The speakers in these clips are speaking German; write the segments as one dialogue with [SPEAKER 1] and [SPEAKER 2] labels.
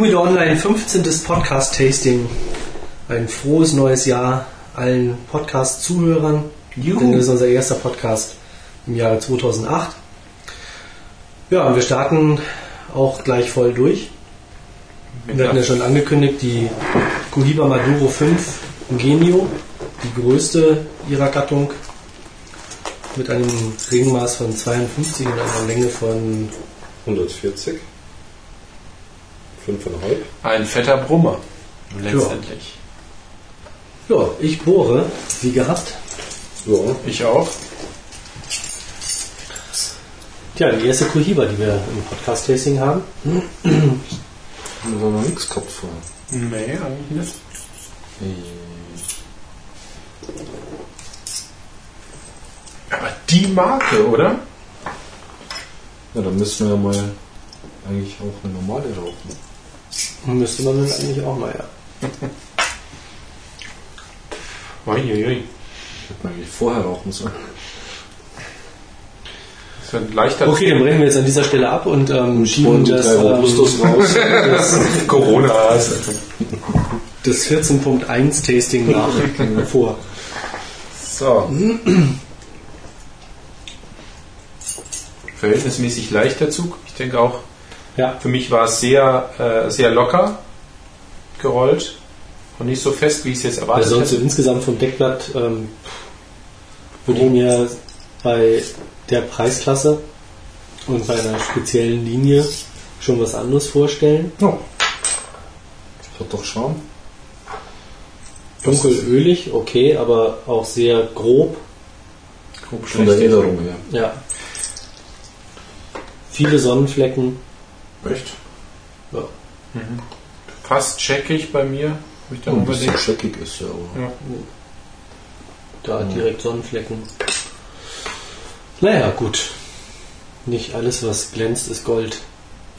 [SPEAKER 1] Humidor Online 15. Podcast-Tasting. Ein frohes neues Jahr allen Podcast-Zuhörern. Denn das ist unser erster Podcast im Jahre 2008. Ja, und wir starten auch gleich voll durch. Wir hatten ja schon angekündigt, die Cohiba Maduro 5 Genio, die größte ihrer Gattung, mit einem Ringmaß von 52 und einer Länge von
[SPEAKER 2] 140. 5,5.
[SPEAKER 3] Ein fetter Brummer. Letztendlich.
[SPEAKER 1] Ja, ich bohre, wie gehabt.
[SPEAKER 2] Ja.
[SPEAKER 3] Ich auch.
[SPEAKER 1] Tja, die erste Cohiba, die wir im Podcast-Tasting haben.
[SPEAKER 2] Da war noch nichts gehabt vor.
[SPEAKER 3] Nee, eigentlich nicht. Aber die Marke, oder?
[SPEAKER 2] Ja, dann müssen wir ja mal eigentlich auch eine normale rauchen.
[SPEAKER 1] Müsste man dann eigentlich auch mal, ja.
[SPEAKER 3] Uiuiui.
[SPEAKER 2] Hätte man eigentlich vorher rauchen sollen.
[SPEAKER 3] Das ein leichter
[SPEAKER 1] Okay, dann brechen wir jetzt an dieser Stelle ab und ähm, schieben das, ähm,
[SPEAKER 2] raus.
[SPEAKER 1] das,
[SPEAKER 3] Corona.
[SPEAKER 1] das 14.1 Tasting nach vor.
[SPEAKER 3] So. Verhältnismäßig leichter Zug. Ich denke auch,
[SPEAKER 1] Ja,
[SPEAKER 3] für mich war es sehr, äh, sehr locker gerollt und nicht so fest, wie ich es jetzt erwartet
[SPEAKER 1] also sonst so
[SPEAKER 3] hätte.
[SPEAKER 1] insgesamt vom Deckblatt ähm, würde ich mir bei der Preisklasse und bei einer speziellen Linie schon was anderes vorstellen.
[SPEAKER 2] Ja. Das hat doch Charme.
[SPEAKER 1] Dunkel ölig, okay, aber auch sehr grob.
[SPEAKER 3] Grob
[SPEAKER 2] Von der
[SPEAKER 3] schlecht.
[SPEAKER 2] Erinnerung her.
[SPEAKER 1] Ja. Viele Sonnenflecken.
[SPEAKER 2] Echt?
[SPEAKER 1] Ja.
[SPEAKER 3] Fast checkig bei mir. Hab ich dann
[SPEAKER 2] Ein bisschen
[SPEAKER 3] überlegt.
[SPEAKER 2] scheckig ist ja aber.
[SPEAKER 3] Ja.
[SPEAKER 1] Da direkt Sonnenflecken. Naja, gut. Nicht alles, was glänzt, ist Gold.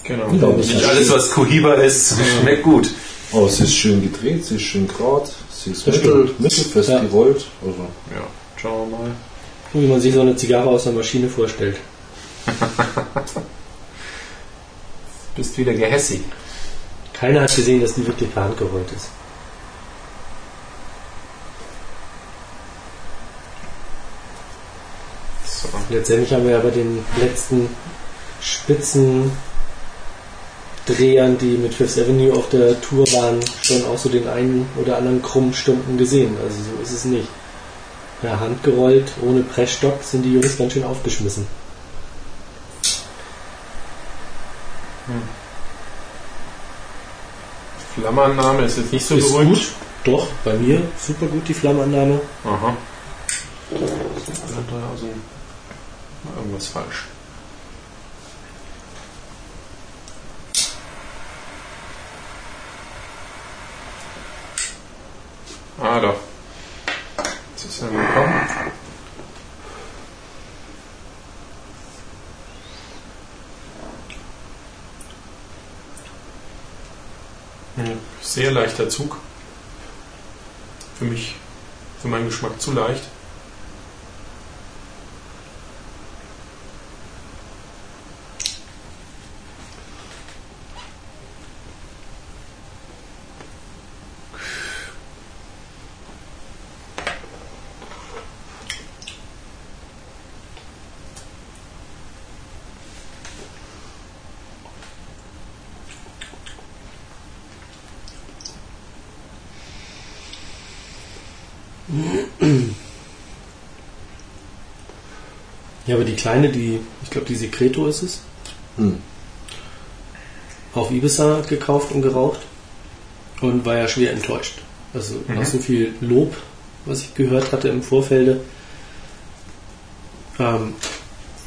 [SPEAKER 3] Genau.
[SPEAKER 2] Ja, das
[SPEAKER 3] Nicht alles, was Cohiba ist, schmeckt gut.
[SPEAKER 2] Aber sie ist schön gedreht, sie ist schön gerade, sie ist mittel, mittelfest
[SPEAKER 1] Ja.
[SPEAKER 2] gerollt. Also,
[SPEAKER 3] Ja, schauen wir mal.
[SPEAKER 1] Wie man sich so eine Zigarre aus der Maschine vorstellt.
[SPEAKER 3] Bist wieder gehässig.
[SPEAKER 1] Keiner hat gesehen, dass die wirklich per Hand gerollt ist.
[SPEAKER 3] So.
[SPEAKER 1] Letztendlich haben wir ja bei den letzten spitzen Drehern, die mit Fifth Avenue auf der Tour waren, schon auch so den einen oder anderen krummen Stunden gesehen. Also so ist es nicht. Per Hand gerollt, ohne Pressstock, sind die Jungs ganz schön aufgeschmissen.
[SPEAKER 3] Flammannahme ist jetzt nicht so
[SPEAKER 1] ist gut. Doch, bei mir super gut die Flammannahme.
[SPEAKER 3] Aha. Also, irgendwas falsch. Ah, doch. Jetzt ist er gekommen. Hm, Sehr leichter Zug. Für mich, für meinen Geschmack zu leicht.
[SPEAKER 1] Ja, aber die kleine, die, ich glaube, die Secreto ist es,
[SPEAKER 2] hm.
[SPEAKER 1] auf Ibiza gekauft und geraucht und war ja schwer enttäuscht. Also nach so viel Lob, was ich gehört hatte im Vorfelde, ähm,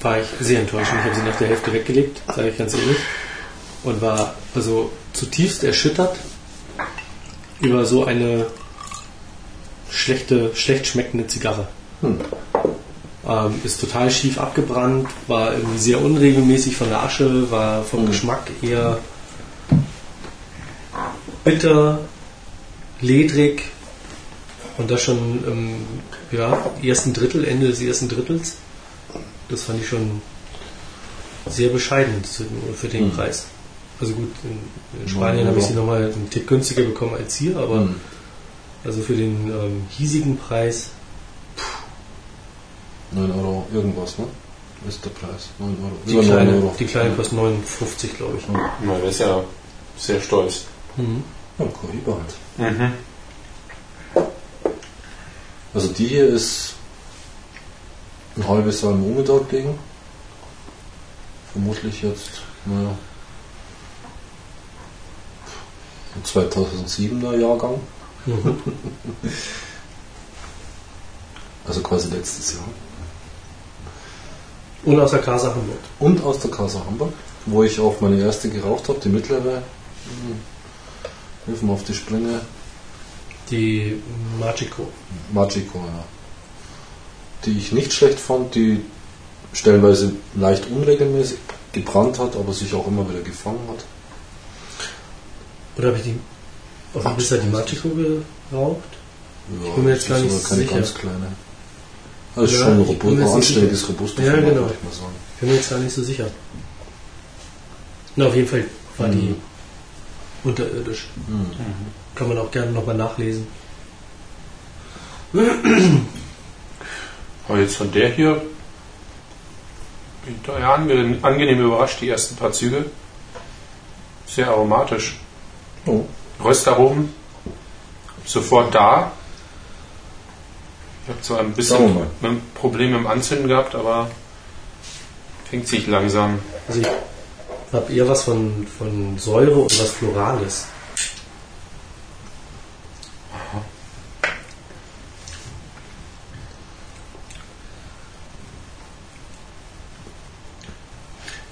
[SPEAKER 1] war ich sehr enttäuscht. Und Ich habe sie nach der Hälfte weggelegt, sage ich ganz ehrlich, und war also zutiefst erschüttert über so eine schlechte, schlecht schmeckende Zigarre.
[SPEAKER 2] Hm.
[SPEAKER 1] Ähm, ist total schief abgebrannt, war irgendwie sehr unregelmäßig von der Asche, war vom
[SPEAKER 2] Mhm.
[SPEAKER 1] Geschmack eher bitter, ledrig und das schon im ja, ersten Drittel, Ende des ersten Drittels. Das fand ich schon sehr bescheiden für- den
[SPEAKER 2] Mhm.
[SPEAKER 1] Preis. Also gut, in, in Spanien habe ich sie nochmal einen Tick günstiger bekommen als hier, aber
[SPEAKER 2] Mhm.
[SPEAKER 1] also für den ähm, hiesigen Preis
[SPEAKER 2] 9 Euro irgendwas, ne? Ist der Preis. 9 Euro.
[SPEAKER 1] Die,
[SPEAKER 2] Über 9
[SPEAKER 1] kleine,
[SPEAKER 2] Euro.
[SPEAKER 1] die kleine kostet 59, glaube ich.
[SPEAKER 3] Na, das ist ja sehr stolz.
[SPEAKER 1] Mhm.
[SPEAKER 2] Ja, Cohiba halt.
[SPEAKER 3] Mhm.
[SPEAKER 2] Also die hier ist ein halbes Jahr im Umidog liegen. Vermutlich jetzt, naja, ein 2007er Jahrgang.
[SPEAKER 1] Mhm.
[SPEAKER 2] Also quasi letztes Jahr.
[SPEAKER 1] Und aus der Casa Hamburg.
[SPEAKER 2] Und aus der Casa Hamburg, wo ich auch meine erste geraucht habe, die mittlere. Hilf mir auf die Sprünge.
[SPEAKER 1] Die Magico.
[SPEAKER 2] Magico, ja. Die ich nicht schlecht fand, die stellenweise leicht unregelmäßig gebrannt hat, aber sich auch immer wieder gefangen hat.
[SPEAKER 1] Oder habe ich die auf dem Bisser die Magico geraucht?
[SPEAKER 2] Ja,
[SPEAKER 1] bin mir jetzt gar nicht
[SPEAKER 2] aber keine
[SPEAKER 1] sicher.
[SPEAKER 2] ganz kleine. Also
[SPEAKER 1] Ja,
[SPEAKER 2] schon ein robust, anständiges, robustes
[SPEAKER 1] Ja, genau.
[SPEAKER 2] würde ich mal sagen.
[SPEAKER 1] Ich bin mir jetzt gar nicht so sicher. Na, auf jeden Fall war die
[SPEAKER 2] Mhm.
[SPEAKER 1] unterirdisch.
[SPEAKER 2] Hm.
[SPEAKER 1] Kann man auch gerne nochmal nachlesen.
[SPEAKER 3] Aber jetzt von der hier bin ich da ja ange angenehm überrascht, die ersten paar Züge. Sehr aromatisch.
[SPEAKER 2] Oh.
[SPEAKER 3] Röstaromen sofort da. Ich habe zwar ein bisschen
[SPEAKER 2] mal.
[SPEAKER 3] ein Problem mit dem Anzünden gehabt, aber fängt sich langsam.
[SPEAKER 1] Also ich habe eher was von, von Säure und was Florales.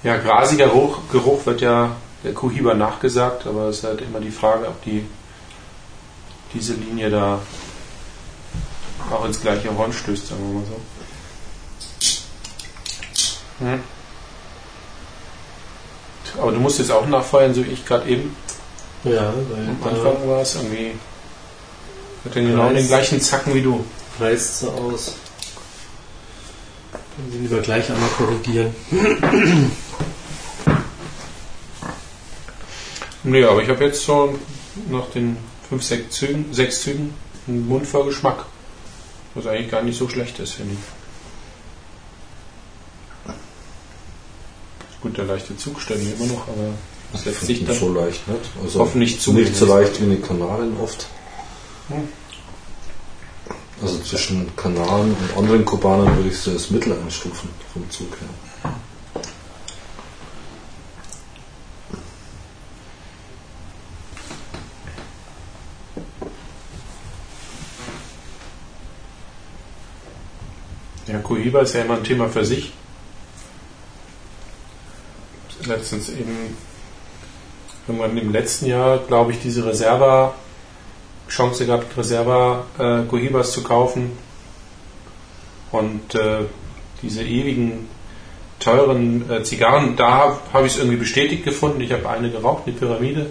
[SPEAKER 3] Ja, grasiger Geruch, Geruch wird ja der Cohiba nachgesagt, aber es ist halt immer die Frage, ob die diese Linie da auch ins gleiche Horn stößt, sagen wir mal so. Hm. Aber du musst jetzt auch nachfeuern, so wie ich gerade eben.
[SPEAKER 1] Ja, weil
[SPEAKER 3] Am Anfang war es irgendwie. Hat den genau den gleichen Zacken wie du.
[SPEAKER 1] reißt so aus. Können Sie lieber gleich einmal korrigieren.
[SPEAKER 3] Nee, aber ich habe jetzt so nach den fünf, sechs Zügen, sechs Zügen einen Mund voll Geschmack. Was eigentlich gar nicht so schlecht ist, finde ich. Gut, der leichte Zug stellen wir immer noch, aber das lässt sich
[SPEAKER 2] Nicht
[SPEAKER 3] dann
[SPEAKER 2] so leicht, nicht? Also
[SPEAKER 3] hoffentlich zu.
[SPEAKER 2] nicht so leicht wie eine Kanaren oft.
[SPEAKER 3] Hm.
[SPEAKER 2] Also zwischen Kanaren und anderen Kubanern würde ich sie als Mittel einstufen vom Zug her.
[SPEAKER 3] Ja, Cohiba ist ja immer ein Thema für sich. Letztens eben, irgendwann im letzten Jahr, glaube ich, diese Reserva, Chance gehabt, Reserva äh, zu kaufen. Und äh, diese ewigen teuren äh, Zigarren, da habe hab ich es irgendwie bestätigt gefunden. Ich habe eine geraucht, eine Pyramide,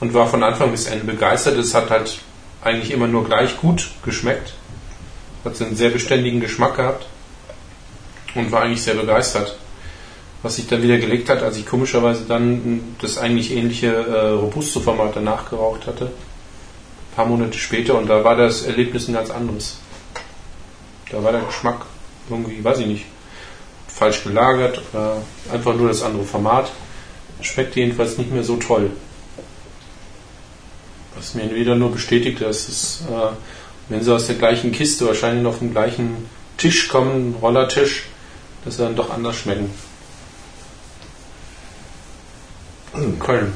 [SPEAKER 3] und war von Anfang bis Ende begeistert. Es hat halt eigentlich immer nur gleich gut geschmeckt. Hat einen sehr beständigen Geschmack gehabt und war eigentlich sehr begeistert. Was sich dann wieder gelegt hat, als ich komischerweise dann das eigentlich ähnliche äh, Robusto-Format danach geraucht hatte. Ein paar Monate später und da war das Erlebnis ein ganz anderes. Da war der Geschmack irgendwie, weiß ich nicht, falsch gelagert oder einfach nur das andere Format. Schmeckte jedenfalls nicht mehr so toll. Was mir wieder nur bestätigt, dass es, äh, wenn sie aus der gleichen Kiste wahrscheinlich noch vom gleichen Tisch kommen, Rollertisch, dass sie dann doch anders schmecken. Köln.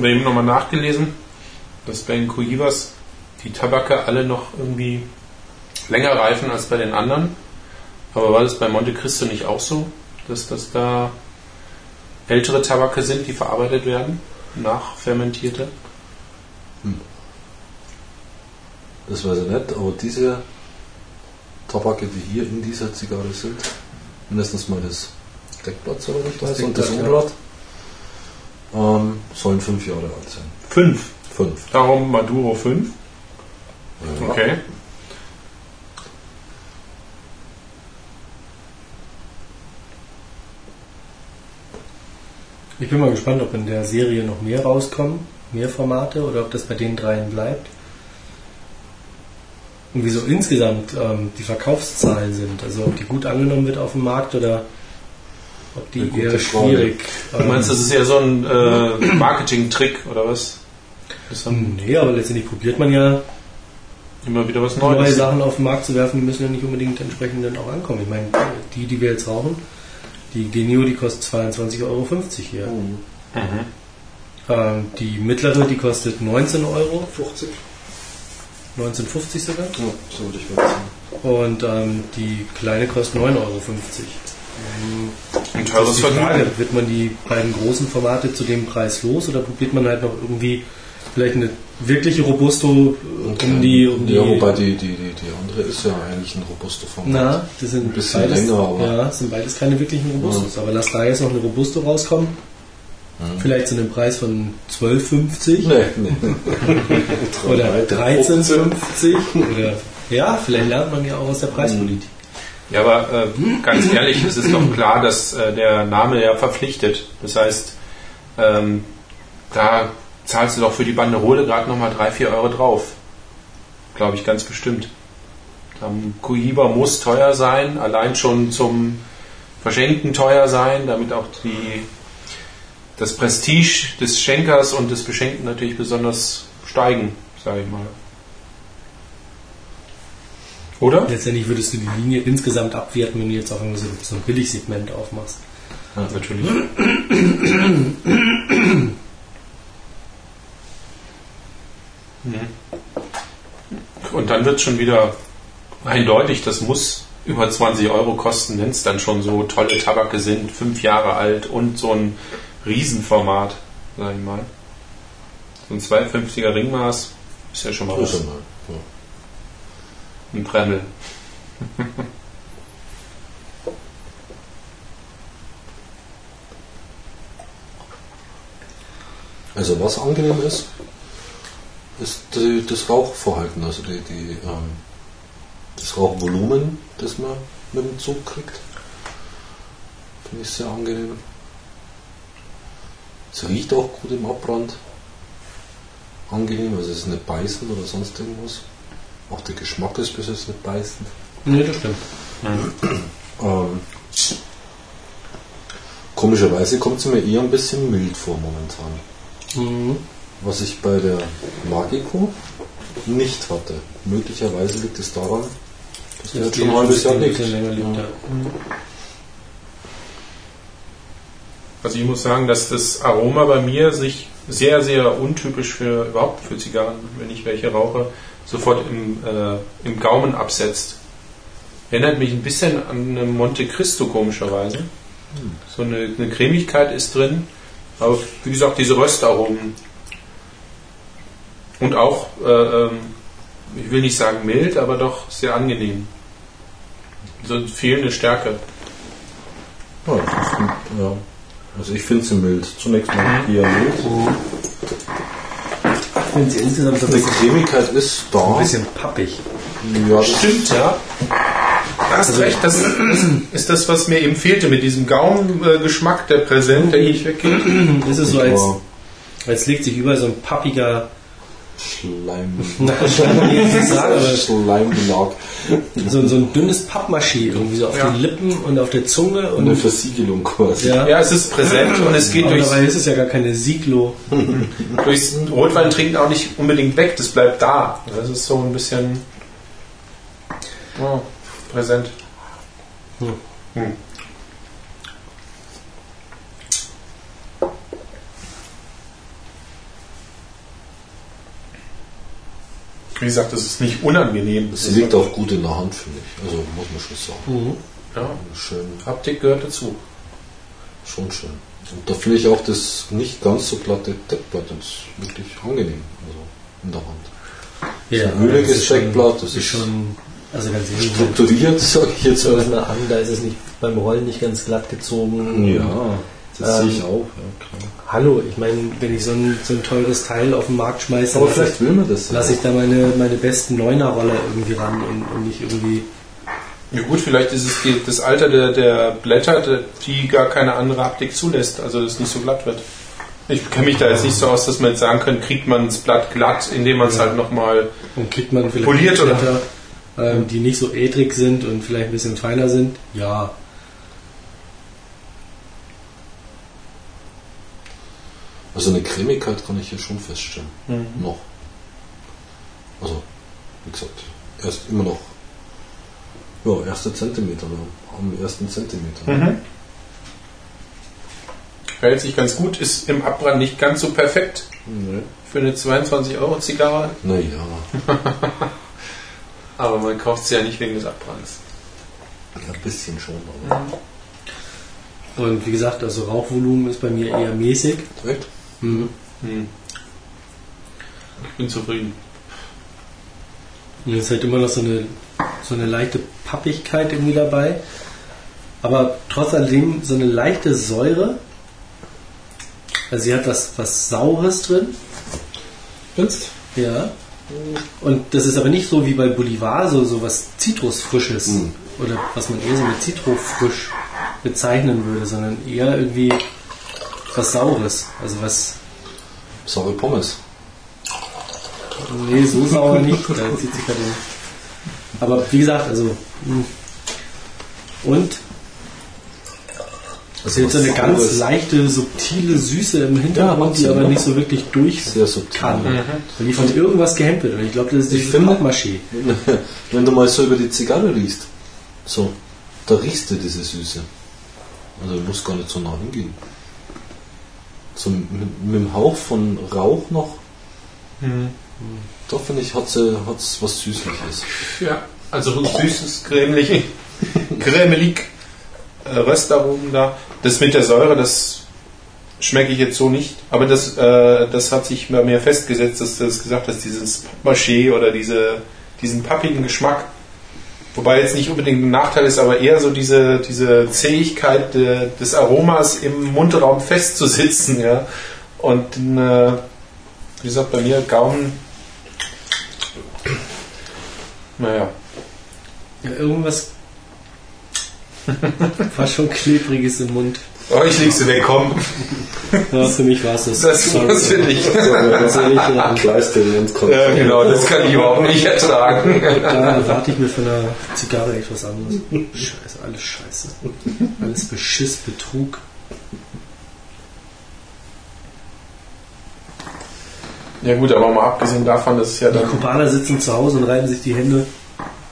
[SPEAKER 3] Habe eben nochmal nachgelesen, dass bei den Cohivas die Tabake alle noch irgendwie länger reifen als bei den anderen. Aber war das bei Monte Cristo nicht auch so, dass das da ältere Tabake sind, die verarbeitet werden, nachfermentierte?
[SPEAKER 2] Das weiß ich nicht, aber diese Tabake, die hier in dieser Zigarre sind. Mindestens mal das Deckblatt, soweit ich weiß, und das
[SPEAKER 1] ja.
[SPEAKER 2] Ähm, sollen fünf Jahre alt sein.
[SPEAKER 3] Fünf.
[SPEAKER 2] Fünf.
[SPEAKER 3] Darum Maduro 5.
[SPEAKER 2] Ja.
[SPEAKER 3] Okay.
[SPEAKER 1] Ich bin mal gespannt, ob in der Serie noch mehr rauskommen, mehr Formate, oder ob das bei den dreien bleibt. Und wieso insgesamt ähm, die Verkaufszahlen sind, also ob die gut angenommen wird auf dem Markt oder die
[SPEAKER 2] Eine gute
[SPEAKER 1] eher schwierig.
[SPEAKER 3] Du meinst, das ist eher so ein äh, Marketing-Trick oder was?
[SPEAKER 1] Nee, aber letztendlich probiert man ja
[SPEAKER 3] immer wieder was
[SPEAKER 1] neue
[SPEAKER 3] Neues.
[SPEAKER 1] Sachen auf den Markt zu werfen, die müssen ja nicht unbedingt entsprechend dann auch ankommen. Ich meine, die, die wir jetzt rauchen, die Genio, die kostet 22,50 Euro hier.
[SPEAKER 3] Mhm.
[SPEAKER 1] Ähm, die mittlere, die kostet 19 Euro,
[SPEAKER 2] 50?
[SPEAKER 1] 19,50 sogar.
[SPEAKER 2] Ja, so würde ich sagen.
[SPEAKER 1] Und ähm, die kleine kostet 9,50 Euro.
[SPEAKER 3] Ein
[SPEAKER 1] Das
[SPEAKER 3] teures
[SPEAKER 1] ist die Frage,
[SPEAKER 3] Vergnügen.
[SPEAKER 1] wird man die beiden großen Formate zu dem Preis los oder probiert man halt noch irgendwie vielleicht eine wirkliche Robusto äh, um die... Um die
[SPEAKER 2] ja, wobei die, die, die, die andere ist ja eigentlich ein robusto Format.
[SPEAKER 1] na, das sind
[SPEAKER 2] Ein bisschen
[SPEAKER 1] beides,
[SPEAKER 2] länger, aber-
[SPEAKER 1] ja, das sind beides keine wirklichen Robustos. Aber lass da jetzt noch eine Robusto rauskommen. Vielleicht zu einem Preis von 12,50
[SPEAKER 2] Nee, nee.
[SPEAKER 1] oder
[SPEAKER 2] 13,50.
[SPEAKER 1] 13,50 oder ja, vielleicht lernt man ja auch aus der Preispolitik.
[SPEAKER 3] Ja, aber äh, ganz ehrlich, es ist doch klar, dass äh, der Name ja verpflichtet. Das heißt, ähm, da zahlst du doch für die Banderole gerade nochmal 3, 4 Euro drauf. Glaube ich ganz bestimmt. Ähm, Cohiba muss teuer sein, allein schon zum Verschenken teuer sein, damit auch die, das Prestige des Schenkers und des Beschenkten natürlich besonders steigen, sage ich mal. Oder?
[SPEAKER 1] Letztendlich würdest du die Linie insgesamt abwerten, wenn du jetzt auch irgendwie so, so ein Billigsegment aufmachst.
[SPEAKER 3] Ja, natürlich. Mhm. Und dann wird schon wieder eindeutig, das muss über 20 Euro kosten, wenn es dann schon so tolle Tabake sind, fünf Jahre alt und so ein Riesenformat, sag ich mal. So ein 250er Ringmaß ist ja schon mal was. Ein Bremmel.
[SPEAKER 2] Also was angenehm ist, ist die, das Rauchverhalten, also die, die, ähm, das Rauchvolumen, das man mit dem Zug kriegt. Finde ich sehr angenehm. Es riecht auch gut im Abbrand. Angenehm, also es ist nicht beißend oder sonst irgendwas. Auch der Geschmack ist bis jetzt nicht beißend.
[SPEAKER 1] Nee, das stimmt.
[SPEAKER 2] Ähm, komischerweise kommt es mir eher ein bisschen mild vor momentan.
[SPEAKER 1] Mhm.
[SPEAKER 2] Was ich bei der Magico nicht hatte. Möglicherweise liegt es daran, dass der jetzt schon ein halbes Jahr
[SPEAKER 1] ein
[SPEAKER 2] liegt.
[SPEAKER 1] bisschen länger liegt.
[SPEAKER 2] Ja.
[SPEAKER 1] Ja.
[SPEAKER 3] Also ich muss sagen, dass das Aroma bei mir sich sehr, sehr untypisch für überhaupt für Zigarren, wenn ich welche rauche, sofort im, äh, im Gaumen absetzt. Erinnert mich ein bisschen an eine Monte Cristo komischerweise. So eine, eine Cremigkeit ist drin, aber wie gesagt, diese Röstaromen. Und auch, äh, ähm, ich will nicht sagen mild, aber doch sehr angenehm. So eine fehlende Stärke.
[SPEAKER 2] Ja, das ist ja. Also ich finde sie mild. Zunächst mal eher mild.
[SPEAKER 1] Finde sie insgesamt so ein
[SPEAKER 2] Die
[SPEAKER 1] bisschen,
[SPEAKER 2] Cremigkeit ist da.
[SPEAKER 1] ein bisschen pappig.
[SPEAKER 2] Ja, das
[SPEAKER 3] Stimmt, ja. Du hast recht, das, ist das, was mir eben fehlte mit diesem Gaumengeschmack, der präsent, der nicht weggeht.
[SPEAKER 1] Das ist so, als, als legt sich überall so ein pappiger,
[SPEAKER 2] Schleim. Schleimbelag.
[SPEAKER 1] so, so ein dünnes Pappmaché irgendwie so auf
[SPEAKER 3] Ja.
[SPEAKER 1] den Lippen und auf der Zunge
[SPEAKER 2] Und eine Versiegelung quasi.
[SPEAKER 1] ja.
[SPEAKER 3] Ja, es ist präsent und es geht
[SPEAKER 1] Aber
[SPEAKER 3] durchs,
[SPEAKER 1] dabei ist es ja gar keine Siglo.
[SPEAKER 3] durchs Rotweintrinken auch nicht unbedingt weg, das bleibt da. Das ist so ein bisschen oh, präsent.
[SPEAKER 1] Hm.
[SPEAKER 3] Hm. Wie gesagt, das ist nicht unangenehm.
[SPEAKER 2] Sie liegt auch gut in der Hand, finde ich. Also muss man schon sagen.
[SPEAKER 1] Mhm.
[SPEAKER 3] Ja,
[SPEAKER 2] Schön,
[SPEAKER 3] Haptik gehört dazu.
[SPEAKER 2] schon schön. Und da finde ich auch das nicht ganz so platte Deckblatt jetzt wirklich angenehm. Also in der Hand.
[SPEAKER 1] Ja,
[SPEAKER 2] ein öliges
[SPEAKER 1] das ist schon-
[SPEAKER 2] Deckblatt, das
[SPEAKER 1] ist
[SPEAKER 2] ist
[SPEAKER 1] schon Also ganz
[SPEAKER 2] strukturiert, sag ich jetzt
[SPEAKER 1] so
[SPEAKER 2] mal.
[SPEAKER 1] da ist es nicht beim Rollen nicht ganz glatt gezogen.
[SPEAKER 2] Ja, das
[SPEAKER 1] Ähm,
[SPEAKER 2] sehe ich auch. Ja, klar.
[SPEAKER 1] Hallo, ich meine, wenn ich so ein, so ein teures Teil auf den Markt schmeiße,
[SPEAKER 2] Aber
[SPEAKER 1] lasse
[SPEAKER 2] vielleicht will man das.
[SPEAKER 1] ich, lasse ich da meine, meine besten Neuner-Roller irgendwie ran und, und nicht irgendwie.
[SPEAKER 3] Ja gut, vielleicht ist es die, das Alter der, der Blätter, die gar keine andere Haptik zulässt, also dass es nicht so glatt wird. Ich kenne mich da jetzt nicht so aus, dass man jetzt sagen kann, kriegt man das Blatt glatt, indem man es
[SPEAKER 1] Ja.
[SPEAKER 3] halt nochmal...
[SPEAKER 1] Und kriegt man vielleicht
[SPEAKER 3] Poliert, oder?
[SPEAKER 1] Blätter, ähm, die nicht so ädrig sind und vielleicht ein bisschen feiner sind? Ja.
[SPEAKER 2] Also eine Cremigkeit kann ich hier schon feststellen. Noch. Also, wie gesagt, erst immer noch. Ja, erste Zentimeter, ne? am ersten Zentimeter.
[SPEAKER 3] Mhm. Verhält sich ganz gut, ist im Abbrand nicht ganz so perfekt
[SPEAKER 2] Nee.
[SPEAKER 3] für eine 22-Euro-Zigarre,
[SPEAKER 2] Naja,
[SPEAKER 3] aber man kauft sie ja nicht wegen des Abbrands.
[SPEAKER 2] ja, ein bisschen schon, aber.
[SPEAKER 1] Und wie gesagt, also Rauchvolumen ist bei mir eher mäßig.
[SPEAKER 2] Echt?
[SPEAKER 1] Mhm.
[SPEAKER 3] Hm. Ich bin zufrieden.
[SPEAKER 1] Und es ist halt immer noch so eine, so eine leichte Pappigkeit irgendwie dabei. Aber trotz alledem so eine leichte Säure. Also sie hat was, was Saures drin.
[SPEAKER 2] Findest
[SPEAKER 1] Ja. Und das ist aber nicht so wie bei Bolivar, so, so was Zitrusfrisches.
[SPEAKER 2] Mhm.
[SPEAKER 1] Oder was man eher so mit Zitrofrisch bezeichnen würde, sondern eher irgendwie was Saures. Also was.
[SPEAKER 2] Saure Pommes.
[SPEAKER 1] Nee, so sauer nicht. Da zieht sich halt den- Aber wie gesagt, also. mh. Und es ist jetzt so eine ganz
[SPEAKER 2] Saures.
[SPEAKER 1] leichte, subtile Süße im Hintergrund, die
[SPEAKER 2] absolut.
[SPEAKER 1] aber nicht so wirklich durch
[SPEAKER 2] Sehr subtil.
[SPEAKER 1] kann. Weil die von irgendwas gehemmt wird. Und ich glaube, das ist
[SPEAKER 2] finde-
[SPEAKER 1] Pappmaché.
[SPEAKER 2] Wenn du mal so über die Zigarre riechst, so, da riechst du diese Süße. Also du musst gar nicht so nah hingehen. So mit, mit dem Hauch von Rauch noch, da finde ich, hat sie hat's was Süßliches.
[SPEAKER 3] Ja, also süßes, cremelig, cremelig äh, Röstaromen da. Das mit der Säure, das schmecke ich jetzt so nicht. Aber das, äh, das hat sich bei mir festgesetzt, dass du das gesagt hast, dieses Pappmaché oder diese, diesen pappigen Geschmack. Wobei jetzt nicht unbedingt ein Nachteil ist, aber eher so diese, diese Zähigkeit de, des Aromas im Mundraum festzusitzen. Ja? Und äh, wie gesagt, bei mir Gaumen. Naja.
[SPEAKER 1] Ja, irgendwas fast schon klebriges im Mund.
[SPEAKER 3] Oh, ich leg sie weg, komm.
[SPEAKER 1] Ja, für mich war es das.
[SPEAKER 3] Das ist was für dich.
[SPEAKER 1] Das soll ich sagen.
[SPEAKER 2] Kleister ins
[SPEAKER 3] Ja, genau, das kann ich überhaupt nicht ertragen.
[SPEAKER 1] Da erwarte ich mir von einer Zigarre etwas anderes. Scheiße, alles scheiße. Alles Beschiss, Betrug.
[SPEAKER 3] Ja gut, aber mal abgesehen davon, dass es ja
[SPEAKER 1] Die
[SPEAKER 3] dann...
[SPEAKER 1] Kubaner sitzen zu Hause und reiben sich die Hände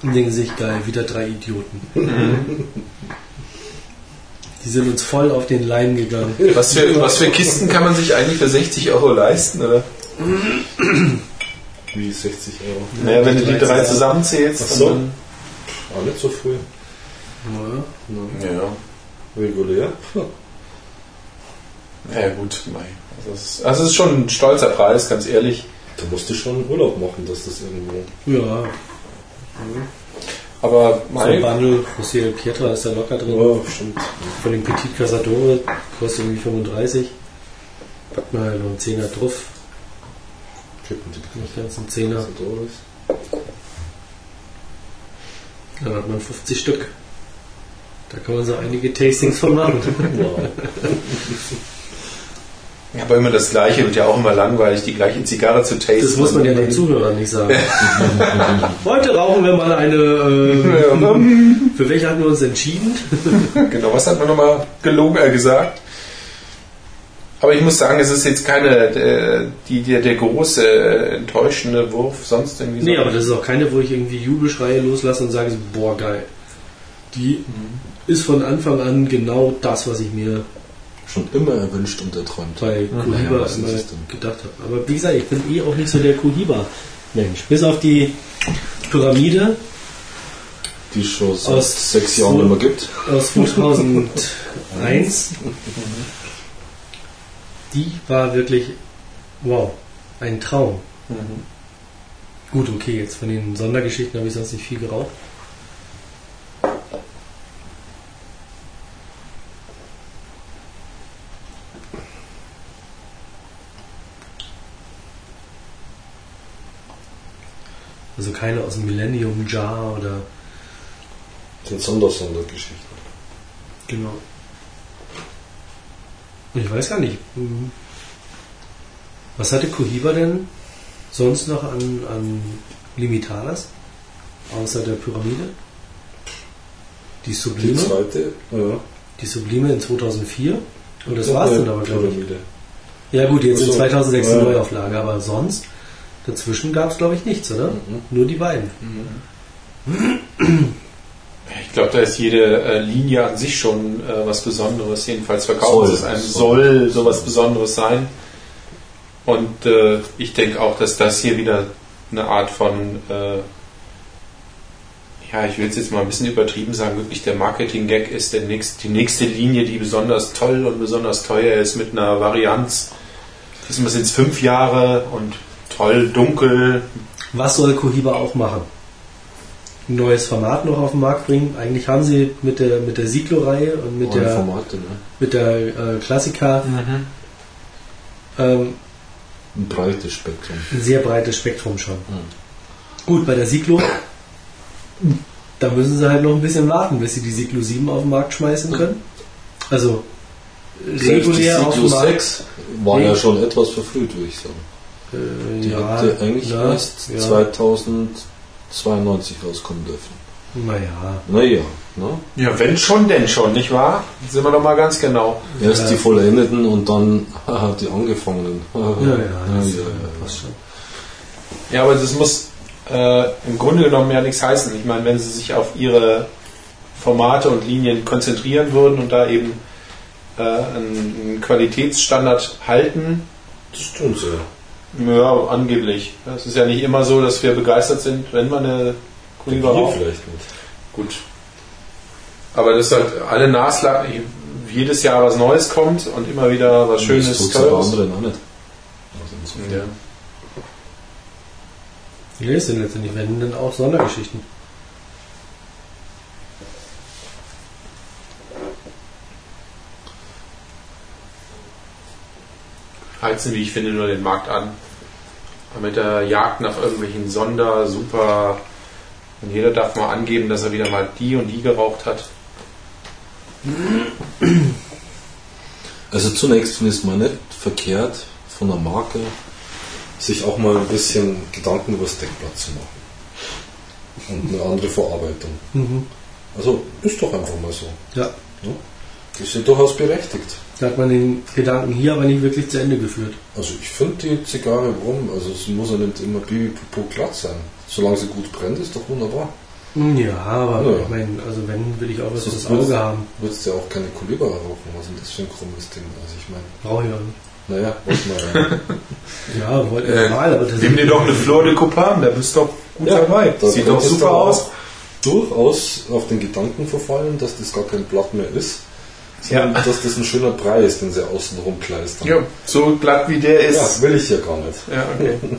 [SPEAKER 1] und denken sich, geil, wieder drei Idioten. Die sind uns voll auf den Leim gegangen.
[SPEAKER 3] Was für, was für Kisten kann man sich eigentlich für 60 Euro leisten, oder?
[SPEAKER 2] Wie 60 Euro.
[SPEAKER 3] Naja, wenn du die drei
[SPEAKER 1] zusammen.
[SPEAKER 3] zusammenzählst,
[SPEAKER 2] Ach so.
[SPEAKER 3] dann...
[SPEAKER 2] Ah, nicht so früh.
[SPEAKER 1] Ja.
[SPEAKER 3] Ja.
[SPEAKER 2] Regulär.
[SPEAKER 3] Ja gut, mei. Also es, ist, also es ist schon ein stolzer Preis, ganz ehrlich.
[SPEAKER 2] Da musst du schon Urlaub machen, dass das irgendwo.
[SPEAKER 1] Ja,
[SPEAKER 3] Aber
[SPEAKER 1] so ein
[SPEAKER 3] mei,
[SPEAKER 1] Bundle, José del Pietra ist da locker drin.
[SPEAKER 2] Ja, stimmt.
[SPEAKER 1] Von dem Petit Casadore kostet irgendwie 35. Packt man halt noch einen Zehner drauf.
[SPEAKER 2] Kippen die
[SPEAKER 1] Nicht ganz einen Zehner. Dann hat man 50 Stück. Da kann man so einige Tastings von machen.
[SPEAKER 2] Wow.
[SPEAKER 3] aber immer das Gleiche wird ja auch immer langweilig, die gleiche Zigarre zu tasten.
[SPEAKER 1] Das muss man ja den Zuhörern nicht sagen. Heute rauchen wir mal eine. Äh, für welche hatten wir uns entschieden?
[SPEAKER 3] Genau, was hat man nochmal gelogen äh, gesagt? Aber ich muss sagen, es ist jetzt keine äh, die, der, der große äh, enttäuschende Wurf sonst irgendwie.
[SPEAKER 1] Nee,
[SPEAKER 3] so.
[SPEAKER 1] aber das ist auch keine, wo ich irgendwie Jubelschreie loslasse und sage, boah, geil. Die ist von Anfang an genau das, was ich mir
[SPEAKER 2] Schon immer erwünscht und erträumt.
[SPEAKER 1] bei Cohiba
[SPEAKER 2] ja, was ist
[SPEAKER 1] immer
[SPEAKER 2] es denn?
[SPEAKER 1] gedacht habe. Aber wie gesagt, ich bin eh auch nicht so der Cohiba-Mensch. Bis auf die Pyramide
[SPEAKER 2] Die es schon seit sechs Jahren immer gibt.
[SPEAKER 1] aus 2001. Die war wirklich, wow, ein Traum.
[SPEAKER 3] Mhm.
[SPEAKER 1] Gut, okay, jetzt von den Sondergeschichten habe ich sonst nicht viel geraucht. Also keine aus dem Millennium Jar oder.
[SPEAKER 2] Das sind Sondersondergeschichten.
[SPEAKER 1] Genau. Ich weiß gar nicht. hm, Was hatte Cohiba denn sonst noch an, an Limitadas? Außer der Pyramide? Die
[SPEAKER 2] Die
[SPEAKER 1] Sublime?
[SPEAKER 2] zweite, ja.
[SPEAKER 1] Die Sublime in 2004? Und das war's dann aber, glaube ich. Ja gut, jetzt in
[SPEAKER 2] Ach so.
[SPEAKER 1] 2006 eine
[SPEAKER 2] Ja.
[SPEAKER 1] Neuauflage, aber sonst, dazwischen gab es glaube ich nichts, oder?
[SPEAKER 2] Mhm.
[SPEAKER 1] Nur die beiden.
[SPEAKER 3] Ich glaube, da ist jede äh, Linie an sich schon äh, was Besonderes. Jedenfalls verkaufen
[SPEAKER 2] Soll.
[SPEAKER 3] es einem soll sowas Besonderes sein. Und äh, ich denke auch, dass das hier wieder eine Art von, äh, ja, ich will es jetzt mal ein bisschen übertrieben sagen, wirklich der Marketing-Gag ist der nächst, die nächste Linie, die besonders toll und besonders teuer ist mit einer Varianz. Diesmal sind es fünf Jahre und toll, dunkel.
[SPEAKER 1] Was soll Cohiba auch machen? Ein neues Format noch auf den Markt bringen. Eigentlich haben sie mit der, mit der Siglo-Reihe und mit
[SPEAKER 2] Neue
[SPEAKER 1] der,
[SPEAKER 2] Formate, ne?
[SPEAKER 1] mit der äh, Klassiker ähm,
[SPEAKER 2] Ein breites Spektrum.
[SPEAKER 1] ein sehr breites Spektrum schon. Gut, bei der Siglo, da müssen sie halt noch ein bisschen warten, bis sie die Siglo 7 auf den Markt schmeißen können. Also regulär auf den Markt.
[SPEAKER 2] 6 war
[SPEAKER 1] Nee.
[SPEAKER 2] ja schon etwas verfrüht, würde ich sagen.
[SPEAKER 1] Äh,
[SPEAKER 2] Die
[SPEAKER 1] ja,
[SPEAKER 2] hätte eigentlich
[SPEAKER 1] ja,
[SPEAKER 2] erst
[SPEAKER 1] ja.
[SPEAKER 2] 2092 rauskommen dürfen.
[SPEAKER 1] Naja,
[SPEAKER 2] Naja, ne?
[SPEAKER 3] Ja, wenn schon, denn schon, nicht wahr? Sind wir doch mal ganz genau.
[SPEAKER 2] Erst
[SPEAKER 1] Ja.
[SPEAKER 2] die vollendeten und dann die angefangenen.
[SPEAKER 1] ja, ja, das
[SPEAKER 2] ja, ja.
[SPEAKER 1] passt schon.
[SPEAKER 3] Ja, aber das muss äh, im Grunde genommen ja nichts heißen. Ich meine, wenn sie sich auf ihre Formate und Linien konzentrieren würden und da eben äh, einen, einen Qualitätsstandard halten,
[SPEAKER 2] Das tun sie.
[SPEAKER 3] ja, angeblich. Es ist ja nicht immer so, dass wir begeistert sind, wenn man eine
[SPEAKER 2] Hier
[SPEAKER 3] raucht.
[SPEAKER 2] vielleicht nicht.
[SPEAKER 3] Gut. Aber das halt alle Nasla jedes Jahr was Neues kommt und immer wieder was
[SPEAKER 2] das
[SPEAKER 3] Schönes,
[SPEAKER 2] aber
[SPEAKER 3] Teures.
[SPEAKER 2] anderen auch nicht. Also.
[SPEAKER 3] Ja.
[SPEAKER 1] Nee, es sind letztendlich, wenn dann auch Sondergeschichten.
[SPEAKER 3] Heizen, wie ich finde, nur den Markt an. Mit der Jagd nach irgendwelchen Sonder, super. Und jeder darf mal angeben, dass er wieder mal die und die geraucht hat.
[SPEAKER 2] Also zunächst finde ich es mal nicht verkehrt von der Marke, sich auch mal ein bisschen Gedanken über das Deckblatt zu machen. Und eine andere Verarbeitung.
[SPEAKER 1] Mhm.
[SPEAKER 2] Also ist doch einfach mal so.
[SPEAKER 1] Ja,
[SPEAKER 2] Die sind durchaus berechtigt.
[SPEAKER 1] Da hat man den Gedanken hier aber nicht wirklich zu Ende geführt.
[SPEAKER 2] Also ich finde die Zigarre warum? Also es muss ja nicht immer bibi glatt sein. Solange sie gut brennt, ist doch wunderbar.
[SPEAKER 1] Ja, aber
[SPEAKER 2] Ja.
[SPEAKER 1] ich meine, also wenn, will ich auch was
[SPEAKER 2] Das
[SPEAKER 1] fürs Auge haben.
[SPEAKER 2] Würdest ja auch keine Kuliba rauchen? Was ist denn das für ein krummes Ding? Also ich meine,
[SPEAKER 1] Brauche ich auch nicht.
[SPEAKER 2] naja, wollte mal.
[SPEAKER 1] Ja, wollte
[SPEAKER 3] Äh,
[SPEAKER 1] normal, aber das
[SPEAKER 3] Nimm dir doch eine Flor de Copan, da bist du doch gut dabei.
[SPEAKER 2] da
[SPEAKER 3] Sieht doch super aus.
[SPEAKER 2] Durchaus auf den Gedanken verfallen, dass das gar kein Blatt mehr ist, sondern
[SPEAKER 3] Ja.
[SPEAKER 2] dass das ein schöner Brei ist, den sie außen rumkleistern.
[SPEAKER 3] Ja, so glatt wie der
[SPEAKER 2] Ja,
[SPEAKER 3] ist.
[SPEAKER 2] will ich ja gar nicht.
[SPEAKER 3] Ja, okay.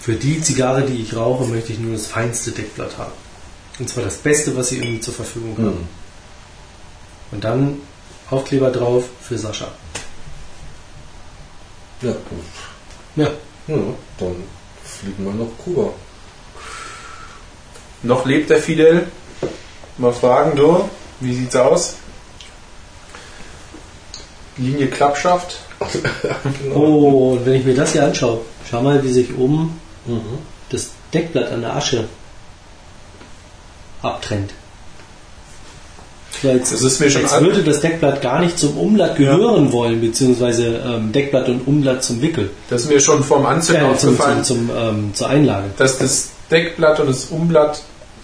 [SPEAKER 1] Für die Zigarre, die ich rauche, möchte ich nur das feinste Deckblatt haben. Und zwar das Beste, was sie irgendwie zur Verfügung haben.
[SPEAKER 2] Hm.
[SPEAKER 1] Und dann Aufkleber drauf für Sascha.
[SPEAKER 2] Ja, gut.
[SPEAKER 1] Ja,
[SPEAKER 2] Ja, dann fliegen wir nach Kuba.
[SPEAKER 3] Noch lebt der Fidel. Mal fragen, du, wie sieht's aus? Linie Klappschaft.
[SPEAKER 2] Genau.
[SPEAKER 1] Oh, und wenn ich mir das hier anschaue, schau mal, wie sich oben
[SPEAKER 2] Mhm.
[SPEAKER 1] das Deckblatt an der Asche abtrennt. So, Jetzt,
[SPEAKER 3] Das ist mir schon an-
[SPEAKER 1] würde das Deckblatt gar nicht zum Umblatt gehören wollen, beziehungsweise ähm, Deckblatt und Umblatt zum Wickel,
[SPEAKER 3] Das ist mir schon vorm Anzünden
[SPEAKER 1] zum,
[SPEAKER 3] aufgefallen,
[SPEAKER 1] zum, zum, ähm, zur Einlage.
[SPEAKER 3] dass das Deckblatt und das Umblatt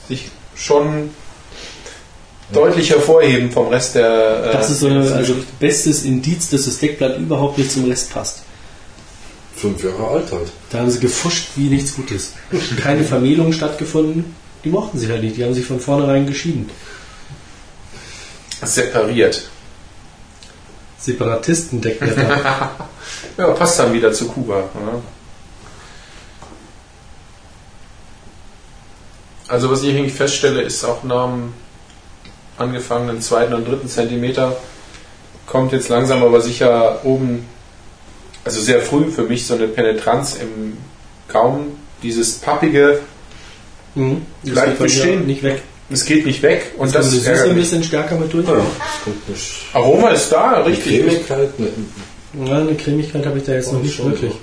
[SPEAKER 3] sich schon deutlich hervorheben vom Rest der. äh,
[SPEAKER 1] Das ist so eine, also bestes Indiz, dass das Deckblatt überhaupt nicht zum Rest passt.
[SPEAKER 2] Fünf Jahre alt halt.
[SPEAKER 1] Da haben sie gefuscht wie nichts Gutes. Keine Vermählung stattgefunden. Die mochten sich halt nicht. Die haben sich von vornherein geschieden.
[SPEAKER 3] separiert.
[SPEAKER 1] Separatistendeckblätter.
[SPEAKER 3] Ja, passt dann wieder zu Kuba. Ja. Also was ich irgendwie feststelle, ist auch nach angefangenen zweiten und dritten Zentimeter kommt jetzt langsam aber sicher oben, also sehr früh für mich so eine Penetranz im Gaumen, dieses pappige
[SPEAKER 1] mhm. Das
[SPEAKER 3] bleibt bestehen.
[SPEAKER 1] Nicht weg.
[SPEAKER 3] Es geht nicht weg und das,
[SPEAKER 1] das
[SPEAKER 3] ist
[SPEAKER 1] ein bisschen stärker mit durch.
[SPEAKER 2] Ja.
[SPEAKER 3] Aroma ist da, richtig.
[SPEAKER 2] Cremigkeit, ne,
[SPEAKER 1] Ja, eine Cremigkeit habe ich da jetzt noch nicht
[SPEAKER 2] Schon,
[SPEAKER 1] wirklich.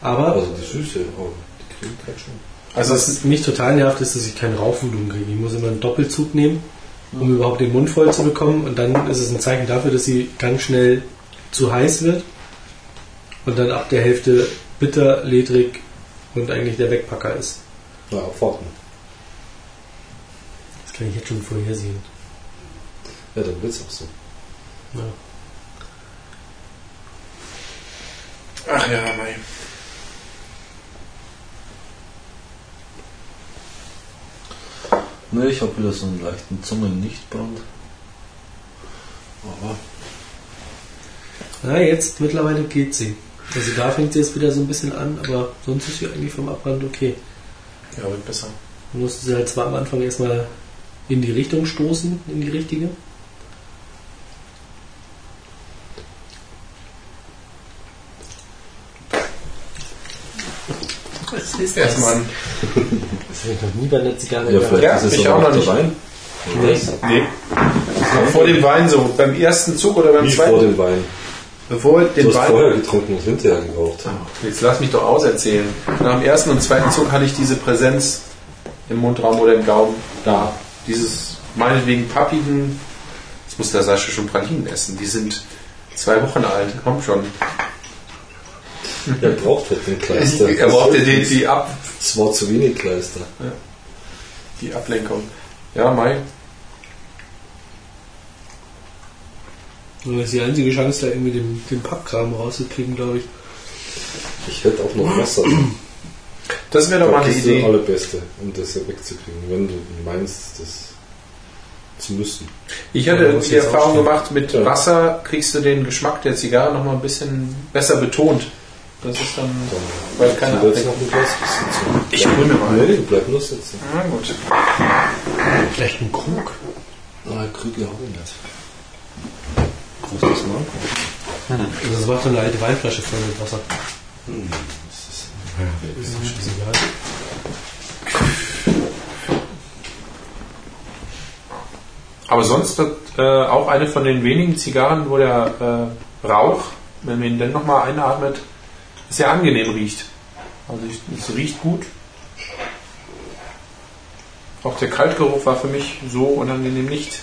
[SPEAKER 1] Aber
[SPEAKER 2] also die Süße, aber die Cremigkeit schon.
[SPEAKER 3] Also es
[SPEAKER 1] was mich total nervt, ist, dass ich keinen Rauchvolumen kriege. Ich muss immer einen Doppelzug nehmen, um überhaupt den Mund voll zu bekommen. Und dann ist es ein Zeichen dafür, dass sie ganz schnell zu heiß wird. Und dann ab der Hälfte bitter, ledrig und eigentlich der Wegpacker ist.
[SPEAKER 2] Na, abwarten.
[SPEAKER 1] Das kann ich jetzt schon vorhersehen.
[SPEAKER 2] Ja, dann wird's auch so.
[SPEAKER 1] Ja.
[SPEAKER 3] Ach ja, mei.
[SPEAKER 2] Ne, ich habe wieder so einen leichten Zungennichtbrand. Aber
[SPEAKER 1] Na, jetzt mittlerweile geht sie. Also da fängt sie jetzt wieder so ein bisschen an, aber sonst ist sie eigentlich vom Abbrand okay.
[SPEAKER 3] Ja, wird besser.
[SPEAKER 1] Man musste sie halt zwar am Anfang erstmal in die Richtung stoßen, in die richtige.
[SPEAKER 3] Erstmal ein
[SPEAKER 1] Das habe ich noch nie bei einer Zigarre
[SPEAKER 2] ja, vielleicht
[SPEAKER 3] Ja,
[SPEAKER 2] ist
[SPEAKER 3] ich auch noch nicht.
[SPEAKER 2] Wein.
[SPEAKER 1] Nee.
[SPEAKER 3] Nee. Vor dem Wein so. Beim ersten Zug oder beim
[SPEAKER 2] Wie
[SPEAKER 3] zweiten?
[SPEAKER 2] vor dem Wein.
[SPEAKER 3] Bevor
[SPEAKER 2] Du
[SPEAKER 3] den
[SPEAKER 2] hast
[SPEAKER 3] Wein.
[SPEAKER 2] vorher getrunken und hinterher geraucht.
[SPEAKER 3] Jetzt lass mich doch auserzählen. Nach dem ersten und zweiten Zug hatte ich diese Präsenz im Mundraum oder im Gaumen da. Dieses meinetwegen pappigen. Jetzt muss der Sascha schon Pralinen essen. Die sind zwei Wochen alt. Komm schon.
[SPEAKER 2] Er braucht halt den Kleister.
[SPEAKER 3] Er brauchte die, die, Ab,
[SPEAKER 2] Es war zu wenig Kleister.
[SPEAKER 3] die Ablenkung. Ja, Mai.
[SPEAKER 1] Das ist die einzige Chance, da irgendwie den, den Pappkram rauszukriegen, glaube ich.
[SPEAKER 2] Ich hätte auch noch Wasser.
[SPEAKER 3] Das wäre doch mal
[SPEAKER 2] Das
[SPEAKER 3] eine
[SPEAKER 2] ist das
[SPEAKER 3] Idee.
[SPEAKER 2] Allerbeste, um das wegzukriegen, wenn du meinst, das zu müssen.
[SPEAKER 3] Ich hatte
[SPEAKER 1] Ja,
[SPEAKER 3] die Erfahrung
[SPEAKER 1] aufstehen.
[SPEAKER 3] gemacht, mit
[SPEAKER 2] Ja.
[SPEAKER 3] Wasser kriegst du den Geschmack der Zigarre noch mal ein bisschen besser betont. Das ist dann, weil keine
[SPEAKER 2] Du willst noch ein Glas sitzen.
[SPEAKER 3] Ich hol mir mal.
[SPEAKER 2] Nee, bleib nur sitzen.
[SPEAKER 3] Na gut.
[SPEAKER 1] Vielleicht ein Krug.
[SPEAKER 2] Ah, Krüge habe ich nicht. Großes Manko.
[SPEAKER 1] Also das macht so eine alte Weinflasche voll mit Wasser.
[SPEAKER 2] Hm, das ist
[SPEAKER 1] Ist doch scheißegal.
[SPEAKER 3] Aber sonst hat, äh, auch eine von den wenigen Zigarren, wo der äh, Rauch, wenn man ihn dann nochmal einatmet, sehr angenehm riecht. Also es riecht gut. Auch der Kaltgeruch war für mich so unangenehm nicht.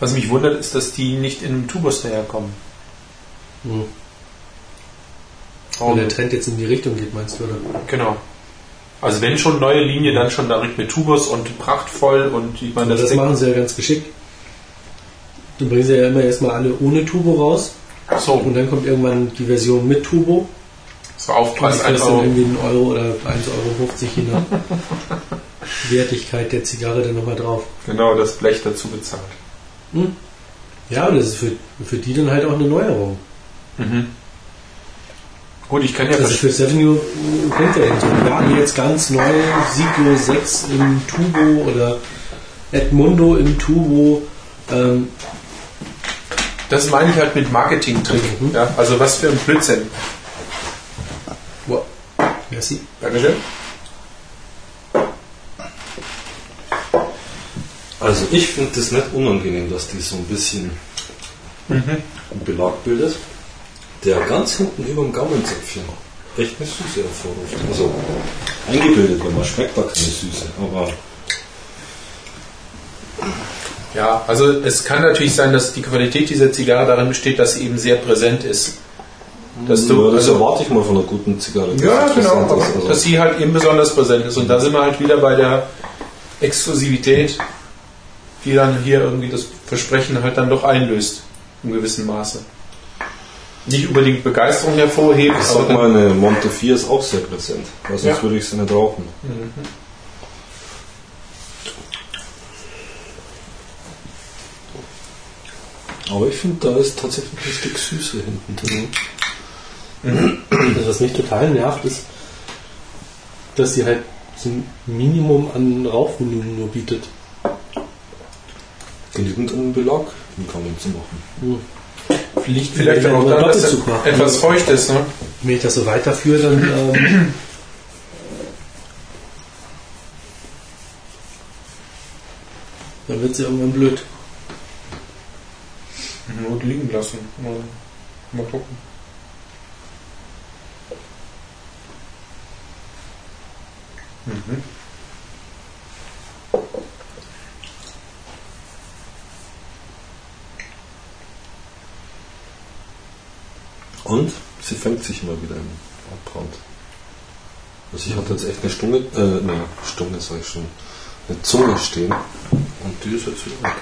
[SPEAKER 3] Was mich wundert, ist, dass die nicht in einem Tubus daherkommen.
[SPEAKER 1] Hm. Wenn der Trend jetzt in die Richtung geht, meinst du, oder?
[SPEAKER 3] Genau. Also wenn schon neue Linie, dann schon direkt mit Tubus und prachtvoll und ich meine,
[SPEAKER 1] das
[SPEAKER 3] Ding-
[SPEAKER 1] machen sie ja ganz geschickt. Du bringst ja immer erstmal alle ohne Turbo raus
[SPEAKER 3] so,
[SPEAKER 1] und dann kommt irgendwann die Version mit Turbo.
[SPEAKER 3] so Aufpreis
[SPEAKER 1] Das kostet
[SPEAKER 3] einfach.
[SPEAKER 1] dann irgendwie einen Euro oder 1,50 Euro, je nach Wertigkeit der Zigarre dann nochmal drauf.
[SPEAKER 3] Genau, das Blech dazu bezahlt.
[SPEAKER 1] Ja, und das ist für, für die dann halt auch eine Neuerung.
[SPEAKER 3] Mhm. Gut, ich kann ja
[SPEAKER 1] Also für Sevenue bringt er so, ja, jetzt ganz neu, Siglo 6 im Turbo oder Edmundo im Turbo. Ähm,
[SPEAKER 3] Das meine ich halt mit Marketing-Trick.
[SPEAKER 1] Mhm.
[SPEAKER 3] Ja, also was für ein Blödsinn.
[SPEAKER 1] wow. Merci.
[SPEAKER 3] Dankeschön.
[SPEAKER 2] Also ich finde das nicht unangenehm, dass die so ein bisschen einen Belag bildet, der ganz hinten über dem Gaumenzäpfchen echt eine Süße hervorruft. Also eingebildet, weil man schmeckt da keine Süße, aber
[SPEAKER 3] Ja, also es kann natürlich sein, dass die Qualität dieser Zigarre darin besteht, dass sie eben sehr präsent ist. Dass du,
[SPEAKER 2] ja, das
[SPEAKER 3] also,
[SPEAKER 2] erwarte ich mal von einer guten Zigarre.
[SPEAKER 3] ja, genau,
[SPEAKER 2] ist. Also,
[SPEAKER 3] dass sie halt eben besonders präsent ist. Und da sind wir halt wieder bei der Exklusivität, die dann hier irgendwie das Versprechen halt dann doch einlöst, im gewissen Maße. Nicht unbedingt Begeisterung hervorhebt,
[SPEAKER 2] ich sag mal, eine Monte 4 ist auch sehr präsent, weil sonst
[SPEAKER 3] Ja.
[SPEAKER 2] würde ich sie nicht rauchen. Aber ich finde, da ist tatsächlich ein Stück Süße hinten drin.
[SPEAKER 1] Also was mich total nervt, ist, dass sie halt so ein Minimum an Rauchvolumen nur bietet.
[SPEAKER 2] Genügend um Belag im Kamin zu machen.
[SPEAKER 3] Liegt vielleicht
[SPEAKER 1] Ja,
[SPEAKER 3] auch daran, dass
[SPEAKER 1] Doppelzug machen.
[SPEAKER 3] etwas feucht ist, ne?
[SPEAKER 1] Wenn ich das so weiterführe, dann ähm, dann wird sie irgendwann blöd.
[SPEAKER 3] Liegen lassen. Mal, mal gucken. Mhm.
[SPEAKER 2] Und sie fängt sich immer wieder im Abbrand. Also ich hatte jetzt echt eine Stunde, äh, eine Stunde sag ich schon, eine Zunge stehen und die ist jetzt wieder weg.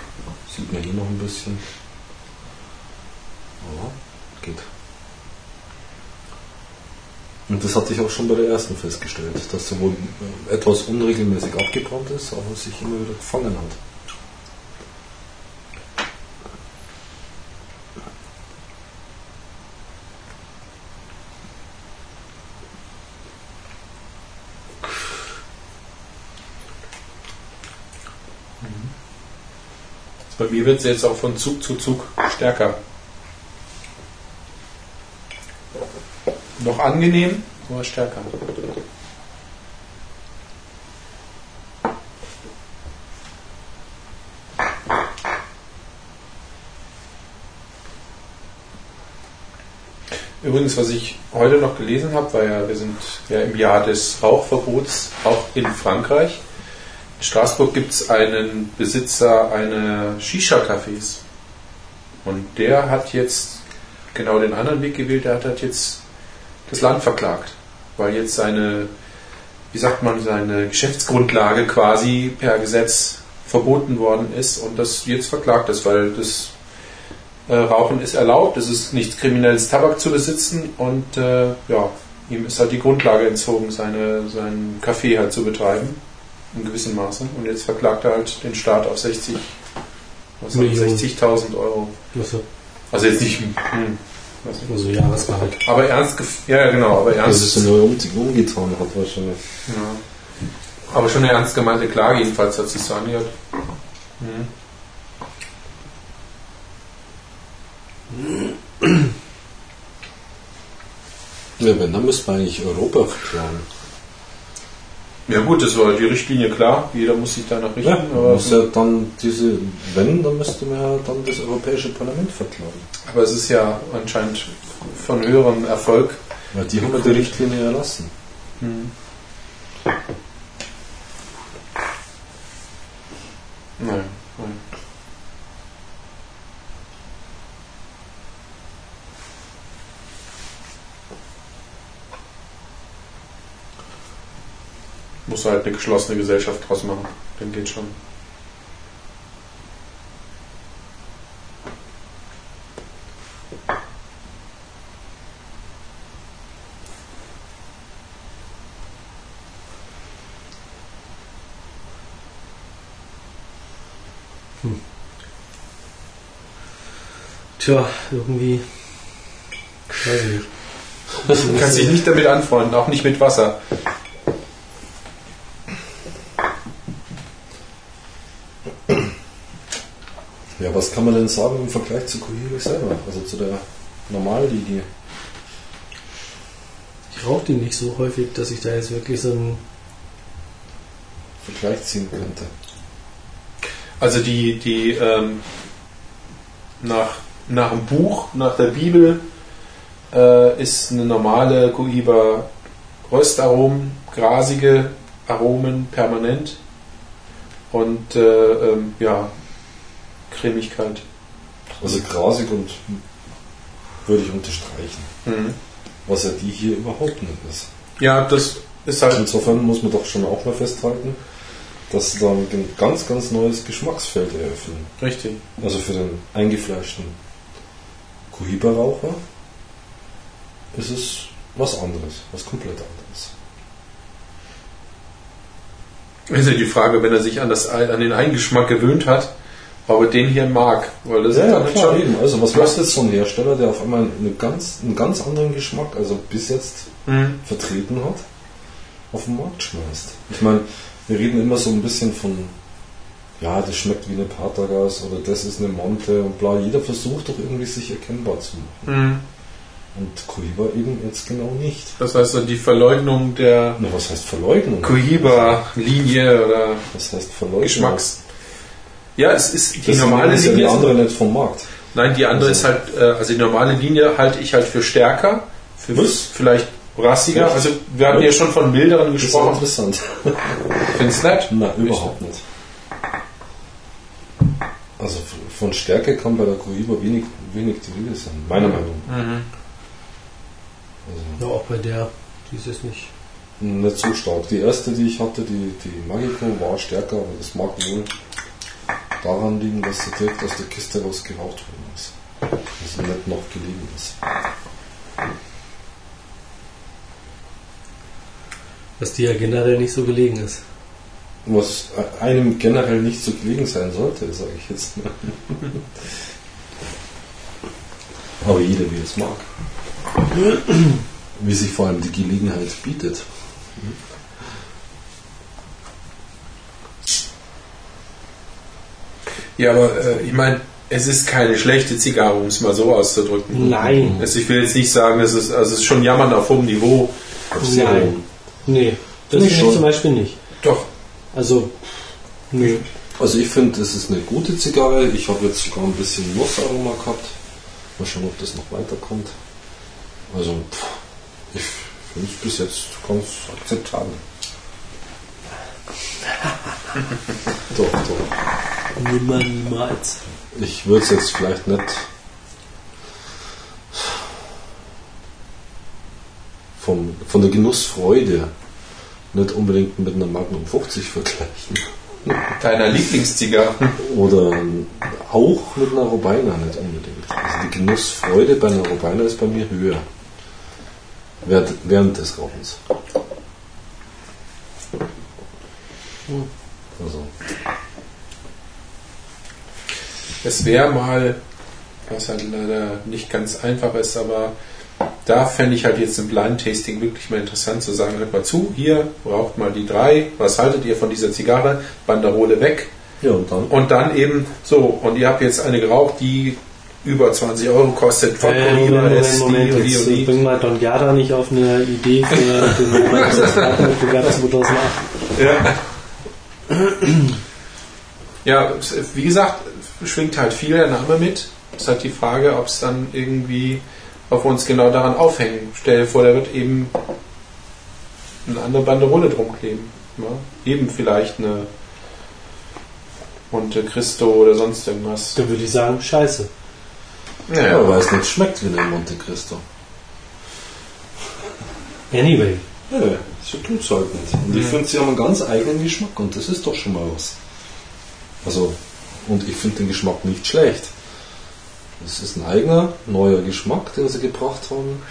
[SPEAKER 2] Sieht man hier noch ein bisschen. Geht. Und das hatte ich auch schon bei der ersten festgestellt, dass sie wohl äh, etwas unregelmäßig abgebrannt ist, aber sich immer wieder gefangen hat.
[SPEAKER 3] Bei mir wird es jetzt auch von Zug zu Zug stärker. Noch angenehm, aber stärker. Übrigens, was ich heute noch gelesen habe, weil ja, wir sind ja im Jahr des Rauchverbots auch in Frankreich. In Straßburg gibt es einen Besitzer einer Shisha-Cafés. Und der hat jetzt genau den anderen Weg gewählt, der hat halt jetzt das Land verklagt. Weil jetzt seine, wie sagt man, seine Geschäftsgrundlage quasi per Gesetz verboten worden ist und das jetzt verklagt ist, weil das äh, Rauchen ist erlaubt, es ist nichts kriminelles Tabak zu besitzen und äh, ja, ihm ist halt die Grundlage entzogen, seine, seinen Café halt zu betreiben in gewissem Maße. Und jetzt verklagt er halt den Staat auf 60, was waren
[SPEAKER 1] Millionen.
[SPEAKER 3] 60.000 Euro.
[SPEAKER 1] Also,
[SPEAKER 3] jetzt nicht, hm.
[SPEAKER 1] Also Jahresgehalt.
[SPEAKER 3] aber ernst, gef- ja ja, genau, aber
[SPEAKER 2] Das
[SPEAKER 3] ernst,
[SPEAKER 2] ist eine um umgetan hat wahrscheinlich.
[SPEAKER 3] ja. aber schon eine ernst gemeinte Klage jedenfalls hat sich so angehört.
[SPEAKER 2] Ja, wenn, dann müsste man eigentlich Europa verklagen.
[SPEAKER 3] Ja gut, das war die Richtlinie klar, jeder muss sich danach richten,
[SPEAKER 2] Ja,
[SPEAKER 3] aber,
[SPEAKER 2] muss ja dann diese, wenn, dann müsste man ja dann das Europäische Parlament verklagen.
[SPEAKER 3] aber es ist ja anscheinend von höherem Erfolg.
[SPEAKER 2] Weil die haben ja die Richtlinie erlassen.
[SPEAKER 3] Mhm. Nein, nein. Muss halt eine geschlossene Gesellschaft draus machen. Dann geht schon.
[SPEAKER 1] Tja, irgendwie. Weiß ich nicht.
[SPEAKER 3] Du kannst dich nicht damit anfreunden, auch nicht mit Wasser.
[SPEAKER 2] Ja, was kann man denn sagen im Vergleich zu Kohiri selber? Also zu der Normallinie?
[SPEAKER 1] Ich rauche die nicht so häufig, dass ich da jetzt wirklich so ein.
[SPEAKER 2] Vergleich ziehen könnte.
[SPEAKER 3] Also die, die ähm, nach, nach dem Buch, nach der Bibel äh, ist eine normale Cohiba Röstaromen, grasige Aromen permanent und äh, ähm, ja, Cremigkeit.
[SPEAKER 2] Also grasig und würde ich unterstreichen.
[SPEAKER 3] Mhm.
[SPEAKER 2] Was ja die hier überhaupt nicht ist.
[SPEAKER 3] Ja, das ist halt
[SPEAKER 2] Insofern muss man doch schon auch mal festhalten, dass sie da ein ganz, ganz neues Geschmacksfeld eröffnen.
[SPEAKER 3] richtig.
[SPEAKER 2] Also für den eingefleischten Cohiba-Raucher ist es was anderes, was komplett anderes.
[SPEAKER 3] Ist ja die Frage, wenn er sich an, das, an den Eingeschmack gewöhnt hat, ob er den hier mag. Weil das
[SPEAKER 2] Ja,
[SPEAKER 3] ist
[SPEAKER 2] ja, klar, eben. Also was macht jetzt so ein Hersteller, der auf einmal eine ganz, einen ganz anderen Geschmack, also bis jetzt
[SPEAKER 3] Mhm.
[SPEAKER 2] vertreten hat, auf den Markt schmeißt? Ich meine, wir reden immer so ein bisschen von, ja, das schmeckt wie eine Patagas oder das ist eine Monte und bla. Jeder versucht doch irgendwie sich erkennbar zu machen.
[SPEAKER 3] Mhm.
[SPEAKER 2] Und Cohiba eben jetzt genau nicht.
[SPEAKER 3] Das heißt, die Verleugnung der
[SPEAKER 2] Na, was heißt Verleugnung?
[SPEAKER 3] Cohiba-Linie oder
[SPEAKER 2] Was heißt Verleugnung?
[SPEAKER 3] Geschmacks. Ja, es ist die
[SPEAKER 2] Das
[SPEAKER 3] normale
[SPEAKER 2] ist ja die
[SPEAKER 3] Linie.
[SPEAKER 2] andere nicht vom Markt.
[SPEAKER 3] Nein, die andere
[SPEAKER 2] Also-
[SPEAKER 3] ist halt, äh, also die normale Linie halte ich halt für stärker, für
[SPEAKER 2] Was?
[SPEAKER 3] vielleicht rassiger. Also wir hatten
[SPEAKER 2] Ja.
[SPEAKER 3] ja schon von milderen
[SPEAKER 2] Das ist
[SPEAKER 3] gesprochen.
[SPEAKER 2] interessant.
[SPEAKER 3] Ich finde es nett.
[SPEAKER 2] Nein, überhaupt nicht. Also von Stärke kann bei der Cohiba wenig, wenig die Rede sein, meiner Meinung nach.
[SPEAKER 3] Mhm.
[SPEAKER 2] Also
[SPEAKER 1] Ja, auch bei der, die ist es nicht.
[SPEAKER 2] nicht so stark. Die erste, die ich hatte, die, die Magico, war stärker, aber das mag wohl daran liegen, dass sie direkt aus der Kiste raus geraucht worden ist. Also nicht noch gelegen ist.
[SPEAKER 1] Was die ja generell nicht so gelegen ist.
[SPEAKER 2] Was einem generell nicht so gelegen sein sollte, sage ich jetzt mal. Aber jeder wie es mag. Wie sich vor allem die Gelegenheit bietet.
[SPEAKER 3] Ja, aber äh, ich meine, es ist keine schlechte Zigarre, um es mal so auszudrücken.
[SPEAKER 1] Nein.
[SPEAKER 3] Also ich will jetzt nicht sagen, es ist, also es ist schon jammern auf hohem Niveau.
[SPEAKER 1] Nein. Nee, das finde ich
[SPEAKER 2] schon.
[SPEAKER 1] zum Beispiel nicht.
[SPEAKER 3] Doch.
[SPEAKER 1] Also, nö.
[SPEAKER 2] Also ich finde, es ist eine gute Zigarre. Ich habe jetzt sogar ein bisschen Nussaroma gehabt. Mal schauen, ob das noch weiterkommt. Also pff, ich finde es bis jetzt ganz akzeptabel. doch, doch.
[SPEAKER 1] Nimmer niemals.
[SPEAKER 2] Ich würde es jetzt vielleicht nicht vom, von der Genussfreude nicht unbedingt mit einer Magnum 50 vergleichen.
[SPEAKER 3] Deiner Lieblingszigarre.
[SPEAKER 2] Oder auch mit einer Robina nicht unbedingt. Also die Genussfreude bei einer Robina ist bei mir höher. Während, während des Rauchens. Also,
[SPEAKER 3] Es wäre mal, was halt leider nicht ganz einfach ist, aber da fände ich halt jetzt im Blind Tasting wirklich mal interessant zu sagen, hört mal zu, hier raucht mal die drei, was haltet ihr von dieser Zigarre, Banderole weg
[SPEAKER 2] ja, und dann?
[SPEAKER 3] und dann eben so, und ihr habt jetzt eine geraucht, die über 20 Euro kostet, von
[SPEAKER 1] Äh, Moment,
[SPEAKER 3] ist
[SPEAKER 1] Moment,
[SPEAKER 3] die
[SPEAKER 1] Moment.
[SPEAKER 3] die
[SPEAKER 1] Jetzt
[SPEAKER 3] die.
[SPEAKER 1] bring mal Don Gerda nicht auf eine Idee für den Gerda 2008.
[SPEAKER 3] Ja. ja, wie gesagt, schwingt halt viel der Name mit. Es ist halt die Frage, ob es dann irgendwie auf uns genau daran aufhängen. Stell dir vor, da wird eben eine andere Banderole drum kleben. Ja? Eben vielleicht eine Monte Cristo oder sonst irgendwas.
[SPEAKER 1] Dann würde ich sagen, scheiße.
[SPEAKER 2] Ja, weil es nicht schmeckt wie eine Monte Cristo.
[SPEAKER 1] Anyway.
[SPEAKER 2] Ja, so tut es halt nicht. Und ich finde, sie haben einen ganz eigenen Geschmack und das ist doch schon mal was. Also, und ich finde den Geschmack nicht schlecht. Es ist ein eigener, neuer Geschmack, den sie gebracht haben,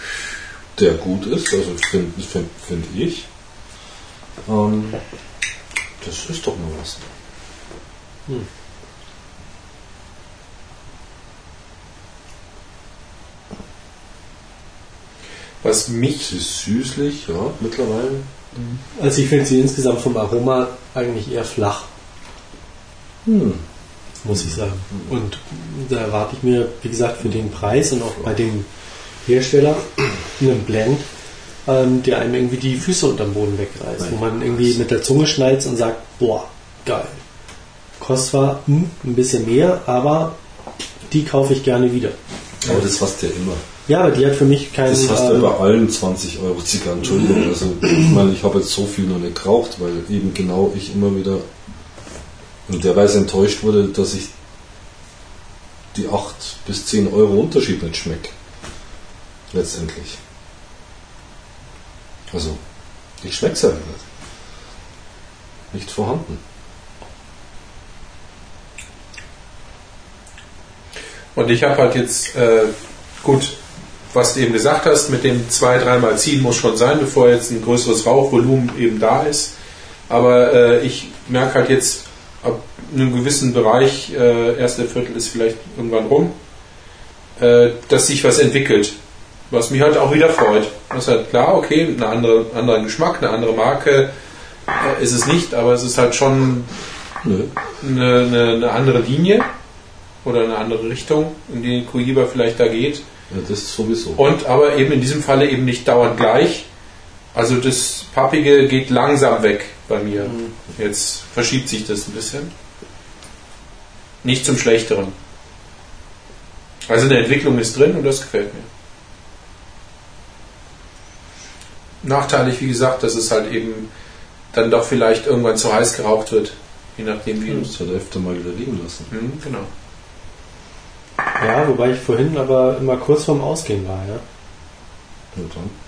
[SPEAKER 2] der gut ist, also finde find, find ich. Ähm, das ist doch mal was.
[SPEAKER 3] Was mich
[SPEAKER 2] Sie ist süßlich, ja, mittlerweile.
[SPEAKER 1] Also ich finde sie insgesamt vom Aroma eigentlich eher flach,
[SPEAKER 2] Hm.
[SPEAKER 1] Muss ich sagen. Und da erwarte ich mir, wie gesagt, für den Preis und auch bei dem Hersteller einen Blend, ähm, der einem irgendwie die Füße unterm Boden wegreißt. Wo man irgendwie mit der Zunge schneidet und sagt, boah, geil. Kostet zwar hm, ein bisschen mehr, aber die kaufe ich gerne wieder.
[SPEAKER 2] Aber das hast du ja immer.
[SPEAKER 1] Ja, aber die hat für mich keinen...
[SPEAKER 2] Das hast du
[SPEAKER 1] ähm,
[SPEAKER 2] bei allen 20 Euro Zigarren. Entschuldigung, also ich meine, ich habe jetzt so viel noch nicht geraucht, weil eben genau ich immer wieder Weise enttäuscht wurde, dass ich die 8 bis 10 Euro Unterschied nicht schmecke. Letztendlich. Also, ich schmecke es einfach nicht. Nicht vorhanden.
[SPEAKER 3] Und ich habe halt jetzt, äh, gut, was du eben gesagt hast, mit dem zwei, dreimal ziehen muss schon sein, bevor jetzt ein größeres Rauchvolumen eben da ist. Aber äh, ich merke halt jetzt, ab einem gewissen Bereich, äh, erste Viertel ist vielleicht irgendwann rum, äh, dass sich was entwickelt. Was mich halt auch wieder freut. Das ist halt klar, okay, ein andere, anderer Geschmack, eine andere Marke äh, ist es nicht, aber es ist halt schon eine, eine, eine andere Linie oder eine andere Richtung, in die Cohiba vielleicht da geht.
[SPEAKER 2] Ja, das sowieso.
[SPEAKER 3] Und aber eben in diesem Falle eben nicht dauernd gleich. Also das Pappige geht langsam weg bei mir. Jetzt verschiebt sich das ein bisschen. Nicht zum Schlechteren. Also eine Entwicklung ist drin und das gefällt mir. Nachteilig, wie gesagt, dass es halt eben dann doch vielleicht irgendwann zu heiß geraucht wird. Je nachdem wie.
[SPEAKER 2] Das hat er öfter mal wieder liegen lassen.
[SPEAKER 3] Hm, genau.
[SPEAKER 1] Ja, wobei ich vorhin aber immer kurz vorm Ausgehen war, ja.
[SPEAKER 2] Ja, dann.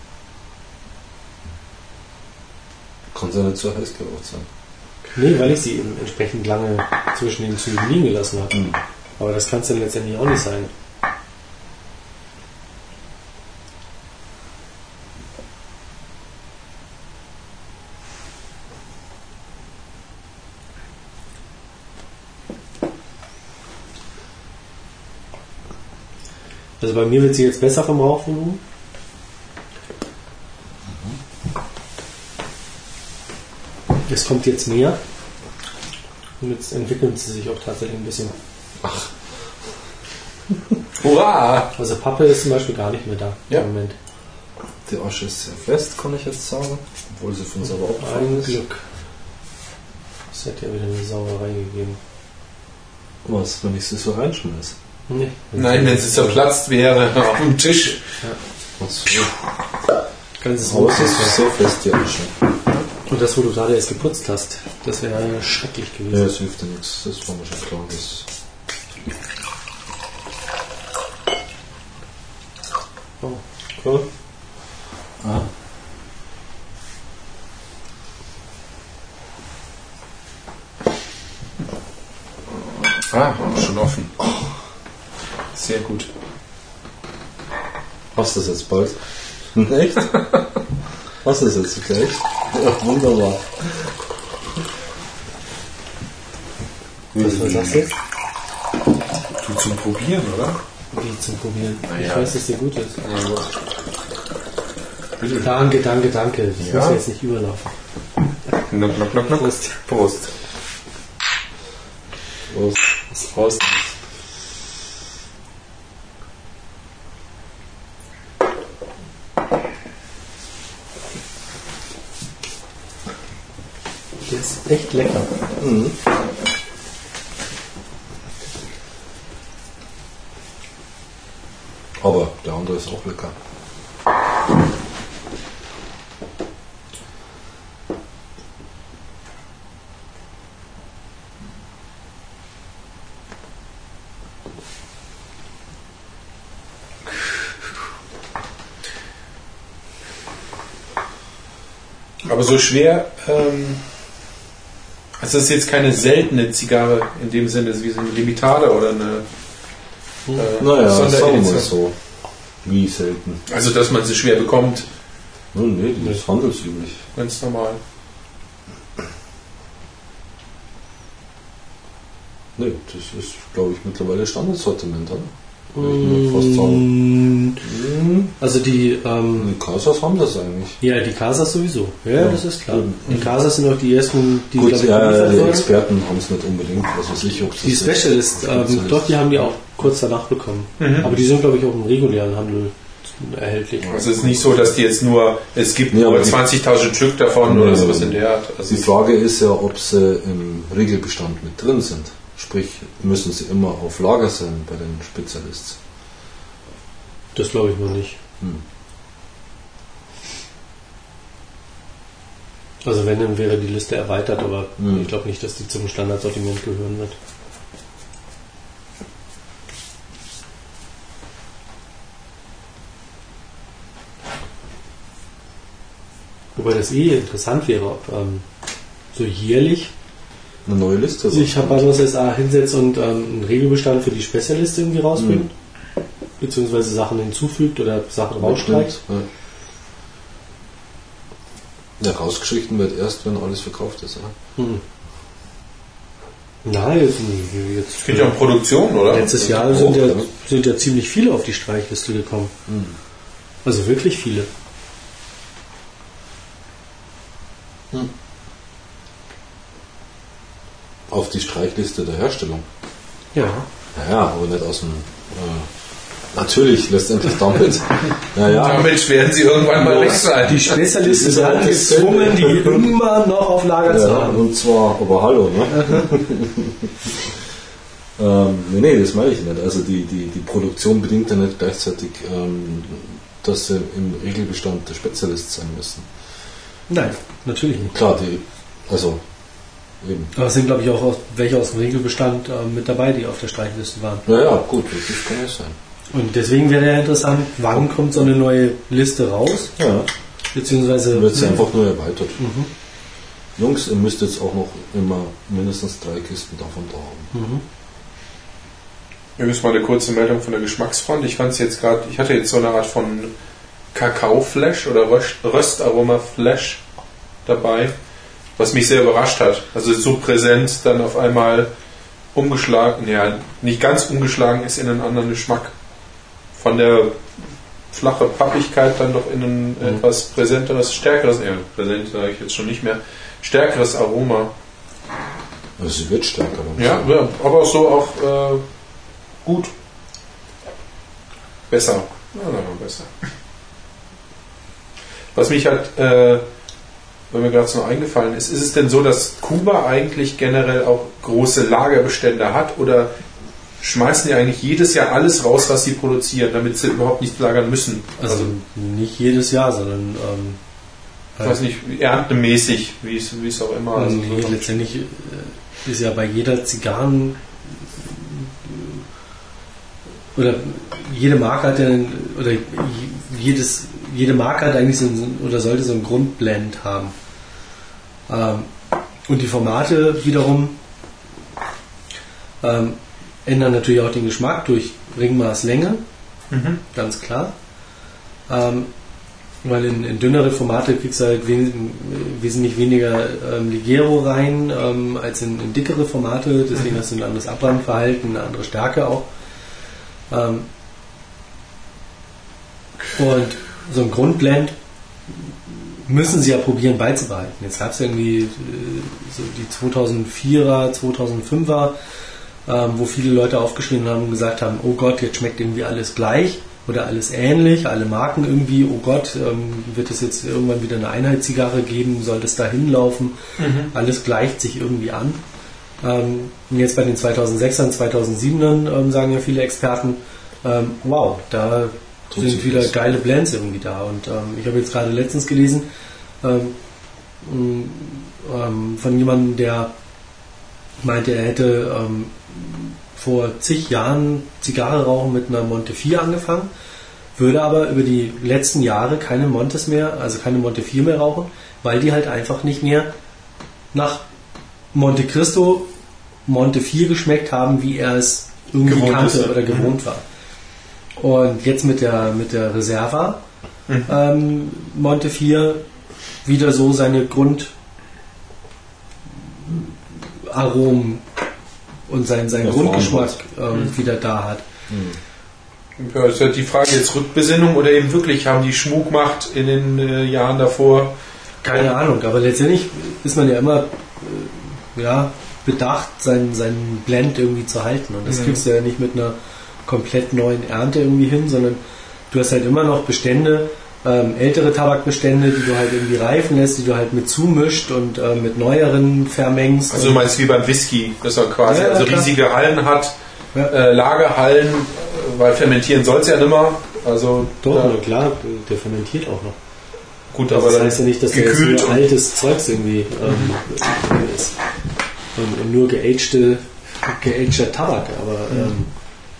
[SPEAKER 2] Kann ja nicht so heiß geraucht sein.
[SPEAKER 1] Nee, weil ich sie eben entsprechend lange zwischen den Zügen liegen gelassen habe.
[SPEAKER 2] Hm.
[SPEAKER 1] Aber das kann es dann letztendlich auch nicht sein. Also bei mir wird sie jetzt besser vom Rauchvolumen. Es kommt jetzt mehr. Und jetzt entwickeln sie sich auch tatsächlich ein bisschen.
[SPEAKER 3] Hurra!
[SPEAKER 1] Also Pappe ist zum Beispiel gar nicht mehr da
[SPEAKER 3] Ja.
[SPEAKER 1] im Moment.
[SPEAKER 2] Die Asche ist sehr fest, kann ich jetzt sagen. Obwohl sie von selber
[SPEAKER 1] Ein
[SPEAKER 2] abgefallen ist.
[SPEAKER 1] Glück. Es hat ja wieder eine Sauerei gegeben.
[SPEAKER 2] Was, wenn ich sie so reinschmeiße?
[SPEAKER 1] Nee.
[SPEAKER 3] Nein, wenn sie zerplatzt wäre auf dem Tisch.
[SPEAKER 2] Was
[SPEAKER 1] Ganzes
[SPEAKER 2] Aber es
[SPEAKER 1] Haus
[SPEAKER 2] ist sehr fest, die Asche.
[SPEAKER 1] Und das, wo du gerade erst geputzt hast, das wäre schrecklich
[SPEAKER 2] Ja,
[SPEAKER 1] gewesen.
[SPEAKER 2] es hilft ja nichts. Das war mir schon klar. Das
[SPEAKER 1] Oh, cool.
[SPEAKER 2] ah.
[SPEAKER 3] Ah, schon offen. Sehr gut.
[SPEAKER 2] Hast du das jetzt bald? Echt? Hast du das jetzt gleich? Ja, wunderbar.
[SPEAKER 1] Was war das jetzt?
[SPEAKER 3] Du zum Probieren, oder?
[SPEAKER 1] Wie zum Probieren.
[SPEAKER 3] Naja.
[SPEAKER 1] Ich weiß, dass der gut ist. Danke, danke, danke. Das
[SPEAKER 3] Ja.
[SPEAKER 1] muss jetzt nicht überlaufen.
[SPEAKER 3] Knock, knock, knock, knock.
[SPEAKER 1] Prost.
[SPEAKER 3] Prost.
[SPEAKER 2] Prost.
[SPEAKER 1] Das raus. Der ist echt lecker.
[SPEAKER 2] Mhm. Aber der andere ist auch lecker.
[SPEAKER 3] Aber so schwer, ähm, also es ist jetzt keine seltene Zigarre in dem Sinne, wie so eine Limitada oder eine äh,
[SPEAKER 2] Naja, sagen
[SPEAKER 3] Sonderedition.
[SPEAKER 2] so. Wie selten.
[SPEAKER 3] Also dass man sie schwer bekommt,
[SPEAKER 2] Nun, nee, die ist handelsüblich.
[SPEAKER 3] ganz normal.
[SPEAKER 2] Nee, das ist, glaube ich, mittlerweile Standardsortiment, oder? Würde
[SPEAKER 1] Mm, Also die, ähm,
[SPEAKER 2] Die Casas haben das eigentlich.
[SPEAKER 1] ja, die Casas sowieso. Ja,
[SPEAKER 2] Ja.
[SPEAKER 1] das ist klar.
[SPEAKER 2] Mhm.
[SPEAKER 1] Die Casas sind auch die ersten, die
[SPEAKER 2] Gut,
[SPEAKER 1] glaub ich,
[SPEAKER 2] ja, die. Experten haben es nicht unbedingt. Was weiß ich, ob das
[SPEAKER 1] Die Specialist, ähm, doch, die haben die auch kurz danach bekommen.
[SPEAKER 3] Mhm.
[SPEAKER 1] Aber die sind, glaube ich, auch im regulären Handel erhältlich.
[SPEAKER 3] Also es ist nicht so, dass die jetzt nur, es gibt
[SPEAKER 2] Nee,
[SPEAKER 3] nur
[SPEAKER 2] aber die-
[SPEAKER 3] 20.000 Stück davon oder sowas in der Art. Also
[SPEAKER 2] Die Frage ist ja, ob sie im Regelbestand mit drin sind. Sprich, müssen sie immer auf Lager sein bei den Spezialisten.
[SPEAKER 1] Das glaube ich noch nicht.
[SPEAKER 2] Hm.
[SPEAKER 1] Also wenn, dann wäre die Liste erweitert, aber
[SPEAKER 2] Mhm.
[SPEAKER 1] ich glaube nicht, dass die zum Standardsortiment gehören wird. Wobei das eh interessant wäre, ob ähm, so jährlich
[SPEAKER 2] Eine neue Liste.
[SPEAKER 1] sich Habanos SA hinsetzt und ähm, einen Regelbestand für die Spezialiste irgendwie rausbringt, beziehungsweise Sachen hinzufügt oder Sachen rausstreicht.
[SPEAKER 2] Ja. Ja, rausgeschrieben wird erst, wenn alles verkauft ist. Ja?
[SPEAKER 1] Hm. Nein, jetzt, jetzt
[SPEAKER 3] Es geht ja um Produktion, oder?
[SPEAKER 1] letztes Jahr sind ja, sind ja ziemlich viele auf die Streichliste gekommen. Also wirklich viele.
[SPEAKER 2] Auf die Streichliste der Herstellung.
[SPEAKER 1] Ja.
[SPEAKER 2] Naja, aber nicht aus dem. Äh, natürlich, letztendlich damit. Naja,
[SPEAKER 3] Damit werden sie irgendwann mal weg sein.
[SPEAKER 1] Die Spezialisten werden
[SPEAKER 2] halt
[SPEAKER 1] gezwungen, die immer noch auf Lager zu
[SPEAKER 2] ja,
[SPEAKER 1] haben.
[SPEAKER 2] und zwar, aber hallo, ne? ähm, nee, nee, das meine ich nicht. Also die, die, die Produktion bedingt ja nicht gleichzeitig, ähm, dass sie im Regelbestand der Spezialist sein müssen.
[SPEAKER 1] Nein, natürlich nicht.
[SPEAKER 2] Klar, die, also eben.
[SPEAKER 1] Aber es sind, glaube ich, auch welche aus dem Regelbestand äh, mit dabei, die auf der Streichliste waren.
[SPEAKER 2] Naja, gut, das kann ja sein.
[SPEAKER 1] Und deswegen wäre ja interessant, wann kommt so eine neue Liste raus?
[SPEAKER 2] Ja,
[SPEAKER 1] Beziehungsweise.
[SPEAKER 2] wird sie einfach nur erweitert. Jungs, ihr müsst jetzt auch noch immer mindestens drei Kisten davon da haben.
[SPEAKER 3] Hier ist mal eine kurze Meldung von der Geschmacksfront. Ich fand es jetzt gerade, ich hatte jetzt so eine Art von Kakao-Flash oder Röst- Röstaroma-Flash dabei, was mich sehr überrascht hat. Also so präsent dann auf einmal umgeschlagen, ja, nicht ganz umgeschlagen ist in einen anderen Geschmack. Von der flache Pappigkeit dann doch in ein etwas präsenteres, stärkeres, ja, präsent sage ich jetzt schon nicht mehr, stärkeres Aroma.
[SPEAKER 2] Also sie wird stärker.
[SPEAKER 3] Ja, ja aber so auch äh, gut. Besser. Ja, sagen besser. Was mich halt, äh, wenn mir gerade so noch eingefallen ist, ist es denn so, dass Kuba eigentlich generell auch große Lagerbestände hat oder schmeißen die eigentlich jedes Jahr alles raus, was sie produzieren, damit sie überhaupt nichts lagern müssen?
[SPEAKER 1] Also nicht jedes Jahr, sondern ähm,
[SPEAKER 3] ich weiß nicht, erntemäßig, wie es auch immer. Also
[SPEAKER 1] nee,
[SPEAKER 3] so.
[SPEAKER 1] letztendlich äh, ist ja bei jeder Zigarren oder jede Marke hat ja einen- oder jedes, jede Marke hat eigentlich so ein, oder sollte so einen Grundblend haben. Ähm, und die Formate wiederum ähm, ändern natürlich auch den Geschmack durch Ringmaßlänge,
[SPEAKER 3] Mhm.
[SPEAKER 1] ganz klar. Ähm, weil in, in dünnere Formate kriegst du halt wes wesentlich weniger ähm, Ligero rein ähm, als in, in dickere Formate, deswegen hast du ein anderes Abbrandverhalten, eine andere Stärke auch. Ähm, und so ein Grundblend müssen sie ja probieren beizubehalten. Jetzt gab es irgendwie äh, so die 2004er, 2005er, ähm, wo viele Leute aufgeschrieben haben und gesagt haben, oh Gott, jetzt schmeckt irgendwie alles gleich oder alles ähnlich, alle Marken irgendwie, oh Gott, ähm, wird es jetzt irgendwann wieder eine Einheitszigarre geben, soll das da hinlaufen, alles gleicht sich irgendwie an. Ähm, und jetzt bei den 2006ern, 2007ern ähm, sagen ja viele Experten, ähm, wow, da
[SPEAKER 2] Tut
[SPEAKER 1] sind wieder
[SPEAKER 2] was.
[SPEAKER 1] geile Blends irgendwie da. Und ähm, ich habe jetzt gerade letztens gelesen ähm, von jemandem, der meinte, er hätte vor zig Jahren Zigarre rauchen mit einer Monte 4 angefangen, würde aber über die letzten Jahre keine Montes mehr, also keine Monte 4 mehr rauchen, weil die halt einfach nicht mehr nach Monte Cristo Monte 4 geschmeckt haben, wie er es irgendwie
[SPEAKER 3] Gewohnt
[SPEAKER 1] kannte
[SPEAKER 3] ist,
[SPEAKER 1] oder gewohnt war. Und jetzt mit der, mit der Reserva ähm, Monte 4 wieder so seine Grundaromen und sein, seinen
[SPEAKER 2] Erfahren
[SPEAKER 1] Grundgeschmack ähm, wieder da hat.
[SPEAKER 3] Ja, ist halt die Frage jetzt Rückbesinnung oder eben wirklich haben die Schmuckmacht in den äh, Jahren davor
[SPEAKER 1] Keine Ahnung, aber letztendlich ist man ja immer äh, ja, bedacht, seinen, seinen Blend irgendwie zu halten. Und das
[SPEAKER 3] Mhm.
[SPEAKER 1] kriegst du ja nicht mit einer komplett neuen Ernte irgendwie hin, sondern du hast halt immer noch Bestände, ähm, ältere Tabakbestände, die du halt irgendwie reifen lässt, die du halt mit zumischt und äh, mit neueren vermengst.
[SPEAKER 3] Also du meinst wie beim Whisky, dass er quasi
[SPEAKER 1] Ja,
[SPEAKER 3] also riesige Hallen hat,
[SPEAKER 1] Ja.
[SPEAKER 3] äh, Lagerhallen, weil fermentieren soll es ja nimmer. Also
[SPEAKER 1] doch, na klar, der fermentiert auch noch.
[SPEAKER 3] gut,
[SPEAKER 1] Das
[SPEAKER 3] aber dann
[SPEAKER 1] heißt ja nicht, dass der
[SPEAKER 3] gekühlt
[SPEAKER 1] nur altes Zeugs irgendwie ähm, ist. Und, und nur geagte, geagter Tabak, aber ähm,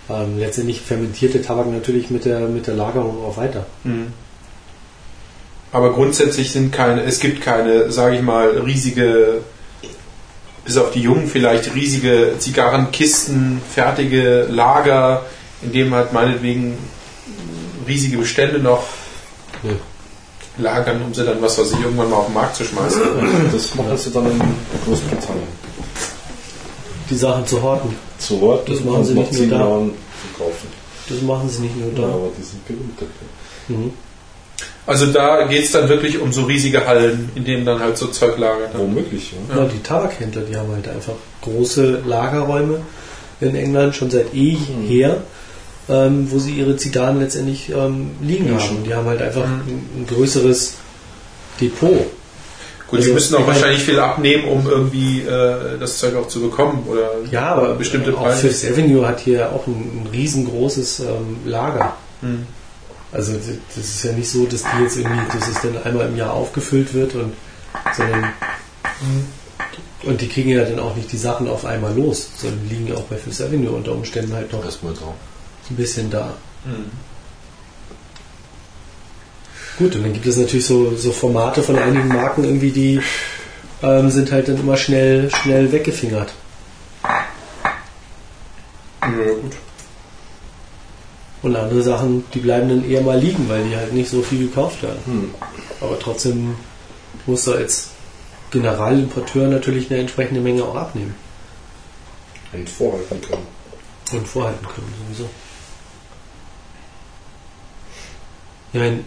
[SPEAKER 1] ähm, letztendlich fermentierte Tabak natürlich mit der, mit der Lagerung auch weiter.
[SPEAKER 3] Mhm. Aber grundsätzlich sind keine, es gibt keine, sage ich mal, riesige, bis auf die Jungen vielleicht riesige Zigarrenkisten, fertige Lager, in dem halt meinetwegen riesige Bestände noch
[SPEAKER 1] Ja.
[SPEAKER 3] lagern, um sie dann, was weiß ich, irgendwann mal auf den Markt zu schmeißen.
[SPEAKER 2] Das machen sie dann in Großbritannien.
[SPEAKER 1] die Sachen zu horten.
[SPEAKER 2] Zu Wort
[SPEAKER 1] Das machen sie nicht nur da.
[SPEAKER 2] Verkaufen.
[SPEAKER 1] Das machen sie nicht nur
[SPEAKER 2] Ja,
[SPEAKER 1] da.
[SPEAKER 2] aber die sind berühmt dafür.
[SPEAKER 1] Mhm.
[SPEAKER 3] Also da geht es dann wirklich um so riesige Hallen, in denen dann halt so Zeug lagert.
[SPEAKER 2] Womöglich, ja.
[SPEAKER 1] Ja, die Tabakhändler, die haben halt einfach große Lagerräume in England schon seit jeher, ähm, wo sie ihre Zigarren letztendlich ähm, liegen
[SPEAKER 2] Ja.
[SPEAKER 1] haben. Die haben halt einfach ein, ein größeres Depot.
[SPEAKER 3] Gut,
[SPEAKER 1] Also,
[SPEAKER 3] die müssen auch wahrscheinlich viel abnehmen, um irgendwie äh, das Zeug auch zu bekommen. Oder
[SPEAKER 1] Ja, aber
[SPEAKER 3] bestimmte
[SPEAKER 1] auch
[SPEAKER 3] Preise.
[SPEAKER 1] Fifth Avenue hat hier auch ein, ein riesengroßes ähm, Lager.
[SPEAKER 3] Hm.
[SPEAKER 1] Also das ist ja nicht so, dass die jetzt irgendwie, dass es dann einmal im Jahr aufgefüllt wird und sondern und die kriegen ja dann auch nicht die Sachen auf einmal los, sondern liegen auch bei Fifth Avenue unter Umständen halt noch
[SPEAKER 2] Erstmal drauf.
[SPEAKER 1] ein bisschen da.
[SPEAKER 3] Hm.
[SPEAKER 1] Gut, und dann gibt es natürlich so, so Formate von einigen Marken irgendwie, die ähm, sind halt dann immer schnell, schnell weggefingert.
[SPEAKER 3] Ja, gut.
[SPEAKER 1] Und andere Sachen, die bleiben dann eher mal liegen, weil die halt nicht so viel gekauft werden.
[SPEAKER 2] Hm.
[SPEAKER 1] Aber trotzdem muss da als Generalimporteur natürlich eine entsprechende Menge auch abnehmen
[SPEAKER 2] Und vorhalten können.
[SPEAKER 1] und vorhalten können, sowieso. Ich meine,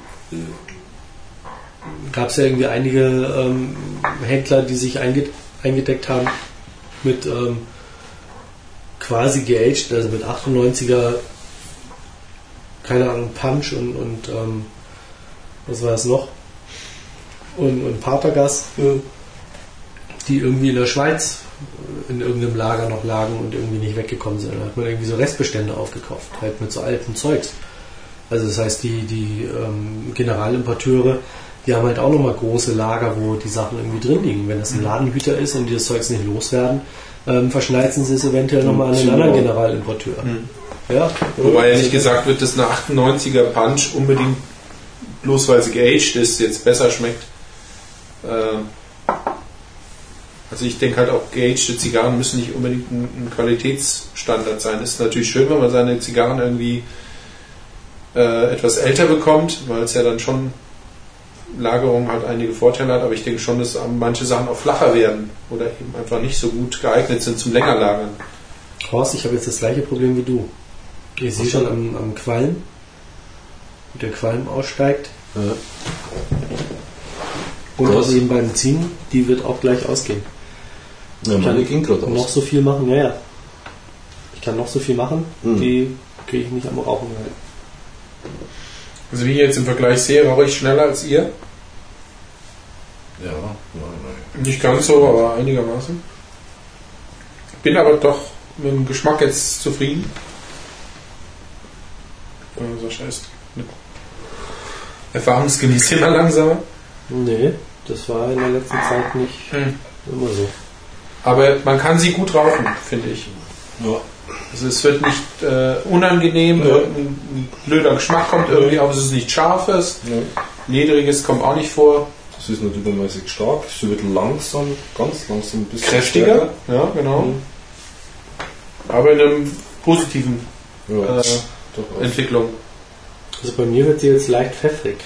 [SPEAKER 1] gab es ja irgendwie einige ähm, Händler, die sich einge eingedeckt haben mit ähm, quasi geaged, also mit 98er, keine Ahnung, Punch und, und ähm, was war es noch? Und, und Patergas, die irgendwie in der Schweiz in irgendeinem Lager noch lagen und irgendwie nicht weggekommen sind. Da hat man irgendwie so Restbestände aufgekauft, halt mit so alten Zeugs. Also das heißt, die, die ähm, Generalimporteure, die haben halt auch nochmal große Lager, wo die Sachen irgendwie drin liegen. Wenn das ein Ladenhüter ist und die das Zeugs nicht loswerden, ähm, verschneizen sie es eventuell nochmal an einen anderen Generalimporteur. Ja,
[SPEAKER 3] Wobei ja nicht gesagt wird, dass eine 98er Punch unbedingt, bloß weil sie geaged ist, jetzt besser schmeckt. Ähm, also ich denke halt auch, geagte Zigarren müssen nicht unbedingt ein, Qualitätsstandard sein. Es ist natürlich schön, wenn man seine Zigarren irgendwie äh, etwas älter bekommt, weil es ja dann schon Lagerung halt einige Vorteile hat, aber ich denke schon, dass manche Sachen auch flacher werden oder eben einfach nicht so gut geeignet sind zum länger lagern.
[SPEAKER 1] Horst, ich habe jetzt das gleiche Problem wie du. Ich sehe schon am, am Qualm, wie der Qualm aussteigt.
[SPEAKER 2] Ja.
[SPEAKER 1] Und
[SPEAKER 2] Was?
[SPEAKER 1] auch eben beim Ziehen, die wird auch gleich ausgehen.
[SPEAKER 2] Ja, meine ging gerade
[SPEAKER 1] noch
[SPEAKER 2] aus.
[SPEAKER 1] so viel machen, ja, ja. Ich kann noch so viel machen,
[SPEAKER 2] Mhm.
[SPEAKER 1] die kriege ich nicht am Rauchen halten.
[SPEAKER 3] Also wie ich jetzt im Vergleich sehe, rauche ich schneller als ihr.
[SPEAKER 2] Ja, nein,
[SPEAKER 3] Nicht ganz so, aber einigermaßen. Bin aber doch mit dem Geschmack jetzt zufrieden. Also das heißt, erfahrungsgemäß immer langsamer.
[SPEAKER 1] Nee, das war in der letzten Zeit nicht
[SPEAKER 3] Hm.
[SPEAKER 1] immer so.
[SPEAKER 3] Aber man kann sie gut rauchen, finde ich.
[SPEAKER 2] Ja.
[SPEAKER 3] Also es wird nicht äh, unangenehm,
[SPEAKER 2] Ja.
[SPEAKER 3] irgendein ein blöder Geschmack kommt irgendwie auf, es ist nicht scharfes,
[SPEAKER 2] ja.
[SPEAKER 3] ledriges kommt auch nicht vor,
[SPEAKER 2] Das ist nicht übermäßig stark, es wird langsam, ganz langsam ein bisschen
[SPEAKER 3] kräftiger,
[SPEAKER 2] stärker.
[SPEAKER 3] ja genau,
[SPEAKER 1] Mhm.
[SPEAKER 3] aber in einem positiven
[SPEAKER 2] Ja,
[SPEAKER 3] äh,
[SPEAKER 2] durchaus.
[SPEAKER 3] Entwicklung.
[SPEAKER 1] Also bei mir wird sie jetzt leicht pfeffrig.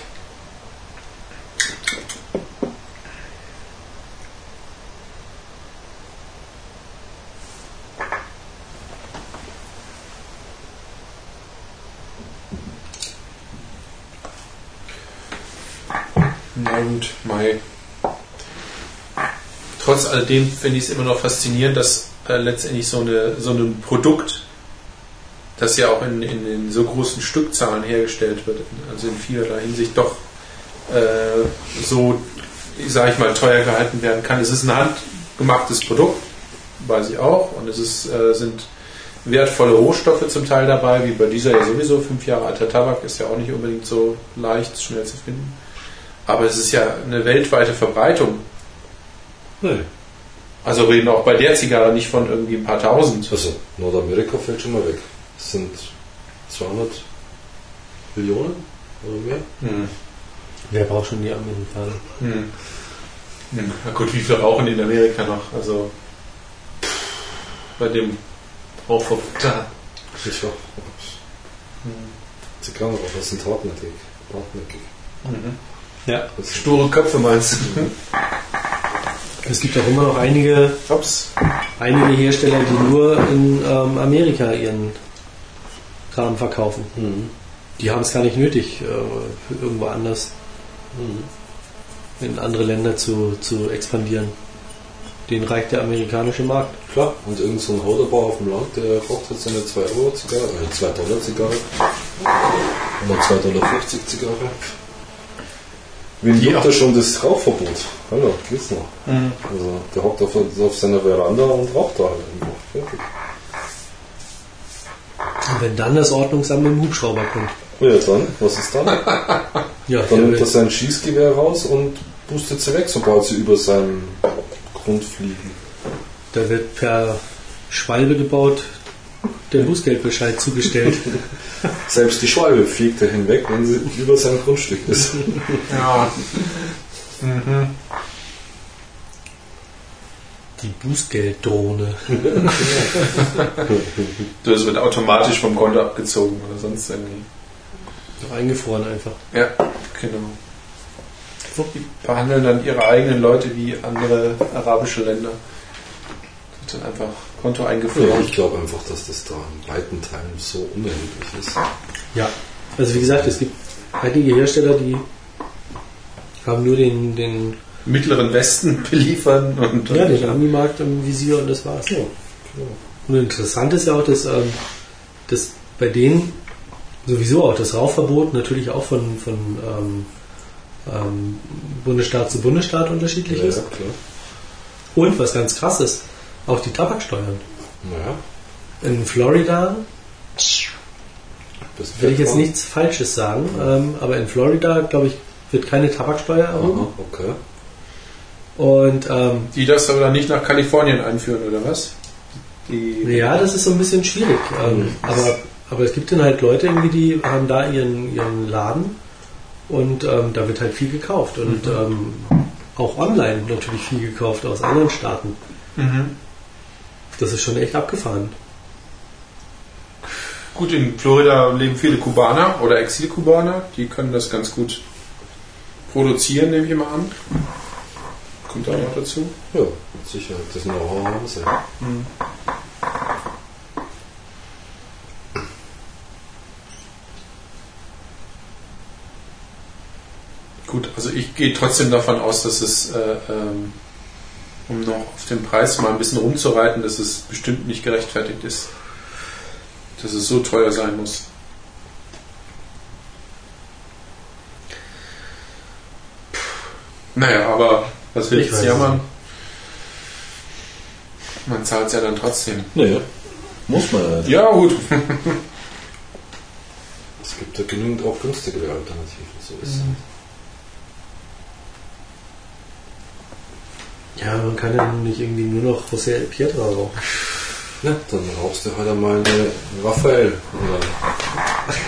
[SPEAKER 3] Gut, Mai. Trotz alledem finde ich es immer noch faszinierend, dass äh, letztendlich so, eine, so ein Produkt, das ja auch in, in, in so großen Stückzahlen hergestellt wird, also in vielerlei Hinsicht doch äh, so, sage ich mal, teuer gehalten werden kann. Es ist ein handgemachtes Produkt, weiß ich auch, und es ist, äh, sind wertvolle Rohstoffe zum Teil dabei, wie bei dieser ja sowieso. Fünf Jahre alter Tabak ist ja auch nicht unbedingt so leicht, schnell zu finden. Aber es ist ja eine weltweite Verbreitung.
[SPEAKER 2] Nee.
[SPEAKER 3] Also reden auch bei der Zigarre nicht von irgendwie ein paar tausend.
[SPEAKER 2] Also, Nordamerika fällt schon mal weg. Das sind 200 Millionen oder mehr.
[SPEAKER 3] Hm.
[SPEAKER 1] Wer braucht schon die Amerikaner?
[SPEAKER 3] Hm. Hm. Na gut, wie viel rauchen die in Amerika noch? Also bei dem Rauchverbot da.
[SPEAKER 2] Sicher. Zigarren auch, das sind hartnäckig. hartnäckig.
[SPEAKER 3] Mhm.
[SPEAKER 1] Ja.
[SPEAKER 3] Sture Köpfe meinst du?
[SPEAKER 1] Es gibt auch immer noch einige,
[SPEAKER 3] Ups.
[SPEAKER 1] einige Hersteller, die nur in ähm, Amerika ihren Kram verkaufen. Die haben es gar nicht nötig, äh, irgendwo anders in andere Länder zu, zu expandieren. Den reicht der amerikanische Markt.
[SPEAKER 2] Klar, und irgend so ein auf dem Land, der raucht jetzt seine 2 Euro Zigarre, äh 2 Dollar Zigarre. Oder 2,50 Dollar Zigarre. Juckt
[SPEAKER 3] auch-
[SPEAKER 2] da schon das Rauchverbot? Hallo, geht's noch?
[SPEAKER 3] Mhm.
[SPEAKER 2] Also, der hockt auf, auf seiner Veranda und raucht da halt einfach. Fertig.
[SPEAKER 1] Und wenn dann das Ordnungsamt mit dem Hubschrauber kommt.
[SPEAKER 2] Ja, dann, was ist dann?
[SPEAKER 1] Ja,
[SPEAKER 2] Dann nimmt er sein Schießgewehr raus und pustet sie weg, sobald sie über seinen Grund fliegen.
[SPEAKER 1] da wird per Schwalbe gebaut der Bußgeldbescheid zugestellt.
[SPEAKER 2] Selbst die Schwalbe fliegt er hinweg, wenn sie über sein Grundstück ist.
[SPEAKER 3] Ja. Mhm.
[SPEAKER 1] Die Bußgelddrohne.
[SPEAKER 3] Das wird automatisch vom Konto abgezogen oder sonst irgendwie.
[SPEAKER 1] Eingefroren einfach.
[SPEAKER 3] Ja, genau. Die behandeln dann ihre eigenen Leute wie andere arabische Länder. Wird dann einfach Konto
[SPEAKER 2] Ja,
[SPEAKER 3] eingefroren.
[SPEAKER 2] ich glaube einfach, dass das da in weiten Teilen so unerheblich ist.
[SPEAKER 1] Ja. Also wie gesagt, es gibt einige Hersteller, die haben nur den, den,
[SPEAKER 3] Mittleren Westen beliefern und
[SPEAKER 1] ja, den Ami-Markt im Visier und das war's. Und interessant ist ja auch, dass, ähm, dass bei denen sowieso auch das Rauchverbot natürlich auch von, von ähm, ähm, Bundesstaat zu Bundesstaat unterschiedlich
[SPEAKER 2] Ja,
[SPEAKER 1] ist.
[SPEAKER 2] klar.
[SPEAKER 1] Und was ganz krass ist, auch die Tabaksteuern.
[SPEAKER 2] Naja,
[SPEAKER 1] In Florida
[SPEAKER 2] das
[SPEAKER 1] will ich jetzt nichts Falsches sagen, ähm, aber in Florida, glaube ich, wird keine Tabaksteuer erhoben.
[SPEAKER 2] Aha, okay.
[SPEAKER 1] Und ähm,
[SPEAKER 3] Die das aber dann nicht nach Kalifornien einführen, oder was? Die,
[SPEAKER 1] ja, das ist so ein bisschen schwierig. Ähm,
[SPEAKER 2] Mhm.
[SPEAKER 1] aber, aber es gibt dann halt Leute, irgendwie, die haben da ihren, ihren Laden und ähm, da wird halt viel gekauft. Und ähm, auch online natürlich viel gekauft aus anderen Staaten.
[SPEAKER 3] Mhm.
[SPEAKER 1] Das ist schon echt abgefahren.
[SPEAKER 3] Gut, in Florida leben viele Kubaner oder Exilkubaner. Die können das ganz gut produzieren, nehme ich mal an. Kommt auch noch dazu.
[SPEAKER 2] Ja, mit Sicherheit. Das Know-how haben sie.
[SPEAKER 3] Gut, also ich gehe trotzdem davon aus, dass es, äh, ähm, um noch auf den Preis mal ein bisschen rumzureiten, dass es bestimmt nicht gerechtfertigt ist. Dass es so teuer sein muss. Naja, aber was will
[SPEAKER 1] Ich
[SPEAKER 3] jetzt jammern? Man zahlt es ja dann trotzdem.
[SPEAKER 2] Naja, muss man ja.
[SPEAKER 3] Ja, gut.
[SPEAKER 2] Es gibt ja genügend auch günstigere Alternativen. So ist es.
[SPEAKER 1] Ja, man kann ja nicht irgendwie nur noch José El Pietra rauchen.
[SPEAKER 2] Ja, dann rauchst du halt einmal eine Raphael oder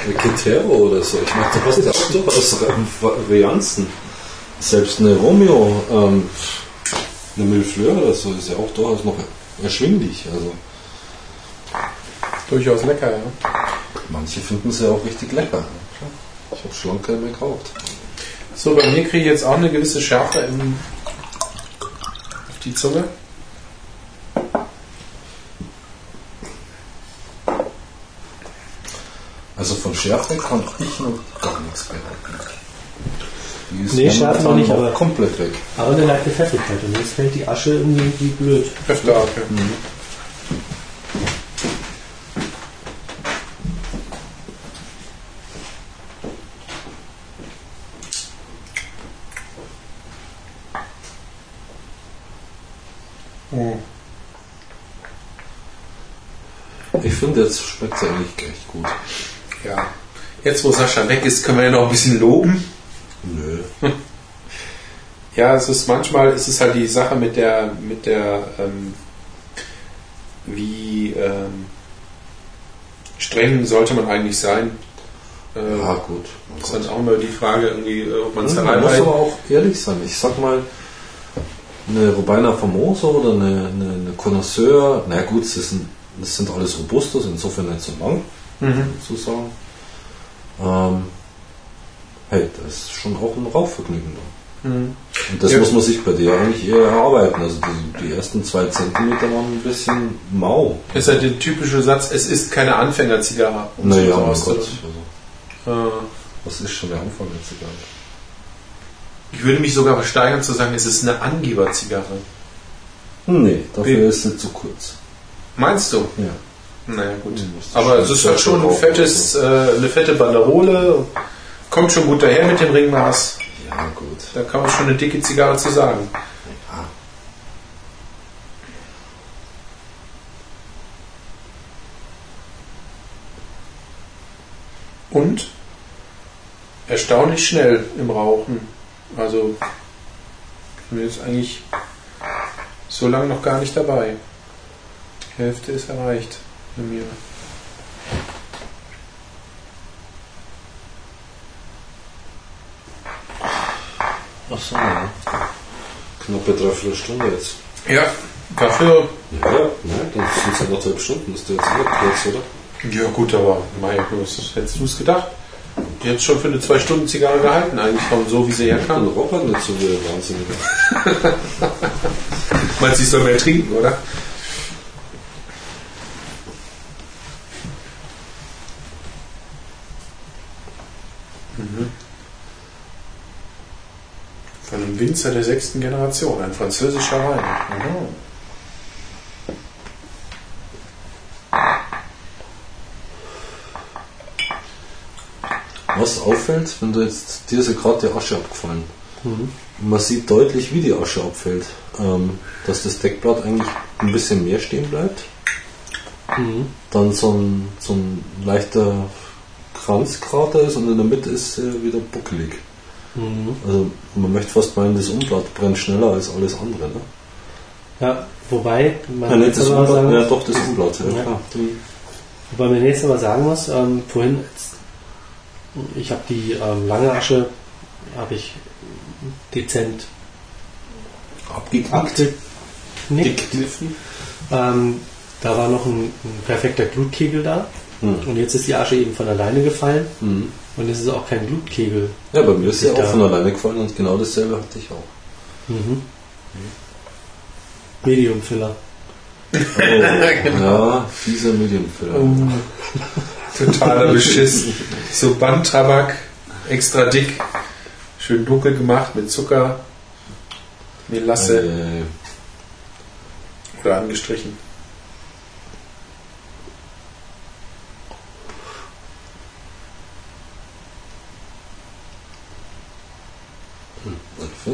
[SPEAKER 2] eine Quintero oder so. Ich meine, du hast ja auch durchaus Varianzen. Selbst eine Romeo, ähm, eine Millefleur oder so ist ja auch durchaus noch erschwinglich. Also
[SPEAKER 3] Durchaus lecker, ja.
[SPEAKER 2] manche finden es ja auch richtig lecker. Ich habe schon lange keine mehr geraucht.
[SPEAKER 3] So, bei mir kriege ich jetzt auch eine gewisse Schärfe im, auf die Zunge.
[SPEAKER 2] Also von Schärfe kann ich noch gar nichts behalten. Die ist
[SPEAKER 1] Nee, Schärfe noch nicht, aber-
[SPEAKER 2] komplett weg.
[SPEAKER 1] Aber eine leichte Pfeffrigkeit und jetzt fällt die Asche irgendwie wie blöd.
[SPEAKER 3] Öfter, okay. Oh.
[SPEAKER 2] Ich finde, jetzt schmeckt es eigentlich echt gut.
[SPEAKER 3] Ja. Jetzt, wo Sascha weg ist, können wir ja noch ein bisschen loben.
[SPEAKER 2] Nö.
[SPEAKER 3] Ja, es ist manchmal ist es halt die Sache mit der mit der ähm, wie ähm, streng sollte man eigentlich sein. Äh,
[SPEAKER 2] Ja, gut. Oh
[SPEAKER 3] ist dann auch immer die Frage, irgendwie, äh, ob man es
[SPEAKER 2] man muss aber auch ehrlich sein. Ich sag mal, eine Robina Famosa oder eine, eine, eine Connoisseur, na gut, das sind, das sind alles Robustos, insofern nicht so lang,
[SPEAKER 3] Mhm.
[SPEAKER 2] sozusagen. Ähm, hey, da ist schon auch ein Rauchvergnügen da.
[SPEAKER 3] Mhm.
[SPEAKER 2] Und das
[SPEAKER 3] Ja.
[SPEAKER 2] muss man sich bei dir eigentlich eher erarbeiten. Also die, die ersten zwei Zentimeter waren ein bisschen mau.
[SPEAKER 3] Ist halt der typische Satz, es ist keine Anfängerzigarre. um
[SPEAKER 2] Naja, mein. Gott. Also,
[SPEAKER 3] Äh,
[SPEAKER 2] was ist schon der Anfang der Zigarre?
[SPEAKER 3] Ich würde mich sogar versteigern zu sagen, es ist eine Angeberzigarre.
[SPEAKER 2] Nee, dafür
[SPEAKER 3] Wie?
[SPEAKER 2] ist sie zu kurz.
[SPEAKER 3] Meinst du?
[SPEAKER 2] Ja.
[SPEAKER 3] Naja, gut.
[SPEAKER 2] Musst
[SPEAKER 3] Aber es ist halt schon ein fettes, äh, eine fette Banderole. Kommt schon gut daher mit dem Ringmaß.
[SPEAKER 2] Ja, gut.
[SPEAKER 3] Da kann man schon eine dicke Zigarre zu sagen.
[SPEAKER 2] Ja.
[SPEAKER 3] Und erstaunlich schnell im Rauchen. Also ich bin jetzt eigentlich so lange noch gar nicht dabei. Die Hälfte ist erreicht bei mir.
[SPEAKER 2] Ach so, ja. Knappe Dreiviertelstunde jetzt.
[SPEAKER 3] Ja, dafür.
[SPEAKER 2] Ja, ja, ne, dann sind es anderthalb Stunden. Ist der jetzt nicht kurz, oder?
[SPEAKER 3] Ja gut, aber Mai, was hättest du es gedacht? Die hat schon für eine zwei Stunden Zigarre gehalten, eigentlich von so wie sie herkam.
[SPEAKER 2] er nicht so wie ein Wahnsinniger.
[SPEAKER 3] Meinst du, ich soll mehr trinken, oder? Mhm. Von einem Winzer der sechsten Generation, ein französischer Wein. Mhm.
[SPEAKER 2] Was auffällt, wenn du jetzt, dir ist ja gerade die Asche abgefallen.
[SPEAKER 1] Mhm.
[SPEAKER 2] Man sieht deutlich, wie die Asche abfällt. Ähm, dass das Deckblatt eigentlich ein bisschen mehr stehen bleibt.
[SPEAKER 1] Mhm.
[SPEAKER 2] Dann so ein, so ein leichter Kranzkrater ist und in der Mitte ist äh, wieder buckelig.
[SPEAKER 1] Mhm.
[SPEAKER 2] Also man möchte fast meinen, das Umblatt brennt schneller als alles andere. Ne?
[SPEAKER 1] Ja, wobei man
[SPEAKER 2] Ja,
[SPEAKER 1] jetzt
[SPEAKER 2] das
[SPEAKER 1] aber
[SPEAKER 2] Umblatt,
[SPEAKER 1] sagen
[SPEAKER 2] ja
[SPEAKER 1] muss,
[SPEAKER 2] doch das Umblatt. Ja,
[SPEAKER 1] Ja.
[SPEAKER 2] klar.
[SPEAKER 1] wobei man jetzt aber sagen muss, ähm, vorhin, ich habe die ähm, lange Asche, habe ich dezent
[SPEAKER 2] Abgeknickt. Dickliffen.
[SPEAKER 1] Ähm, da war noch ein, ein perfekter Glutkegel da.
[SPEAKER 2] Hm.
[SPEAKER 1] Und jetzt ist die Asche eben von alleine gefallen.
[SPEAKER 2] Mhm.
[SPEAKER 1] Und es ist auch kein Glutkegel.
[SPEAKER 2] Ja, bei mir ist
[SPEAKER 1] Sich
[SPEAKER 2] auch
[SPEAKER 1] da-
[SPEAKER 2] von alleine gefallen und genau dasselbe hatte ich auch.
[SPEAKER 1] Mhm. Medium Filler.
[SPEAKER 2] Oh, Ja, dieser Medienfiller.
[SPEAKER 3] Totaler Beschiss. So Bandtabak, extra dick, schön dunkel gemacht mit Zucker, Melasse
[SPEAKER 2] Äh,
[SPEAKER 3] oder angestrichen.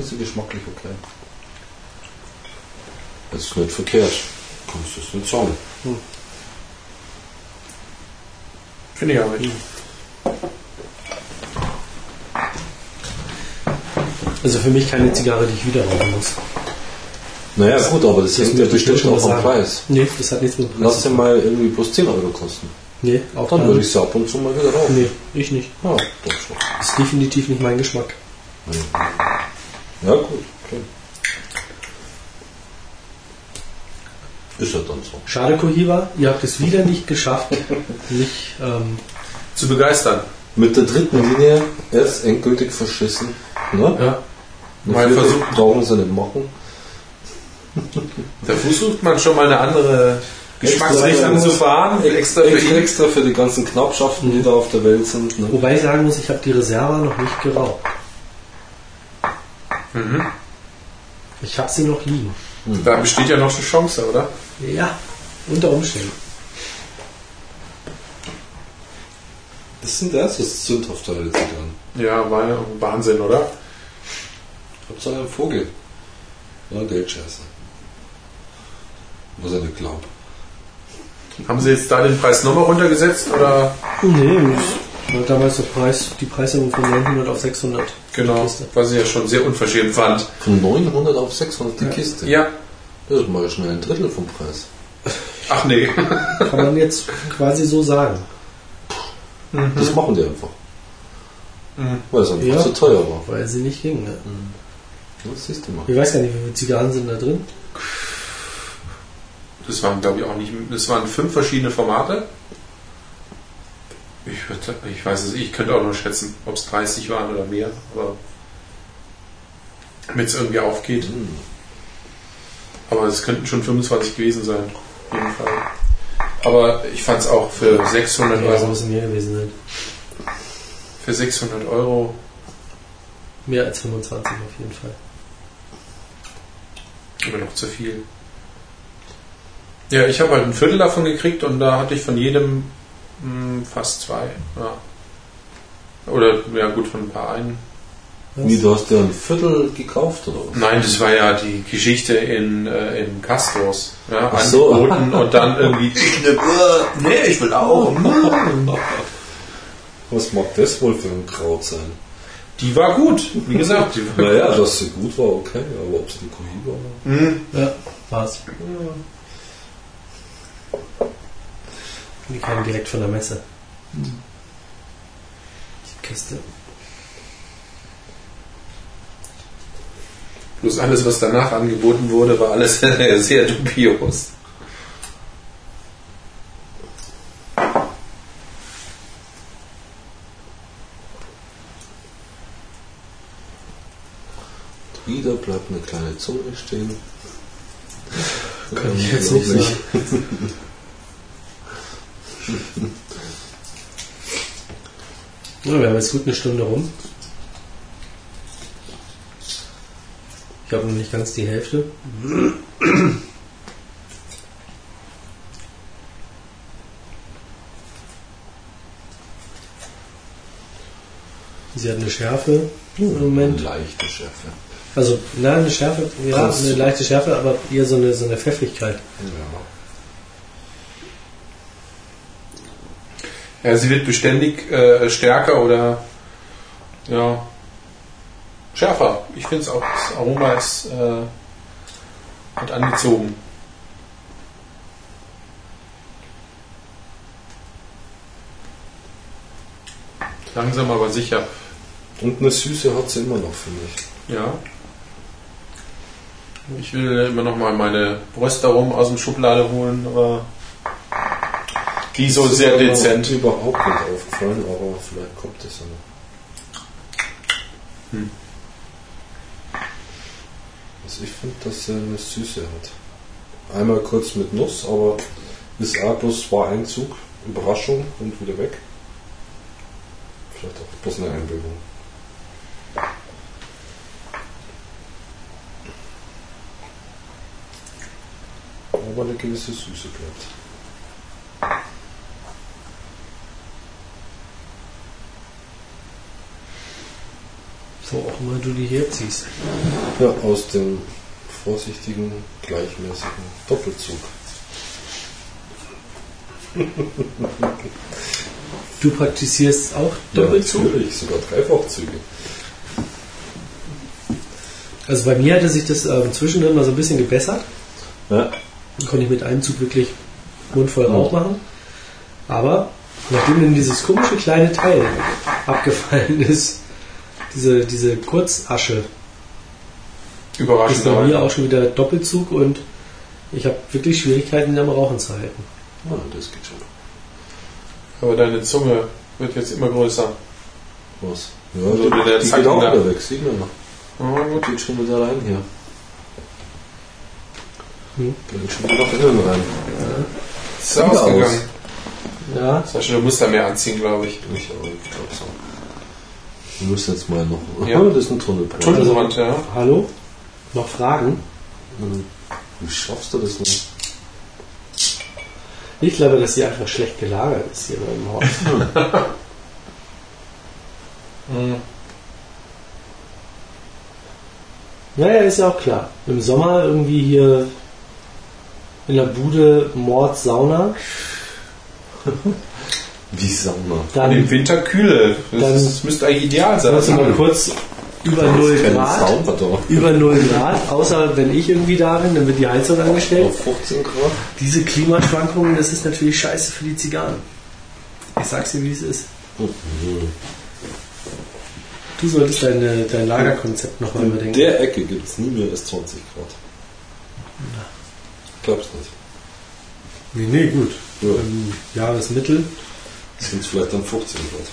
[SPEAKER 2] Sie geschmacklich okay. Das ist nicht verkehrt. Kannst du es nicht sagen.
[SPEAKER 3] Finde ich auch nicht.
[SPEAKER 1] Also für mich keine Zigarre, die ich wieder rauchen muss.
[SPEAKER 2] Naja, gut, aber das,
[SPEAKER 1] Das
[SPEAKER 2] hängt ja bestimmt
[SPEAKER 1] schon
[SPEAKER 2] auch am. Preis.
[SPEAKER 1] Nee, das hat nichts mit dem
[SPEAKER 2] Lass
[SPEAKER 1] Preis
[SPEAKER 2] sie mal irgendwie plus 10 Euro kosten.
[SPEAKER 1] Nee, auch
[SPEAKER 2] Dann würde ich sie ab und zu mal wieder rauchen.
[SPEAKER 1] Nee, ich nicht.
[SPEAKER 2] Ja, doch schon.
[SPEAKER 1] Ist definitiv nicht mein Geschmack.
[SPEAKER 2] Ja, gut, okay. Ist ja dann so.
[SPEAKER 1] Schade, Kohiba, ihr habt es wieder nicht geschafft, mich ähm,
[SPEAKER 3] Zu begeistern.
[SPEAKER 2] Mit der dritten Linie erst endgültig verschissen. Ne?
[SPEAKER 3] Ja.
[SPEAKER 2] Vierte
[SPEAKER 3] versucht.
[SPEAKER 2] brauchen sie nicht machen.
[SPEAKER 3] Da versucht man schon mal eine andere Geschmacksrichtung zu fahren. Extra für
[SPEAKER 2] Extra, extra für die ganzen Knappschaften, die da auf der Welt sind. Ne?
[SPEAKER 1] Wobei ich sagen muss, ich habe die Reserva noch nicht geraucht.
[SPEAKER 3] Mhm.
[SPEAKER 1] Ich habe sie noch liegen.
[SPEAKER 3] Da besteht ja noch eine Chance, oder?
[SPEAKER 1] Ja, unter Umständen.
[SPEAKER 2] Das sind erst das sündhaftere Zigarren.
[SPEAKER 3] Ja, war ja Wahnsinn, oder?
[SPEAKER 2] Habt ihr einen Vogel? Ja, Geldscheiße. Was ich nicht glaube.
[SPEAKER 3] Haben Sie jetzt da den Preis nochmal runtergesetzt? Oder?
[SPEAKER 1] Nee, damals der Preis, die Preiserhöhung von 900 auf 600.
[SPEAKER 3] Genau,
[SPEAKER 1] Kiste.
[SPEAKER 3] was ich ja schon sehr unverschämt fand.
[SPEAKER 2] Von 900 auf 600 die Kiste.
[SPEAKER 3] Ja.
[SPEAKER 2] Das ist mal schnell ein Drittel vom Preis.
[SPEAKER 3] Ach nee.
[SPEAKER 1] Kann man jetzt quasi so sagen.
[SPEAKER 2] Das machen die einfach.
[SPEAKER 3] Mhm.
[SPEAKER 2] Weil es einfach
[SPEAKER 1] Ja.
[SPEAKER 2] zu teuer war.
[SPEAKER 1] Weil sie nicht ging. Ne?
[SPEAKER 2] Das siehst du mal.
[SPEAKER 1] Ich weiß gar nicht, wie viele Zigarren sind da drin.
[SPEAKER 3] Das waren, glaube ich, auch nicht. Das waren fünf verschiedene Formate. Ich, würd- ich weiß es, ich könnte auch nur schätzen, ob es 30 waren oder mehr. Aber damit es irgendwie aufgeht. Aber es könnten schon 25 gewesen sein, auf jeden Fall. Aber ich fand es auch für 600
[SPEAKER 1] Ja, das
[SPEAKER 3] Euro.
[SPEAKER 1] muss mehr gewesen sein.
[SPEAKER 3] Für 600 Euro.
[SPEAKER 1] Mehr als 25 auf jeden Fall.
[SPEAKER 3] Immer noch zu viel. Ja, ich habe halt ein Viertel davon gekriegt und da hatte ich von jedem mh, fast zwei. Ja. Oder, ja gut, von ein paar einen.
[SPEAKER 2] Wie, du hast dir ein Viertel gekauft oder was?
[SPEAKER 3] Nein, das war ja die Geschichte in, äh, in Castros. Ja,
[SPEAKER 2] Ach so.
[SPEAKER 3] angeboten und dann irgendwie, ich äh, nee, ich will auch.
[SPEAKER 2] Was mag das wohl für ein Kraut sein?
[SPEAKER 3] Die war gut, wie gesagt. Die war
[SPEAKER 2] Naja, dass sie gut war, okay, aber ob es eine Cohiba war?
[SPEAKER 3] Hm,
[SPEAKER 1] Ja, war's. Die kamen direkt von der Messe. Die Kiste.
[SPEAKER 3] Bloß alles, was danach angeboten wurde, war alles sehr dubios.
[SPEAKER 2] Wieder bleibt eine kleine Zunge stehen.
[SPEAKER 1] Kann ich jetzt nicht sagen. Ja, wir haben jetzt gut eine Stunde rum. Ich habe noch nicht ganz die Hälfte. Sie hat eine Schärfe im Moment.
[SPEAKER 2] Leichte Schärfe.
[SPEAKER 1] Also, na, eine Schärfe, ja,
[SPEAKER 2] Krass.
[SPEAKER 1] eine leichte Schärfe, aber eher so eine, so eine Pfeffrigkeit.
[SPEAKER 2] Ja.
[SPEAKER 3] Ja, sie wird beständig äh, stärker oder ja, schärfer. Ich finde es auch, das Aroma ist äh, hat angezogen. Langsam aber sicher.
[SPEAKER 2] Und eine Süße hat sie immer noch, finde ich.
[SPEAKER 3] Ja. Ich will immer noch mal meine Bröstaromen aus dem Schublade holen, aber die so
[SPEAKER 2] Das ist
[SPEAKER 3] sehr
[SPEAKER 2] mir
[SPEAKER 3] dezent.
[SPEAKER 2] überhaupt nicht aufgefallen, aber vielleicht kommt das ja noch.
[SPEAKER 3] Hm.
[SPEAKER 2] Also ich finde, dass sie eine Süße hat. Einmal kurz mit Nuss, aber auch bloß war ein Zug, Überraschung und wieder weg. Vielleicht auch bloß eine Einbildung. Aber eine gewisse Süße bleibt.
[SPEAKER 1] So auch immer du die herziehst.
[SPEAKER 2] Ja, aus dem vorsichtigen, gleichmäßigen Doppelzug.
[SPEAKER 1] Du praktizierst auch Doppelzug?
[SPEAKER 2] Ja, natürlich, sogar Dreifachzüge.
[SPEAKER 1] Also bei mir hatte sich das ähm, zwischendrin mal so ein bisschen gebessert.
[SPEAKER 2] Ja.
[SPEAKER 1] Dann konnte ich mit einem Zug wirklich mundvoll Rauch machen. Aber nachdem dann dieses komische kleine Teil abgefallen ist, diese, diese Kurzasche, ist
[SPEAKER 3] Überraschend.
[SPEAKER 1] bei
[SPEAKER 3] aber-
[SPEAKER 1] mir auch schon wieder Doppelzug und ich habe wirklich Schwierigkeiten, ihn am Rauchen zu halten.
[SPEAKER 2] Ja, das geht schon.
[SPEAKER 3] Aber deine Zunge wird jetzt immer größer.
[SPEAKER 2] Was? Ja,
[SPEAKER 3] Also
[SPEAKER 2] die,
[SPEAKER 3] der
[SPEAKER 2] die
[SPEAKER 3] Zacken
[SPEAKER 2] geht auch wieder weg, sieht man noch.
[SPEAKER 3] Oh, gut.
[SPEAKER 2] Geht schon wieder rein hier.
[SPEAKER 1] Hm.
[SPEAKER 2] Geht schon wieder nach innen rein.
[SPEAKER 3] Ist
[SPEAKER 2] Sieht
[SPEAKER 3] ausgegangen.
[SPEAKER 2] aus.
[SPEAKER 1] Ja,
[SPEAKER 3] Sascha, du musst da mehr anziehen, glaube ich.
[SPEAKER 2] Ich, ich glaube so. Wir müssen jetzt mal noch.
[SPEAKER 3] Ja.
[SPEAKER 2] Oh, das ist ein Tunnelbrand.
[SPEAKER 3] Tunnelrand, ja.
[SPEAKER 1] hallo? Noch Fragen?
[SPEAKER 2] Wie schaffst du das denn?
[SPEAKER 1] Ich glaube, dass sie einfach schlecht gelagert ist hier beim Haus.
[SPEAKER 3] Mhm.
[SPEAKER 1] Naja, ist ja auch klar. Im Sommer irgendwie hier in der Bude Mord, Sauna.
[SPEAKER 2] Wie Sauna.
[SPEAKER 3] Und
[SPEAKER 1] Dann
[SPEAKER 3] im Winter Kühle. Das,
[SPEAKER 1] Dann-
[SPEAKER 3] das müsste eigentlich ideal sein.
[SPEAKER 1] du mal kurz über 0
[SPEAKER 2] Kein
[SPEAKER 1] Grad. Über 0 Grad, außer wenn ich irgendwie da bin, dann wird die Heizung angestellt.
[SPEAKER 2] Auf 15 Grad.
[SPEAKER 1] Diese Klimaschwankungen, das ist natürlich scheiße für die Zigarren. Ich sag's dir, wie es ist. Du solltest deine, dein Lagerkonzept nochmal
[SPEAKER 2] In
[SPEAKER 1] überdenken.
[SPEAKER 2] der Ecke gibt es nie mehr als 20 Grad. Glaubst nicht?
[SPEAKER 1] Nee, nee, gut.
[SPEAKER 2] Ja.
[SPEAKER 1] Im Jahresmittel.
[SPEAKER 2] Sind es vielleicht dann 15 Grad.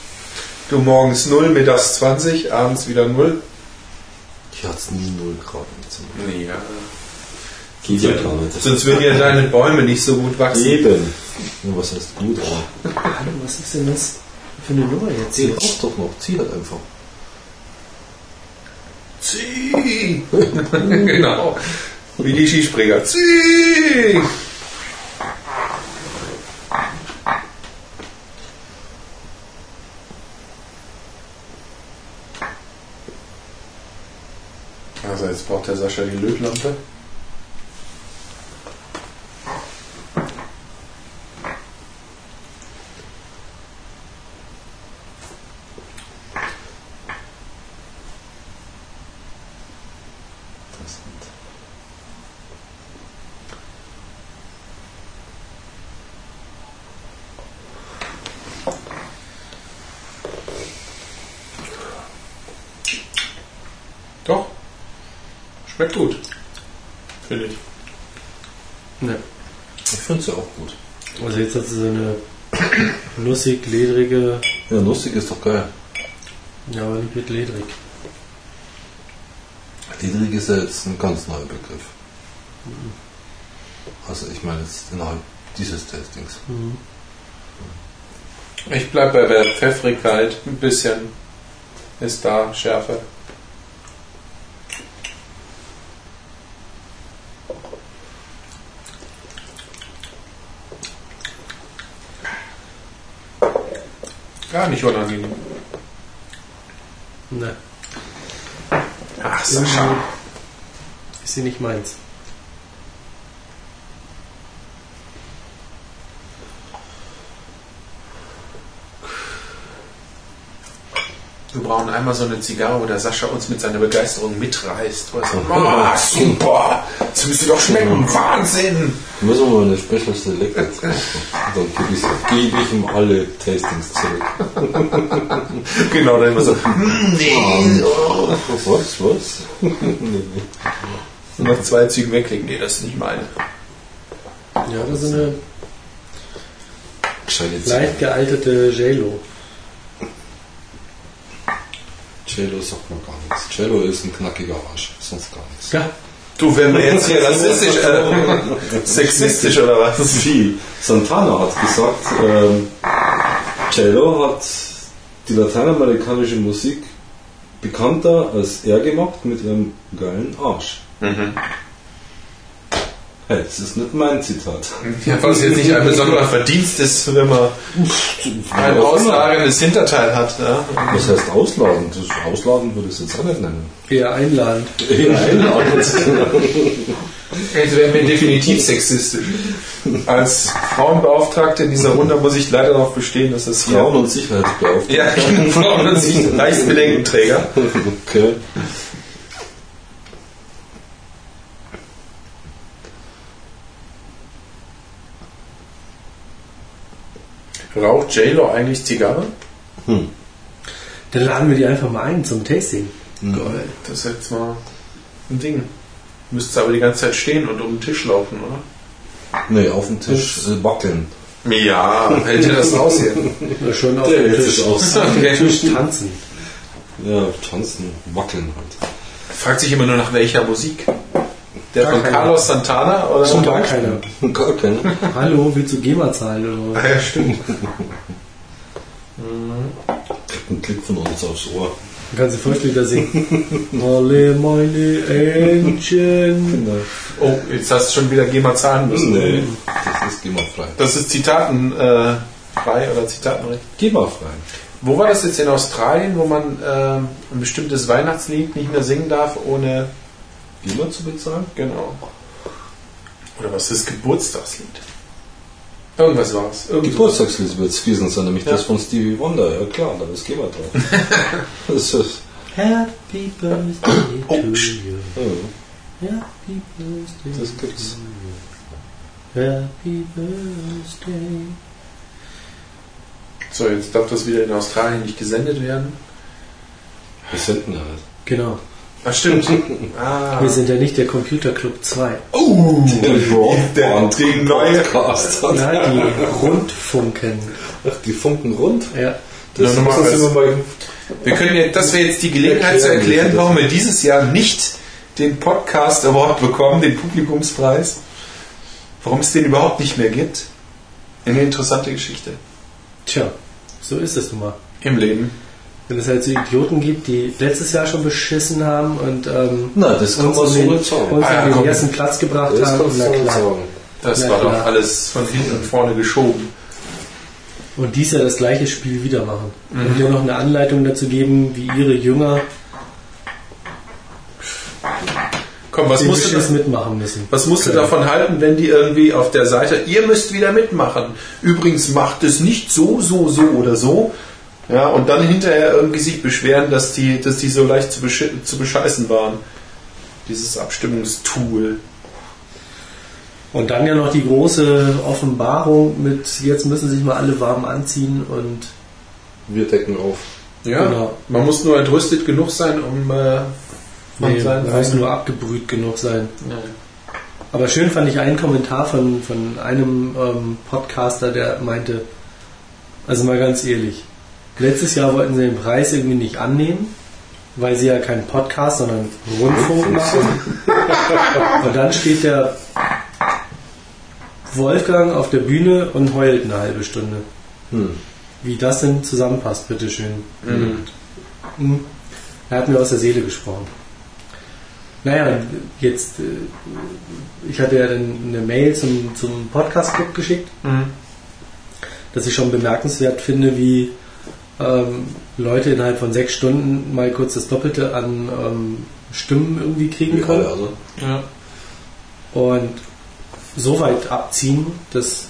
[SPEAKER 3] Du morgens 0, mittags 20, abends wieder 0.
[SPEAKER 2] Hier hat es nie 0 Grad im Zimmer.
[SPEAKER 3] Nee, ja.
[SPEAKER 2] Geht ja gar nicht.
[SPEAKER 3] Sonst würden ja deine Bäume nicht so gut wachsen.
[SPEAKER 2] Eben. Ja, was heißt gut, aber.
[SPEAKER 1] Hallo, was ist denn das für eine Nummer jetzt
[SPEAKER 2] Zieh braucht doch noch. Zieh halt einfach.
[SPEAKER 3] Zieh! genau. Wie die Skispringer. Zieh! Also jetzt braucht der Sascha die Lötlampe.
[SPEAKER 2] Interessant.
[SPEAKER 3] Doch. Schmeckt gut. Finde ich.
[SPEAKER 1] Ne.
[SPEAKER 2] Ich finde es ja auch gut.
[SPEAKER 1] Also jetzt hat sie so eine nussig, ledrige,
[SPEAKER 2] Ja, lustig ist doch geil.
[SPEAKER 1] ja, aber nicht mit ledrig.
[SPEAKER 2] Ledrig ist ja jetzt ein ganz neuer Begriff. Also ich meine jetzt innerhalb dieses Testings.
[SPEAKER 3] Ich bleib bei der Pfeffrigkeit. Ein bisschen ist da Schärfe. Gar nicht unangenehm.
[SPEAKER 1] Ne.
[SPEAKER 3] Ach,
[SPEAKER 1] Irgendwie ist sie nicht meins.
[SPEAKER 3] Wir brauchen einmal so eine Zigarre, wo der Sascha uns mit seiner Begeisterung mitreißt. Oh, super, das müsste doch schmecken, Wahnsinn.
[SPEAKER 2] Müssen wir mal eine Special Select jetzt machen. Dann gebe ich, gebe ich ihm alle Tastings zurück.
[SPEAKER 3] Genau, dann immer so, hm, nee. oh.
[SPEAKER 2] Was? Was? nee, nee.
[SPEAKER 3] Und nach zwei Zügen wegklicken, nee, das ist nicht meine.
[SPEAKER 1] Ja, das ist eine leicht gealterte J-Lo.
[SPEAKER 2] Cello sagt man gar nichts. Cello ist ein knackiger Arsch, sonst gar nichts.
[SPEAKER 1] Ja,
[SPEAKER 3] Du, wenn wir jetzt hier rassistisch, äh, sexistisch oder was?
[SPEAKER 2] Viel. Santana hat gesagt, ähm, Cello hat die lateinamerikanische Musik bekannter als er gemacht mit ihrem geilen Arsch. Hey, das ist nicht mein Zitat.
[SPEAKER 3] Ja, was jetzt nicht ein besonderer Verdienst ist, wenn man ein auslagendes Hinterteil hat. Ja.
[SPEAKER 2] Was heißt ausladend? Das Ausladend würde ich es jetzt auch nicht nennen.
[SPEAKER 1] eher einladend.
[SPEAKER 2] Ja, einladend.
[SPEAKER 3] Jetzt wären wir definitiv sexistisch. Als Frauenbeauftragte in dieser Runde muss ich leider darauf bestehen, dass das hier...
[SPEAKER 2] Frauen- und Sicherheitsbeauftragte.
[SPEAKER 3] Ja, Frauen und sich leicht Bedenkenträger.
[SPEAKER 2] Okay.
[SPEAKER 3] Raucht J-Lo eigentlich Zigarre?
[SPEAKER 1] Dann laden wir die einfach mal ein zum Tasting.
[SPEAKER 3] Geil, das ist jetzt mal ein Ding. Müsste aber die ganze Zeit stehen und um den Tisch laufen, oder?
[SPEAKER 2] Nee, auf dem Tisch äh, wackeln.
[SPEAKER 3] Ja, hält ihr das aus hier?
[SPEAKER 1] Oder schon auf dem
[SPEAKER 2] hält
[SPEAKER 1] Tisch,
[SPEAKER 2] aus.
[SPEAKER 1] auf dem Tisch tanzen.
[SPEAKER 2] Ja, tanzen, wackeln halt.
[SPEAKER 3] Fragt sich immer nur nach welcher Musik. Der
[SPEAKER 1] Gar
[SPEAKER 3] von
[SPEAKER 1] keine.
[SPEAKER 3] Carlos Santana oder?
[SPEAKER 1] Schon gar keiner.
[SPEAKER 2] Gar keine.
[SPEAKER 1] Hallo, willst du GEMA zahlen oder was?
[SPEAKER 3] Ah, ja, stimmt.
[SPEAKER 2] Kriegt einen Klick von uns aufs Ohr.
[SPEAKER 1] Kannst dir vorstellen, da singen. Alle meine Entchen.
[SPEAKER 3] Oh, jetzt hast du schon wieder GEMA zahlen müssen.
[SPEAKER 2] Nee, das ist GEMA-frei.
[SPEAKER 3] Das ist Zitaten äh, frei oder Zitatenrecht.
[SPEAKER 2] GEMA-frei.
[SPEAKER 3] Wo war das jetzt in Australien, wo man ähm, ein bestimmtes Weihnachtslied nicht mehr singen darf, ohne.
[SPEAKER 2] GEMA zu bezahlen?
[SPEAKER 3] Genau. Oder was ist das Geburtstagslied? Irgendwas war es.
[SPEAKER 2] Geburtstagslied wird es gewesen sein, nämlich
[SPEAKER 3] Ja.
[SPEAKER 2] das von Stevie Wonder. Ja klar, da ist GEMA drauf. das ist,
[SPEAKER 1] Happy Birthday
[SPEAKER 3] Oh,
[SPEAKER 1] to you.
[SPEAKER 2] ja,
[SPEAKER 1] Happy Birthday.
[SPEAKER 2] das gibt's.
[SPEAKER 1] Happy Birthday.
[SPEAKER 3] So, jetzt darf das wieder in Australien nicht gesendet werden.
[SPEAKER 2] Wir senden nicht.
[SPEAKER 1] Genau.
[SPEAKER 3] Ach, stimmt. ah.
[SPEAKER 1] Wir sind ja nicht der Computer Club 2.
[SPEAKER 3] Oh,
[SPEAKER 2] Der
[SPEAKER 3] der, die neue.
[SPEAKER 2] Podcast.
[SPEAKER 1] Ja, die Rundfunken.
[SPEAKER 2] Ach, die Funken rund?
[SPEAKER 1] Ja.
[SPEAKER 2] Das immer mal
[SPEAKER 3] Wir können ja, das wäre jetzt die Gelegenheit zu
[SPEAKER 2] Erklären,
[SPEAKER 3] warum wir dieses Jahr nicht den Podcast Award bekommen, den Publikumspreis. Warum es den überhaupt nicht mehr gibt. Eine interessante Geschichte.
[SPEAKER 1] Tja, so ist es nun mal.
[SPEAKER 3] Im Leben.
[SPEAKER 1] Wenn es halt so Idioten gibt, die letztes Jahr schon beschissen haben und ähm,
[SPEAKER 2] Na, das
[SPEAKER 1] uns um den, uns
[SPEAKER 3] Ah, ja,
[SPEAKER 1] den ersten Platz gebracht
[SPEAKER 2] Das
[SPEAKER 1] haben. Na
[SPEAKER 2] du
[SPEAKER 1] klar.
[SPEAKER 3] Das
[SPEAKER 1] Ja,
[SPEAKER 3] war
[SPEAKER 1] klar.
[SPEAKER 3] doch alles von hinten und vorne geschoben.
[SPEAKER 1] Und dies Jahr das gleiche Spiel wieder machen.
[SPEAKER 3] Mhm.
[SPEAKER 1] Und dir noch eine Anleitung dazu geben, wie ihre Jünger
[SPEAKER 3] Komm, was musst, du,
[SPEAKER 1] Beschiss mitmachen müssen.
[SPEAKER 3] was musst du
[SPEAKER 1] Können.
[SPEAKER 3] davon halten, wenn die irgendwie auf der Seite, ihr müsst wieder mitmachen. Übrigens macht es nicht so, so, so oder so. Ja, und dann hinterher irgendwie sich beschweren, dass die, dass die so leicht zu, zu bescheißen waren. Dieses Abstimmungstool.
[SPEAKER 1] Und dann ja noch die große Offenbarung mit, jetzt müssen sich mal alle warm anziehen und
[SPEAKER 2] Wir decken auf.
[SPEAKER 3] Ja,
[SPEAKER 1] Genau.
[SPEAKER 3] man muss nur entrüstet genug sein, um äh,
[SPEAKER 1] nee,
[SPEAKER 3] seinen
[SPEAKER 1] muss nur abgebrüht genug sein.
[SPEAKER 3] Ja.
[SPEAKER 1] Aber schön fand ich einen Kommentar von, von einem ähm, Podcaster, der meinte, also mal ganz ehrlich, letztes Jahr wollten sie den Preis irgendwie nicht annehmen, weil sie ja keinen Podcast, sondern Rundfunk machen. Und dann steht der Wolfgang auf der Bühne und heult eine halbe Stunde.
[SPEAKER 2] Hm.
[SPEAKER 1] Wie das denn zusammenpasst, bitteschön.
[SPEAKER 3] Mhm.
[SPEAKER 1] Mhm. Er hat mir aus der Seele gesprochen. Naja, jetzt, äh, ich hatte ja dann eine Mail zum, zum Podcast-Club geschickt,
[SPEAKER 3] Mhm.
[SPEAKER 1] dass ich schon bemerkenswert finde, wie ähm, Leute innerhalb von sechs Stunden mal kurz das Doppelte an ähm, Stimmen irgendwie kriegen
[SPEAKER 2] Wie
[SPEAKER 1] können.
[SPEAKER 2] also.
[SPEAKER 3] Ja.
[SPEAKER 1] Und so weit abziehen, dass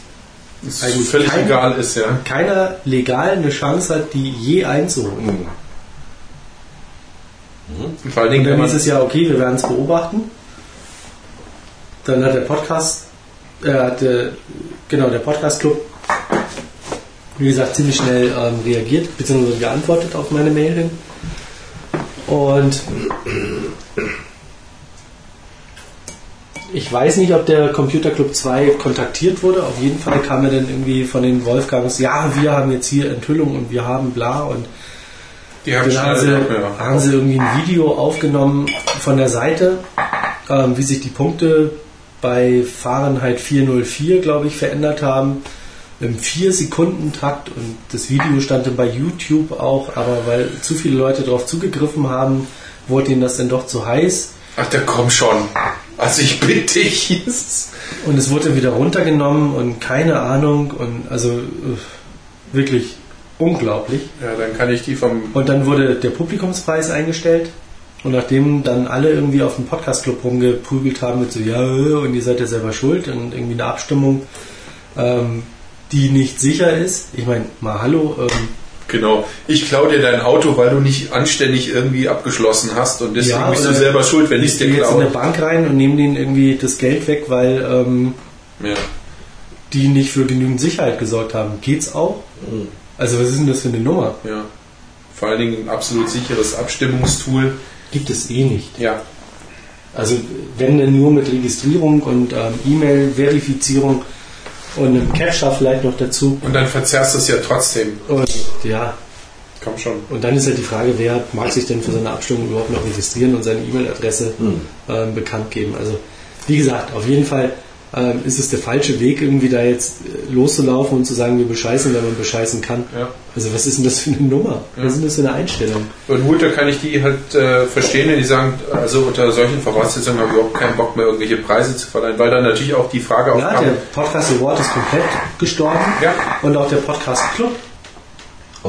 [SPEAKER 3] Ist
[SPEAKER 1] Eigentlich
[SPEAKER 3] völlig
[SPEAKER 1] kein-
[SPEAKER 3] egal ist, ja.
[SPEAKER 1] keiner legal eine Chance hat, die je einzuholen.
[SPEAKER 2] Hm.
[SPEAKER 3] Und vor allen
[SPEAKER 1] Und
[SPEAKER 3] Dingen, wenn
[SPEAKER 1] dann
[SPEAKER 3] man,
[SPEAKER 1] hieß es ja, okay, wir werden es beobachten. Dann hat der Podcast, äh, hat, äh, genau, der Podcast-Club, wie gesagt, ziemlich schnell ähm, reagiert, beziehungsweise geantwortet auf meine Mail hin. Und ich weiß nicht, ob der Computer Club 2 kontaktiert wurde. Auf jeden Fall kam er dann irgendwie von den Wolfgangs, ja, wir haben jetzt hier Enthüllung und wir haben bla und
[SPEAKER 3] die haben
[SPEAKER 1] dann haben sie,
[SPEAKER 3] ja.
[SPEAKER 1] haben sie irgendwie ein Video aufgenommen von der Seite, ähm, wie sich die Punkte bei Fahrenheit 404, glaube ich, verändert haben. Im 4-Sekunden-Takt und das Video stand dann bei YouTube auch, aber weil zu viele Leute darauf zugegriffen haben, wurde ihnen das dann doch zu heiß.
[SPEAKER 3] Ach, der komm schon. Also ich bitte dich.
[SPEAKER 1] Und es wurde wieder runtergenommen und keine Ahnung und also äh, wirklich unglaublich.
[SPEAKER 3] Ja, dann kann ich die vom.
[SPEAKER 1] Und dann wurde der Publikumspreis eingestellt. Und nachdem dann alle irgendwie auf dem Podcast-Club rumgeprügelt haben mit so, ja, äh, und ihr seid ja selber schuld und irgendwie eine Abstimmung, ähm, die nicht sicher ist. Ich meine, mal hallo, ähm,
[SPEAKER 3] Genau. Ich klau dir dein Auto, weil du nicht anständig irgendwie abgeschlossen hast und deswegen
[SPEAKER 1] Ja,
[SPEAKER 3] bist du selber schuld, wenn ich es
[SPEAKER 1] ich
[SPEAKER 3] dir
[SPEAKER 1] jetzt in eine
[SPEAKER 3] klaue.
[SPEAKER 1] Bank rein und nehme denen irgendwie das Geld weg, weil ähm,
[SPEAKER 3] Ja.
[SPEAKER 1] die nicht für genügend Sicherheit gesorgt haben. Geht's auch?
[SPEAKER 2] Hm.
[SPEAKER 1] Also was ist denn das für eine Nummer?
[SPEAKER 3] ja. Vor allen Dingen ein absolut sicheres Abstimmungstool.
[SPEAKER 1] Gibt es eh nicht.
[SPEAKER 3] Ja.
[SPEAKER 1] Also wenn denn nur mit Registrierung und ähm, E-Mail-Verifizierung und einem Captcha vielleicht noch dazu.
[SPEAKER 3] Und dann verzerrst du es ja trotzdem.
[SPEAKER 1] Und ja,
[SPEAKER 3] Komm schon.
[SPEAKER 1] und dann ist halt die Frage, wer mag sich denn für seine Abstimmung überhaupt noch registrieren und seine E-Mail-Adresse
[SPEAKER 2] Hm.
[SPEAKER 1] ähm, bekannt geben. Also wie gesagt, auf jeden Fall ähm, ist es der falsche Weg, irgendwie da jetzt äh, loszulaufen und zu sagen, wir bescheißen, wenn man bescheißen kann.
[SPEAKER 3] Ja.
[SPEAKER 1] Also was ist denn das für eine Nummer?
[SPEAKER 3] Ja.
[SPEAKER 1] Was ist denn das für eine Einstellung?
[SPEAKER 3] Und gut, da kann ich die halt äh, verstehen, wenn die sagen, also unter solchen Voraussetzungen habe ich überhaupt keinen Bock mehr, irgendwelche Preise zu verleihen, weil dann natürlich auch die Frage
[SPEAKER 1] Ja,
[SPEAKER 3] aufkam.
[SPEAKER 1] der Podcast Award ist komplett gestorben
[SPEAKER 3] Ja.
[SPEAKER 1] und auch der Podcast Club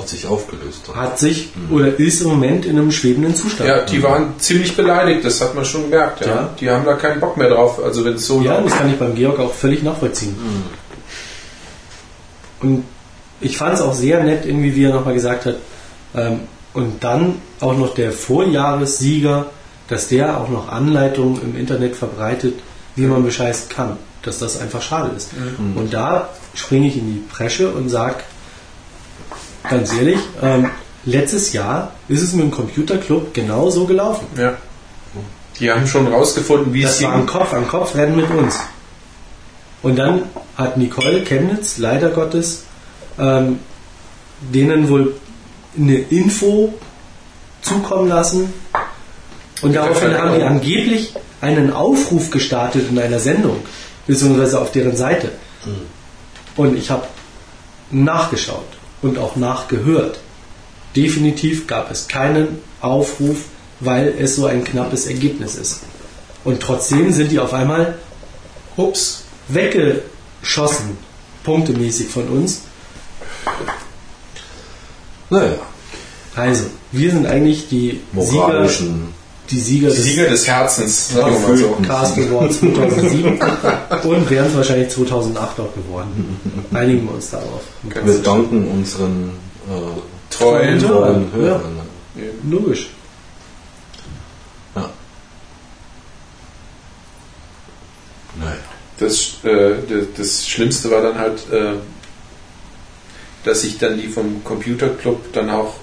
[SPEAKER 2] Hat sich aufgelöst.
[SPEAKER 1] hat sich oder ist im Moment in einem schwebenden Zustand.
[SPEAKER 3] Ja, die waren ziemlich beleidigt, das hat man schon gemerkt. Ja.
[SPEAKER 1] Ja.
[SPEAKER 3] Die haben da keinen Bock mehr drauf, also wenn es so
[SPEAKER 1] Ja, das kann ich beim Georg auch völlig nachvollziehen. Und ich fand es auch sehr nett, irgendwie, wie er nochmal gesagt hat, ähm, und dann auch noch der Vorjahressieger, dass der auch noch Anleitungen im Internet verbreitet, wie man bescheißen kann. Dass das einfach schade ist. Und da springe ich in die Presche und sage, ganz ehrlich, ähm, letztes Jahr ist es mit dem Computerclub genauso gelaufen.
[SPEAKER 3] Ja. Die haben schon rausgefunden, wie es
[SPEAKER 1] Das war ein
[SPEAKER 3] ging.
[SPEAKER 1] Kopf an Kopf Rennen mit uns. Und dann hat Nicole Chemnitz, leider Gottes, ähm, denen wohl eine Info zukommen lassen. Und daraufhin haben die angeblich einen Aufruf gestartet in einer Sendung, beziehungsweise auf deren Seite. Und ich habe nachgeschaut und auch nachgehört. Definitiv gab es keinen Aufruf, weil es so ein knappes Ergebnis ist. Und trotzdem sind die auf einmal, ups, weggeschossen, punktemäßig von uns.
[SPEAKER 2] Naja,
[SPEAKER 1] Also, wir sind eigentlich die Sieger,
[SPEAKER 2] moralischen.
[SPEAKER 1] Die Sieger
[SPEAKER 3] Die
[SPEAKER 1] des
[SPEAKER 3] Sieger des Herzens, sagen wir mal so.
[SPEAKER 1] Cast Award 2007 und wären es wahrscheinlich 2008 auch geworden. Einigen wir uns darauf.
[SPEAKER 2] Wir danken unseren äh,
[SPEAKER 3] Treuen.
[SPEAKER 2] treuen
[SPEAKER 1] Ja.
[SPEAKER 2] Hörern.
[SPEAKER 1] Logisch.
[SPEAKER 2] Ja. Naja.
[SPEAKER 3] Das, äh, das, das Schlimmste war dann halt, äh, dass sich dann die vom Computerclub dann auch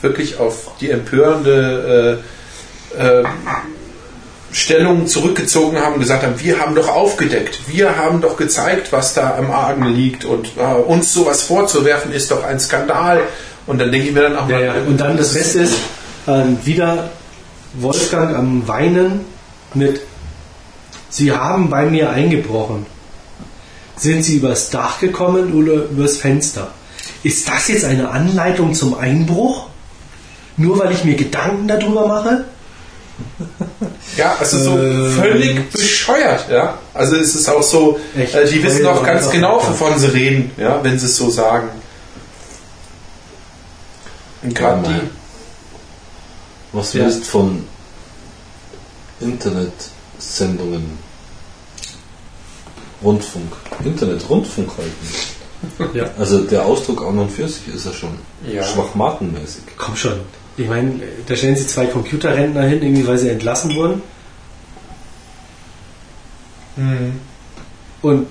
[SPEAKER 3] wirklich auf die empörende äh, äh, Stellung zurückgezogen haben und gesagt haben, wir haben doch aufgedeckt, wir haben doch gezeigt, was da am Argen liegt und äh, uns sowas vorzuwerfen ist doch ein Skandal. Und dann denke ich mir dann auch
[SPEAKER 1] Ja,
[SPEAKER 3] mal,
[SPEAKER 1] ja. Und dann das Beste ist, ähm, wieder Wolfgang am Weinen mit Sie haben bei mir eingebrochen. Sind Sie übers Dach gekommen oder übers Fenster? Ist das jetzt eine Anleitung zum Einbruch? Nur weil ich mir Gedanken darüber mache?
[SPEAKER 3] Ja, also so
[SPEAKER 1] Äh,
[SPEAKER 3] völlig bescheuert, ja. Also es ist auch so,
[SPEAKER 1] Echt
[SPEAKER 3] äh, die wissen auch ganz genau, wovon sie reden, ja, wenn sie es so sagen. Und gerade
[SPEAKER 2] Ja,
[SPEAKER 3] die.
[SPEAKER 2] Was
[SPEAKER 1] Ja.
[SPEAKER 2] willst von Internetsendungen? Rundfunk. Internet-Rundfunk halten.
[SPEAKER 1] Ja.
[SPEAKER 2] Also der Ausdruck an und für sich ist ja schon
[SPEAKER 3] Ja.
[SPEAKER 2] schwachmatenmäßig.
[SPEAKER 1] Komm schon. Ich meine, da stellen Sie zwei Computerrentner hin, irgendwie weil sie entlassen wurden und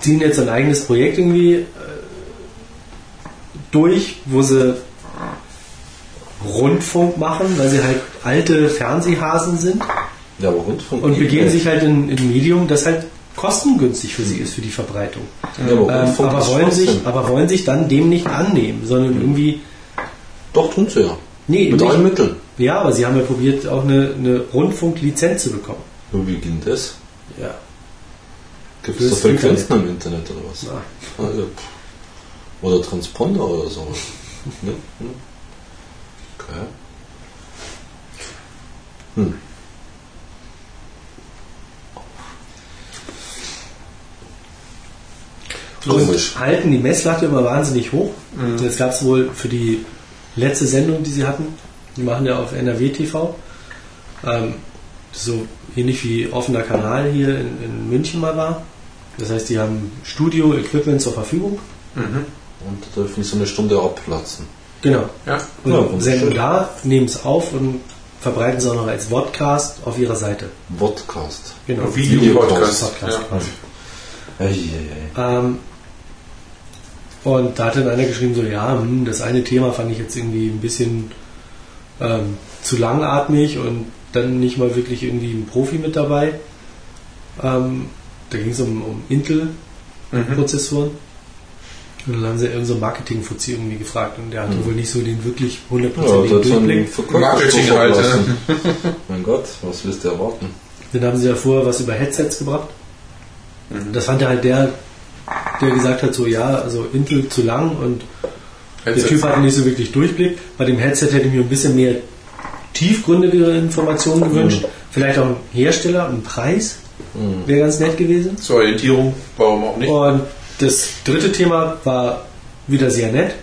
[SPEAKER 1] ziehen jetzt ein eigenes Projekt irgendwie äh, durch, wo sie Rundfunk machen, weil sie halt alte Fernsehhasen sind
[SPEAKER 2] Ja, aber Rundfunk.
[SPEAKER 1] und begeben sich halt in in ein Medium, das halt kostengünstig für sie ist, für die Verbreitung.
[SPEAKER 2] Ja, aber
[SPEAKER 1] Ähm, aber, wollen sich, aber wollen sich dann dem nicht annehmen, sondern irgendwie,
[SPEAKER 2] Doch, tun sie ja.
[SPEAKER 1] Nee,
[SPEAKER 2] Mit
[SPEAKER 1] nicht,
[SPEAKER 2] allen Mitteln.
[SPEAKER 1] ja, aber sie haben ja probiert, auch eine, eine Rundfunklizenz zu bekommen.
[SPEAKER 2] Und wie ging das?
[SPEAKER 1] Ja.
[SPEAKER 2] Gibt es da Frequenzen im Internet oder was? Ah, ja, pff. Oder Transponder oder sowas. ne? Hm. Okay. Hm. Komisch.
[SPEAKER 1] Und halten die Messlatte immer wahnsinnig hoch. Jetzt gab es wohl für die letzte Sendung, die sie hatten, die machen ja auf NRW TV, ähm, so ähnlich wie offener Kanal hier in, in München mal war. Das heißt, die haben Studio-Equipment zur Verfügung.
[SPEAKER 2] Und da dürfen sie eine Stunde abplatzen.
[SPEAKER 1] Genau.
[SPEAKER 3] ja,
[SPEAKER 1] Und
[SPEAKER 2] Ja,
[SPEAKER 1] senden da, nehmen es auf und verbreiten es auch noch als Podcast auf ihrer Seite.
[SPEAKER 2] Vodcast.
[SPEAKER 1] Genau.
[SPEAKER 3] Videopodcast.
[SPEAKER 1] Podcast
[SPEAKER 3] Ja.
[SPEAKER 1] Ähm, und da hat dann einer geschrieben, so ja, hm, das eine Thema fand ich jetzt irgendwie ein bisschen ähm, zu langatmig und dann nicht mal wirklich irgendwie ein Profi mit dabei. Ähm, da ging es um, um Intel-Prozessoren. Und dann haben sie irgendeinen so Marketing-Fuzzi irgendwie gefragt und der hatte wohl nicht so den wirklich
[SPEAKER 2] Ja,
[SPEAKER 1] hundertprozentigen
[SPEAKER 2] ein
[SPEAKER 1] Durchblick.
[SPEAKER 3] Marketing halt,
[SPEAKER 2] mein Gott, was willst du erwarten?
[SPEAKER 1] Dann haben sie ja vorher was über Headsets gebracht. Das fand ja halt der, der gesagt hat, so ja, also Intel zu lang und der Typ hatte nicht so wirklich Durchblick. Bei dem Headset hätte ich mir ein bisschen mehr tiefgründigere Informationen gewünscht. Vielleicht auch ein Hersteller, ein Preis wäre ganz nett gewesen.
[SPEAKER 3] Zur Orientierung, warum auch nicht?
[SPEAKER 1] Und das dritte Thema war wieder sehr nett.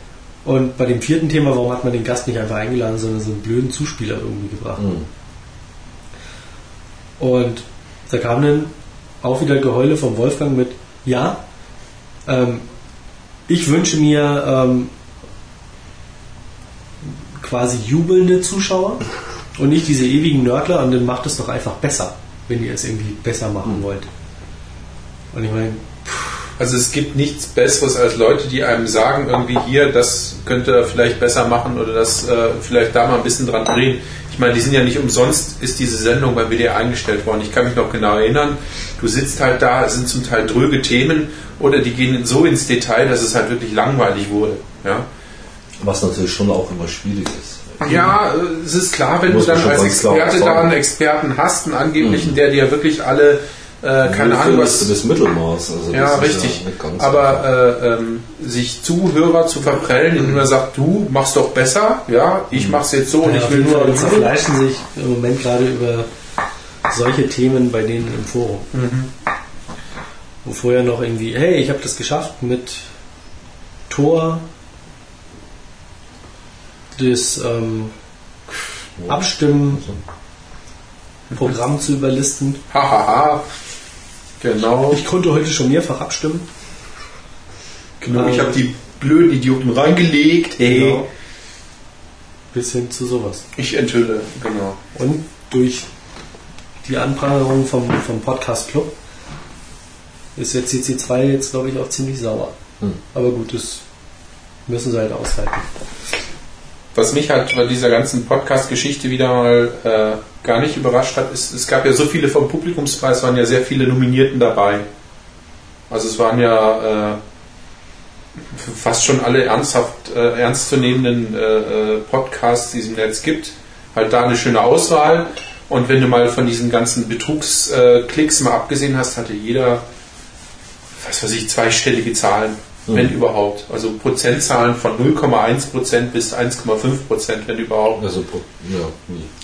[SPEAKER 1] Und bei dem vierten Thema, warum hat man den Gast nicht einfach eingeladen, sondern so einen blöden Zuspieler irgendwie gebracht?
[SPEAKER 2] Hm.
[SPEAKER 1] Und da kam dann auch wieder Geheule vom Wolfgang mit, ja, ähm, ich wünsche mir ähm, quasi jubelnde Zuschauer und nicht diese ewigen Nördler und dann macht es doch einfach besser, wenn ihr es irgendwie besser machen wollt. Und ich meine,
[SPEAKER 3] Also es gibt nichts Besseres als Leute, die einem sagen, irgendwie hier, das könnte er vielleicht besser machen oder das äh, vielleicht da mal ein bisschen dran drehen. Ich meine, die sind ja nicht umsonst, ist diese Sendung bei WDR eingestellt worden. Ich kann mich noch genau erinnern, du sitzt halt da, es sind zum Teil dröge Themen oder die gehen so ins Detail, dass es halt wirklich langweilig wurde. Ja?
[SPEAKER 2] Was natürlich schon auch immer schwierig ist.
[SPEAKER 3] Ja, äh, es ist klar, wenn
[SPEAKER 2] Muss
[SPEAKER 3] du dann
[SPEAKER 2] man
[SPEAKER 3] als Experte da einen Experten hast, einen angeblichen, der dir wirklich alle, äh, keine Ahnung, was.
[SPEAKER 2] das, das Mittelmaß. Also
[SPEAKER 3] Ja,
[SPEAKER 2] das ist
[SPEAKER 3] richtig.
[SPEAKER 2] einfach.
[SPEAKER 3] Aber äh, ähm, sich Zuhörer zu verprellen, indem er sagt, du machst doch besser, ja, ich mach's jetzt so und
[SPEAKER 1] Ja,
[SPEAKER 3] ich
[SPEAKER 1] auf
[SPEAKER 3] will nur
[SPEAKER 1] zerfleischen sich im Moment gerade über solche Themen bei denen im Forum. Wo vorher noch irgendwie, hey, ich habe das geschafft mit Tor das ähm, Abstimmen Programm zu überlisten.
[SPEAKER 3] Hahaha. Genau.
[SPEAKER 1] Ich konnte heute schon mehrfach abstimmen.
[SPEAKER 3] genau. Ich habe die blöden Idioten reingelegt. Hey.
[SPEAKER 1] Genau. Bis hin zu sowas.
[SPEAKER 3] Ich enthülle, genau.
[SPEAKER 1] Und durch die Anprangerung vom, vom Podcast Club ist jetzt CC2 jetzt, glaube ich, auch ziemlich sauer.
[SPEAKER 2] Hm.
[SPEAKER 1] Aber gut, das müssen sie halt aushalten.
[SPEAKER 3] Was mich halt bei dieser ganzen Podcast-Geschichte wieder mal äh, gar nicht überrascht hat, ist, es gab ja so viele vom Publikumspreis, waren ja sehr viele Nominierten dabei. Also es waren ja äh, fast schon alle ernsthaft äh, ernstzunehmenden äh, äh, Podcasts, die es im Netz gibt. Halt da eine schöne Auswahl. Und wenn du mal von diesen ganzen Betrugsklicks mal abgesehen hast, hatte jeder, was weiß ich, zweistellige Zahlen, wenn überhaupt. Also Prozentzahlen von 0,1% bis 1,5%, wenn überhaupt.
[SPEAKER 2] Also,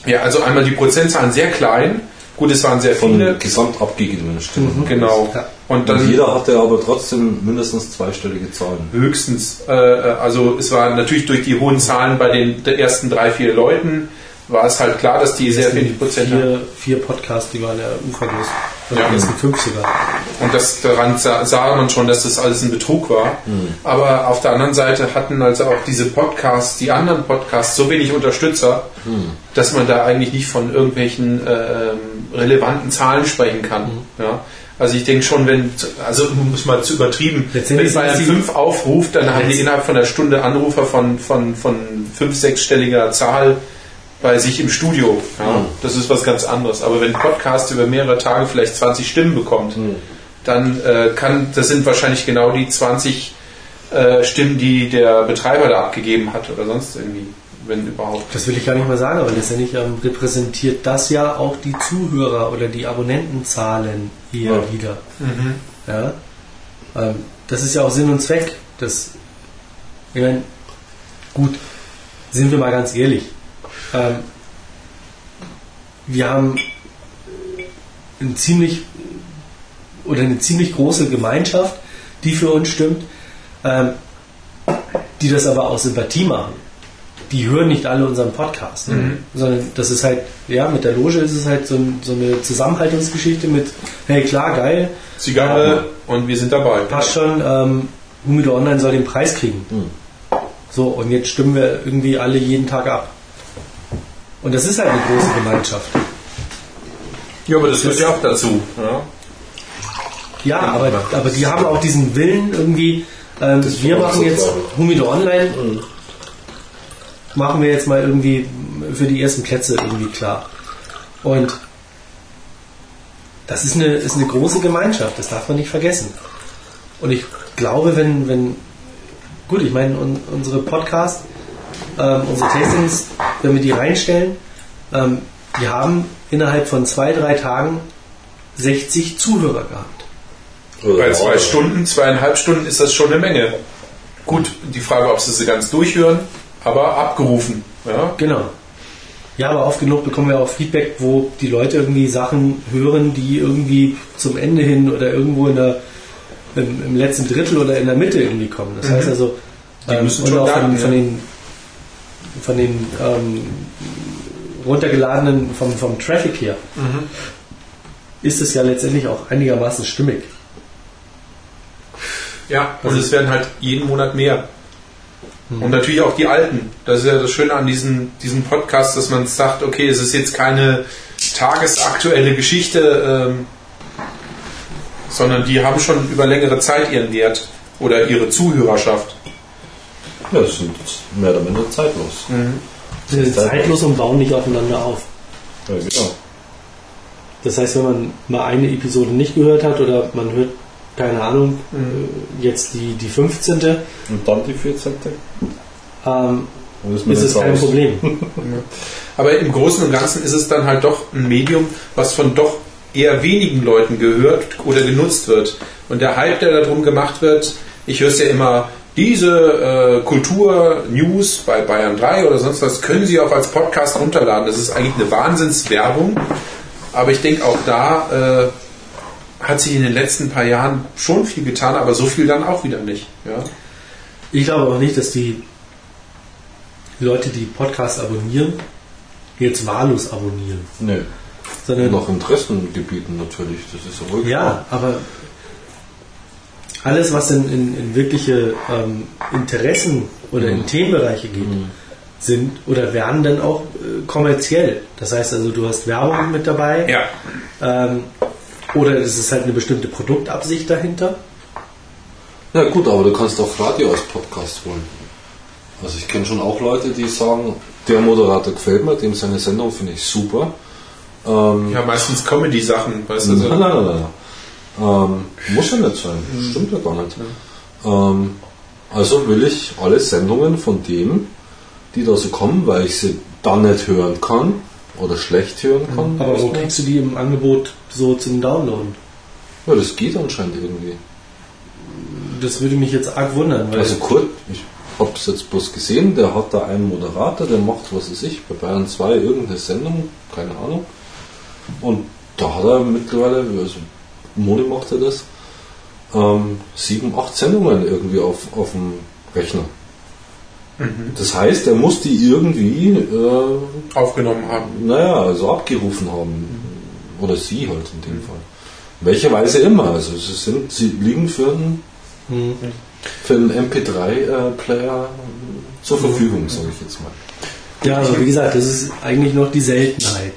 [SPEAKER 2] ja.
[SPEAKER 3] Ja, also einmal die Prozentzahlen sehr klein. Gut, es waren sehr
[SPEAKER 2] Von
[SPEAKER 3] viele.
[SPEAKER 2] gesamt abgegebenen Stimmen.
[SPEAKER 3] Genau.
[SPEAKER 1] Ja.
[SPEAKER 3] Und
[SPEAKER 2] Und
[SPEAKER 3] dann
[SPEAKER 2] jeder hatte aber trotzdem mindestens zweistellige Zahlen.
[SPEAKER 3] höchstens, äh, also es war natürlich durch die hohen Zahlen bei den ersten drei, vier Leuten, war es halt klar, dass die sehr
[SPEAKER 1] Das sind
[SPEAKER 3] wenig Prozent haben.
[SPEAKER 1] vier, vier Podcasts, die waren ja uferlos.
[SPEAKER 3] Ja.
[SPEAKER 1] Das sind fünf sogar.
[SPEAKER 3] Und das, daran sah, sah man schon, dass das alles ein Betrug war. Aber auf der anderen Seite hatten also auch diese Podcasts, die anderen Podcasts, so wenig Unterstützer, dass man da eigentlich nicht von irgendwelchen äh, relevanten Zahlen sprechen kann. Ja? Also ich denke schon, wenn, also um es mal zu übertrieben, wenn Bayern 5 aufruft, dann haben die innerhalb von einer Stunde Anrufer von, von, von fünf, sechsstelliger Zahl bei sich im Studio. Ja? Das ist was ganz anderes. Aber wenn ein Podcast über mehrere Tage vielleicht 20 Stimmen bekommt, dann äh, kann, das sind wahrscheinlich genau die 20 äh, Stimmen, die der Betreiber da abgegeben hat oder sonst irgendwie, wenn überhaupt.
[SPEAKER 1] Das will ich gar nicht mal sagen, aber letztendlich ähm, repräsentiert das ja auch die Zuhörer oder die Abonnentenzahlen eher
[SPEAKER 2] Ja.
[SPEAKER 1] wieder. Ja? Ähm, das ist ja auch Sinn und Zweck. Das, ich meine, gut, sind wir mal ganz ehrlich. Ähm, wir haben ein ziemlich oder eine ziemlich große Gemeinschaft, die für uns stimmt, ähm, die das aber aus Sympathie machen. Die hören nicht alle unseren Podcast, sondern das ist halt, ja, mit der Loge ist es halt so, so eine Zusammenhaltungsgeschichte mit, hey klar, geil,
[SPEAKER 3] Zigarre und wir sind dabei.
[SPEAKER 1] passt schon, ähm, Humido Online soll den Preis kriegen. So, und jetzt stimmen wir irgendwie alle jeden Tag ab. Und das ist halt eine große Gemeinschaft.
[SPEAKER 3] Ja, aber das gehört ja auch dazu. Ja?
[SPEAKER 1] Ja, aber, aber die haben auch diesen Willen irgendwie, ähm, wir machen jetzt
[SPEAKER 2] klar.
[SPEAKER 1] Humido Online, machen wir jetzt mal irgendwie für die ersten Plätze irgendwie klar. Und das ist eine, ist eine große Gemeinschaft, das darf man nicht vergessen. Und ich glaube, wenn, wenn gut, ich meine, un, unsere Podcasts, ähm, unsere Tastings, wenn wir die reinstellen, ähm, die haben innerhalb von zwei, drei Tagen 60 Zuhörer gehabt.
[SPEAKER 3] Bei zwei Stunden, zweieinhalb Stunden ist das schon eine Menge. Gut, die Frage, ob sie sie ganz durchhören, aber abgerufen. Ja?
[SPEAKER 1] Genau. Ja, aber oft genug bekommen wir auch Feedback, wo die Leute irgendwie Sachen hören, die irgendwie zum Ende hin oder irgendwo in der, im, im letzten Drittel oder in der Mitte irgendwie kommen. Das heißt also,
[SPEAKER 3] Die
[SPEAKER 1] ähm,
[SPEAKER 3] müssen
[SPEAKER 1] und
[SPEAKER 3] schon
[SPEAKER 1] auch von, von den, von den ähm, runtergeladenen, vom, vom Traffic her, ist es ja letztendlich auch einigermaßen stimmig.
[SPEAKER 3] Ja, und es werden halt jeden Monat mehr. Und natürlich auch die Alten. Das ist ja das Schöne an diesen, diesem Podcast, dass man sagt, okay, es ist jetzt keine tagesaktuelle Geschichte, ähm, sondern die haben schon über längere Zeit ihren Wert oder ihre Zuhörerschaft.
[SPEAKER 2] Ja, das sind mehr oder minder zeitlos.
[SPEAKER 1] Sie sind zeitlos und bauen nicht aufeinander auf.
[SPEAKER 2] Ja, genau.
[SPEAKER 1] Das heißt, wenn man mal eine Episode nicht gehört hat oder man hört, keine Ahnung, äh, jetzt die, die 15.
[SPEAKER 2] Und dann die 14.
[SPEAKER 1] ähm,
[SPEAKER 2] ist
[SPEAKER 1] ist es kein. Problem.
[SPEAKER 3] Aber im Großen und Ganzen ist es dann halt doch ein Medium, was von doch eher wenigen Leuten gehört oder genutzt wird. Und der Hype, der darum gemacht wird, ich höre es ja immer, diese äh, Kultur-News bei Bayern 3 oder sonst was können Sie auch als Podcast runterladen. Das ist eigentlich eine Wahnsinnswerbung. Aber ich denke, auch da äh, hat sich in den letzten paar Jahren schon viel getan, aber so viel dann auch wieder nicht. Ja?
[SPEAKER 1] Ich glaube auch nicht, dass die Leute, die Podcasts abonnieren, jetzt wahllos abonnieren.
[SPEAKER 2] Nee.
[SPEAKER 1] Sondern
[SPEAKER 2] Nach Interessengebieten natürlich, das ist ja wohl
[SPEAKER 1] Ja,
[SPEAKER 2] klar.
[SPEAKER 1] aber alles, was in, in, in wirkliche ähm, Interessen oder in Themenbereiche geht, sind oder werden dann auch äh, kommerziell. Das heißt also, du hast Werbung mit dabei
[SPEAKER 3] Ja.
[SPEAKER 1] ähm, oder es ist halt eine bestimmte Produktabsicht dahinter.
[SPEAKER 2] Ja gut, aber du kannst auch Radio als Podcast holen. Also ich kenne schon auch Leute, die sagen, der Moderator gefällt mir, dem seine Sendung finde ich super. Ähm,
[SPEAKER 3] ja, meistens Comedy-Sachen, weißt du. so.
[SPEAKER 2] Nein, nein, nein, nein. Ähm, muss ja nicht sein, stimmt ja gar nicht. Ähm, also will ich alle Sendungen von dem, die da so kommen, weil ich sie dann nicht hören kann oder schlecht hören kann.
[SPEAKER 1] Aber wo
[SPEAKER 2] mehr.
[SPEAKER 1] kriegst du die im Angebot so zum Downloaden?
[SPEAKER 2] Ja, das geht anscheinend irgendwie.
[SPEAKER 1] Das würde mich jetzt arg wundern, weil
[SPEAKER 2] Also Kurt, ich habe es jetzt bloß gesehen, der hat da einen Moderator, der macht, was weiß ich, bei Bayern 2 irgendeine Sendung, keine Ahnung. Und da hat er mittlerweile, also Moni macht er das, ähm, sieben, acht Sendungen irgendwie auf, auf dem Rechner. Das heißt, er muss die irgendwie, äh,
[SPEAKER 3] aufgenommen haben.
[SPEAKER 2] naja, also abgerufen haben. Oder sie halt in dem Fall. Welcher Weise immer. Also sie sind, sie liegen für einen, für einen MP3-Player zur Verfügung, sage ich jetzt mal.
[SPEAKER 1] ja, aber wie gesagt, das ist eigentlich noch die Seltenheit.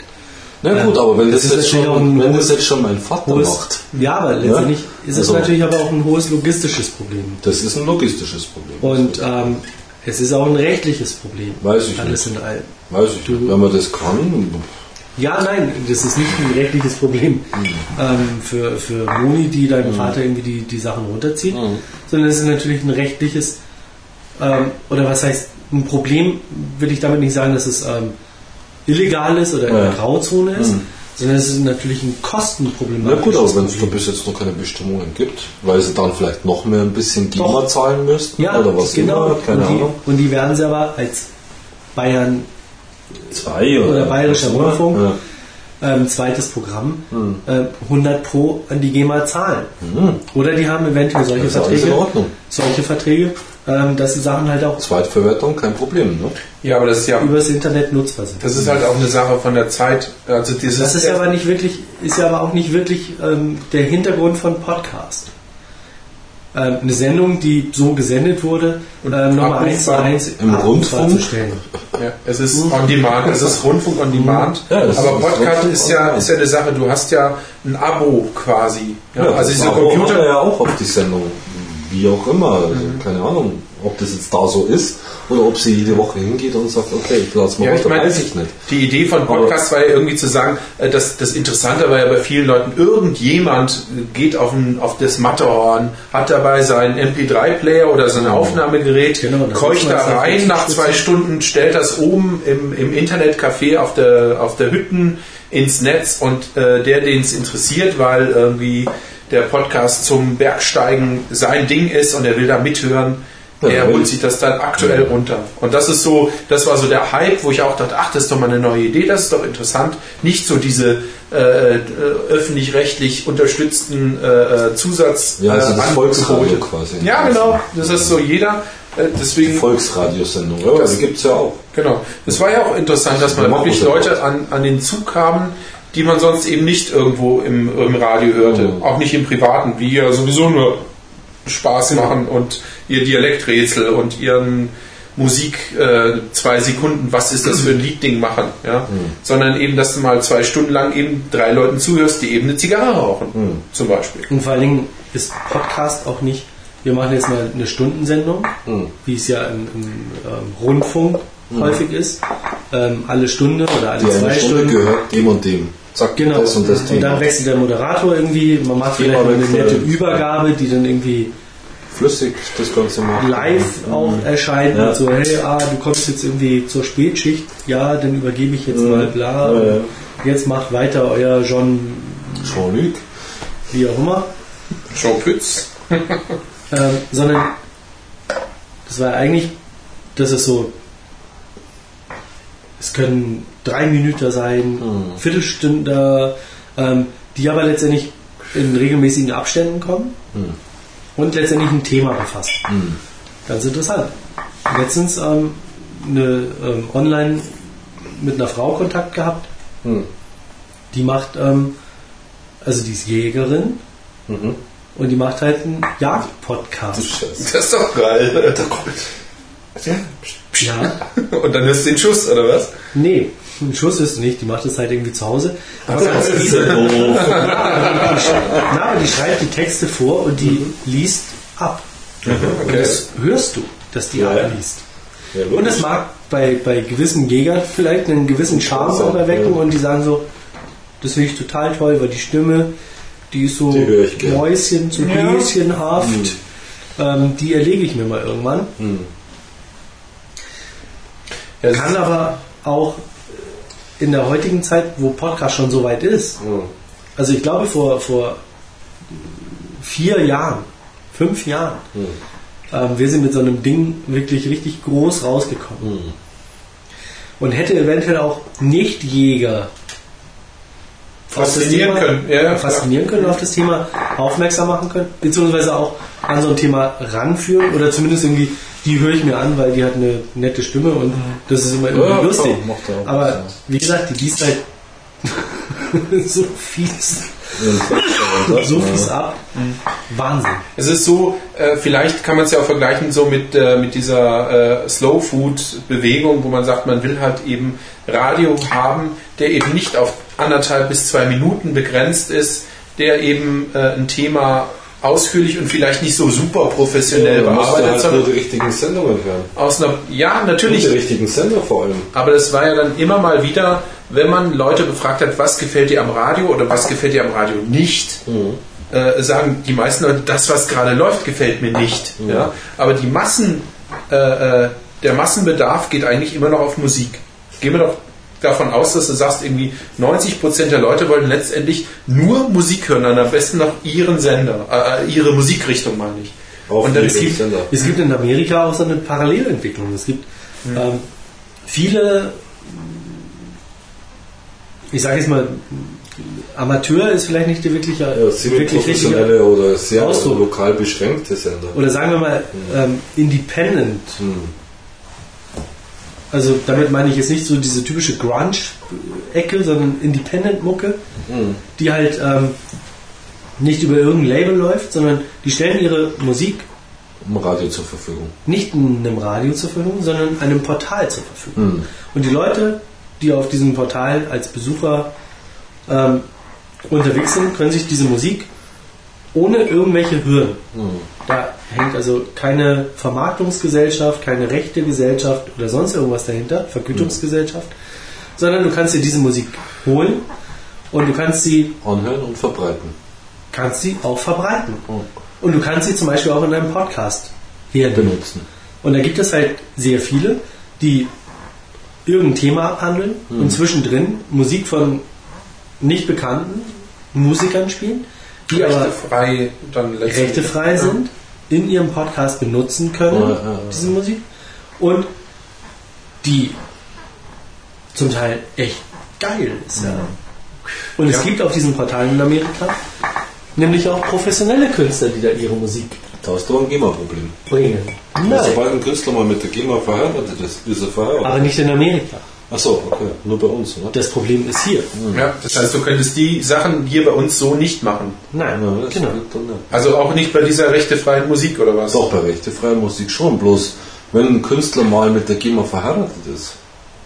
[SPEAKER 2] Na
[SPEAKER 1] Ja,
[SPEAKER 2] gut, aber wenn das,
[SPEAKER 1] das ist
[SPEAKER 2] jetzt schon, wenn das jetzt schon mein Vater
[SPEAKER 1] Hohes,
[SPEAKER 2] macht,
[SPEAKER 1] ja, aber letztendlich ist es
[SPEAKER 2] Also-
[SPEAKER 1] natürlich aber auch ein hohes logistisches Problem.
[SPEAKER 2] das ist ein logistisches Problem.
[SPEAKER 1] Und ähm, es ist auch ein rechtliches Problem.
[SPEAKER 2] Weiß ich
[SPEAKER 1] Alles in allem.
[SPEAKER 2] Weiß ich nicht. Wenn man das kann,
[SPEAKER 1] Ja, nein, das ist nicht ein rechtliches Problem
[SPEAKER 2] Mhm.
[SPEAKER 1] ähm, für, für Moni, die deinem Vater irgendwie die, die Sachen runterzieht,
[SPEAKER 2] Mhm.
[SPEAKER 1] sondern es ist natürlich ein rechtliches, ähm, oder was heißt, ein Problem will ich damit nicht sagen, dass es ähm, illegal ist oder in der Grauzone ist,
[SPEAKER 2] Mhm.
[SPEAKER 1] sondern es ist natürlich ein Kostenproblem.
[SPEAKER 2] na gut, aber wenn es bis jetzt noch keine Bestimmungen gibt, weil sie dann vielleicht noch mehr ein bisschen GEMA zahlen müssten
[SPEAKER 1] ja,
[SPEAKER 2] oder was
[SPEAKER 1] genau.
[SPEAKER 2] immer, keine
[SPEAKER 1] und, die,
[SPEAKER 2] Ahnung.
[SPEAKER 1] und die werden sie aber als Bayern
[SPEAKER 2] Zwei
[SPEAKER 1] oder Bayerischer
[SPEAKER 2] was immer.
[SPEAKER 1] Rundfunk,
[SPEAKER 2] Ja.
[SPEAKER 1] ähm, zweites Programm,
[SPEAKER 2] Mhm.
[SPEAKER 1] äh, 100 pro an die GEMA zahlen. Oder die haben eventuell solche
[SPEAKER 2] Das ist alles in
[SPEAKER 1] Verträge,
[SPEAKER 2] Ordnung.
[SPEAKER 1] solche Verträge, ähm, dass die Sachen halt auch
[SPEAKER 2] Zweitverwertung, kein Problem. Ne?
[SPEAKER 3] Ja, aber das ist ja,
[SPEAKER 1] übers Internet nutzbar sind.
[SPEAKER 3] das ist halt auch eine Sache von der Zeit. Also dieses
[SPEAKER 1] Das ist ja aber nicht wirklich, ist ja aber auch nicht wirklich ähm, der Hintergrund von Podcast. Ähm, eine Sendung, die so gesendet wurde,
[SPEAKER 3] Und
[SPEAKER 1] ähm, nochmal eins zu eins
[SPEAKER 2] im Rundfunk?
[SPEAKER 1] zu stellen.
[SPEAKER 3] Ja, es ist on demand, es ist Rundfunk on demand.
[SPEAKER 2] Ja,
[SPEAKER 3] aber
[SPEAKER 2] ist
[SPEAKER 3] Podcast ist ja, ist ja eine Sache, du hast ja ein Abo quasi. Ja, also diese
[SPEAKER 2] er
[SPEAKER 3] Computer.
[SPEAKER 2] ja auch auf die Sendung. Wie auch immer. Also,
[SPEAKER 3] Mhm.
[SPEAKER 2] Keine Ahnung, ob das jetzt da so ist oder ob sie jede Woche hingeht und sagt, okay, ich lasse mal
[SPEAKER 3] Ja, ich meine,
[SPEAKER 2] weiß ich nicht.
[SPEAKER 3] die Idee von Podcast war ja irgendwie zu sagen, äh, dass das Interessante war ja bei vielen Leuten, irgendjemand geht auf, ein, auf das Matterhorn, hat dabei seinen MP3-Player oder sein Aufnahmegerät,
[SPEAKER 1] Genau, das
[SPEAKER 3] keucht da rein, nach zwei. Stunden stellt das oben im, im Internetcafé auf der, auf der Hütten ins Netz und äh, der, den es interessiert, weil irgendwie der Podcast zum Bergsteigen sein Ding ist und er will da mithören,
[SPEAKER 2] Ja,
[SPEAKER 3] der
[SPEAKER 2] weil-
[SPEAKER 3] holt sich das dann aktuell runter. Und das ist so, das war so der Hype, wo ich auch dachte, ach, das ist doch mal eine neue Idee, das ist doch interessant. Nicht so diese äh, äh, öffentlich-rechtlich unterstützten äh, äh, Zusatz.
[SPEAKER 2] Ja, also
[SPEAKER 3] äh,
[SPEAKER 2] das
[SPEAKER 3] Angebote.
[SPEAKER 2] Volksradio quasi.
[SPEAKER 3] Ja, genau. Das ist so jeder. Äh, deswegen,
[SPEAKER 2] Volksradiosendung, ja,
[SPEAKER 3] Das-
[SPEAKER 2] die gibt es ja auch.
[SPEAKER 3] genau. Es war ja auch interessant, dass man wirklich
[SPEAKER 2] das ja
[SPEAKER 3] Leute an, an den Zug kamen, die man sonst eben nicht irgendwo im, im Radio hörte.
[SPEAKER 2] Mhm.
[SPEAKER 3] Auch nicht im Privaten, die ja sowieso nur Spaß machen und ihr Dialekträtsel und ihren Musik äh, zwei Sekunden, was ist das für ein Liedding machen, ja? Sondern eben, dass du mal zwei Stunden lang eben drei Leuten zuhörst, die eben eine Zigarre rauchen, zum Beispiel.
[SPEAKER 1] Und vor allen Dingen ist Podcast auch nicht, wir machen jetzt mal eine Stundensendung,
[SPEAKER 2] Mhm.
[SPEAKER 1] wie es ja im, im ähm, Rundfunk häufig ist, ähm, alle Stunde oder alle
[SPEAKER 2] Die
[SPEAKER 1] zwei
[SPEAKER 2] eine Stunde
[SPEAKER 1] Stunden.
[SPEAKER 2] gehört dem und dem. Zack,
[SPEAKER 1] Genau.
[SPEAKER 2] das und das
[SPEAKER 1] und
[SPEAKER 2] Thema.
[SPEAKER 1] dann wechselt der Moderator irgendwie, man macht
[SPEAKER 2] Thema
[SPEAKER 1] vielleicht eine nette Übergabe, die dann irgendwie
[SPEAKER 2] flüssig das Ganze macht.
[SPEAKER 1] live auch erscheint
[SPEAKER 2] Ja.
[SPEAKER 1] und so, hey, ah, du kommst jetzt irgendwie zur Spätschicht, ja, dann übergebe ich jetzt
[SPEAKER 2] Mhm.
[SPEAKER 1] mal bla,
[SPEAKER 2] Ja, ja.
[SPEAKER 1] jetzt macht weiter euer John,
[SPEAKER 2] Jean-Luc.
[SPEAKER 1] wie auch immer,
[SPEAKER 3] Jean Pütz.
[SPEAKER 1] ähm, sondern das war eigentlich, das ist so, es können drei Minuten sein,
[SPEAKER 2] Mhm.
[SPEAKER 1] Viertelstunden, ähm, die aber letztendlich in regelmäßigen Abständen kommen
[SPEAKER 2] Mhm.
[SPEAKER 1] und letztendlich ein Thema befassen.
[SPEAKER 2] Mhm.
[SPEAKER 1] Ganz interessant. Letztens ähm, eine, ähm, online mit einer Frau Kontakt gehabt,
[SPEAKER 2] Mhm.
[SPEAKER 1] die macht, ähm, also die ist Jägerin
[SPEAKER 2] Mhm.
[SPEAKER 1] und die macht halt einen Jagdpodcast.
[SPEAKER 3] Das ist doch geil.
[SPEAKER 1] Ja,
[SPEAKER 3] Und dann hörst du den Schuss, oder was?
[SPEAKER 1] nee, ein Schuss ist nicht, die macht das halt irgendwie zu Hause. Aber ganz
[SPEAKER 2] Das doof.
[SPEAKER 1] na, aber die schreibt die Texte vor und die liest ab. Und
[SPEAKER 3] Okay.
[SPEAKER 1] das hörst du, dass die
[SPEAKER 2] Ja,
[SPEAKER 1] abliest.
[SPEAKER 2] Ja,
[SPEAKER 1] Und es mag bei, bei gewissen Jägern vielleicht einen gewissen Charme
[SPEAKER 2] So,
[SPEAKER 1] auch erwecken
[SPEAKER 2] ja.
[SPEAKER 1] und die sagen so, das finde ich total toll, weil die Stimme, die ist so
[SPEAKER 2] Die.
[SPEAKER 1] Mäuschen, so
[SPEAKER 3] Ja.
[SPEAKER 1] Häschenhaft, ähm, die erlege ich mir mal irgendwann.
[SPEAKER 2] Mhm.
[SPEAKER 3] Ja, das
[SPEAKER 1] Kann aber auch in der heutigen Zeit, wo Podcast schon so weit ist,
[SPEAKER 2] Mhm.
[SPEAKER 1] also ich glaube vor, vor vier Jahren, fünf Jahren,
[SPEAKER 2] Mhm.
[SPEAKER 1] ähm, wir sind mit so einem Ding wirklich richtig groß rausgekommen.
[SPEAKER 2] Mhm.
[SPEAKER 1] Und hätte eventuell auch Nicht-Jäger
[SPEAKER 3] Faszinieren können. Ja,
[SPEAKER 1] faszinieren können, auf das Thema aufmerksam machen können, beziehungsweise auch an so ein Thema ranführen oder zumindest irgendwie, die höre ich mir an, weil die hat eine nette Stimme und das ist immer irgendwie
[SPEAKER 2] Ja,
[SPEAKER 1] lustig.
[SPEAKER 2] auch
[SPEAKER 1] Aber wie gesagt, die liest halt so fies, so fies ab. Wahnsinn.
[SPEAKER 3] Es ist so, äh, vielleicht kann man es ja auch vergleichen so mit, äh, mit dieser äh, Slow Food Bewegung, wo man sagt, man will halt eben Radio haben, der eben nicht auf anderthalb bis zwei Minuten begrenzt ist, der eben äh, ein Thema ausführlich und vielleicht nicht so super professionell
[SPEAKER 2] Ja,
[SPEAKER 3] bearbeitet,
[SPEAKER 2] halt nur
[SPEAKER 3] sondern
[SPEAKER 2] die richtigen Sendungen hören.
[SPEAKER 3] aus einer, ja, natürlich,
[SPEAKER 2] die richtigen Sender vor allem.
[SPEAKER 3] aber das war ja dann immer mal wieder, wenn man Leute befragt hat, was gefällt dir am Radio oder was gefällt dir am Radio nicht, äh, sagen die meisten Leute, das, was gerade läuft, gefällt mir nicht. Ja? Aber die Massen, äh, äh, der Massenbedarf geht eigentlich immer noch auf Musik. Gehen wir doch davon aus, dass du sagst, irgendwie 90% der Leute wollen letztendlich nur Musik hören, dann am besten noch ihren Sender, äh, ihre Musikrichtung meine ich.
[SPEAKER 2] Auf
[SPEAKER 3] Und dann es gibt-
[SPEAKER 2] Sender.
[SPEAKER 1] Es gibt in Amerika auch so eine Parallelentwicklung. Es gibt ähm, viele, ich sage jetzt mal, Amateur ist vielleicht nicht der wirkliche,
[SPEAKER 2] Ja,
[SPEAKER 1] wirklich richtige,
[SPEAKER 2] semi-professionelle oder sehr
[SPEAKER 1] Ausdruck.
[SPEAKER 2] lokal beschränkte Sender.
[SPEAKER 1] oder sagen wir mal ähm, Independent.
[SPEAKER 2] Hm.
[SPEAKER 1] Also damit meine ich jetzt nicht so diese typische Grunge-Ecke, sondern Independent-Mucke,
[SPEAKER 2] Hm.
[SPEAKER 1] die halt ähm, nicht über irgendein Label läuft, sondern die stellen ihre Musik
[SPEAKER 2] Im Radio zur Verfügung.
[SPEAKER 1] nicht in einem Radio zur Verfügung, sondern einem Portal zur Verfügung.
[SPEAKER 2] Hm.
[SPEAKER 1] Und die Leute, die auf diesem Portal als Besucher ähm, unterwegs sind, können sich diese Musik ohne irgendwelche Hürden.
[SPEAKER 2] Hm.
[SPEAKER 1] Hängt also keine Vermarktungsgesellschaft, keine rechte Gesellschaft oder sonst irgendwas dahinter, Vergütungsgesellschaft, sondern du kannst dir diese Musik holen und du kannst sie,
[SPEAKER 2] Anhören und verbreiten.
[SPEAKER 1] kannst sie auch verbreiten.
[SPEAKER 2] Hm.
[SPEAKER 1] Und du kannst sie zum Beispiel auch in einem Podcast hernehmen.
[SPEAKER 2] Benutzen.
[SPEAKER 1] Und da gibt es halt sehr viele, die irgendein Thema abhandeln und zwischendrin Musik von nicht bekannten Musikern spielen, die aber
[SPEAKER 3] Rechtefrei dann letztendlich.
[SPEAKER 1] rechtefrei sind, in ihrem Podcast benutzen können,
[SPEAKER 2] Ja, ja, ja.
[SPEAKER 1] diese Musik. Und die zum Teil echt geil ist. Ja. Und es
[SPEAKER 3] Ja.
[SPEAKER 1] gibt auf diesen Portalen in Amerika nämlich auch professionelle Künstler, die da ihre Musik
[SPEAKER 2] Da hast du ein GEMA-Problem.
[SPEAKER 1] bringen. Nein,
[SPEAKER 2] Sobald ein Künstler mal mit der GEMA verheiratet ist, ist er verheiratet.
[SPEAKER 1] aber nicht in Amerika.
[SPEAKER 2] Achso, okay. Nur bei uns, oder?
[SPEAKER 1] Das Problem ist hier.
[SPEAKER 3] Ja, das heißt, du könntest die Sachen hier bei uns so nicht machen.
[SPEAKER 1] Nein,
[SPEAKER 2] das
[SPEAKER 1] genau.
[SPEAKER 3] Also auch nicht bei dieser rechtefreien Musik oder was?
[SPEAKER 2] Doch, bei rechtefreier Musik schon. Bloß, wenn ein Künstler mal mit der GEMA verheiratet ist,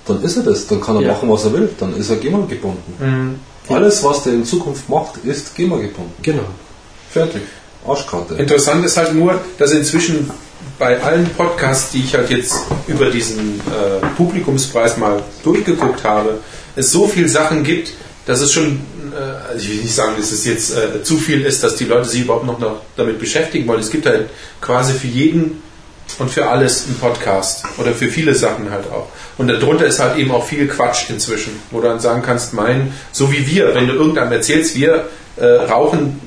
[SPEAKER 2] dann ist er das. Dann kann er
[SPEAKER 1] Ja.
[SPEAKER 2] machen, was er will. Dann ist er GEMA gebunden. Alles, was der in Zukunft macht, ist GEMA gebunden.
[SPEAKER 1] Genau.
[SPEAKER 3] Fertig.
[SPEAKER 2] Arschkarte.
[SPEAKER 3] Interessant ist halt nur, dass inzwischen bei allen Podcasts, die ich halt jetzt über diesen äh, Publikumspreis mal durchgeguckt habe, es so viele Sachen gibt, dass es schon äh, also ich will nicht sagen, dass es jetzt äh, zu viel ist, dass die Leute sich überhaupt noch, noch damit beschäftigen wollen. Es gibt halt quasi für jeden und für alles einen Podcast oder für viele Sachen halt auch. Und darunter ist halt eben auch viel Quatsch inzwischen, wo du dann sagen kannst, mein, so wie wir, wenn du irgendeinem erzählst, wir äh, rauchen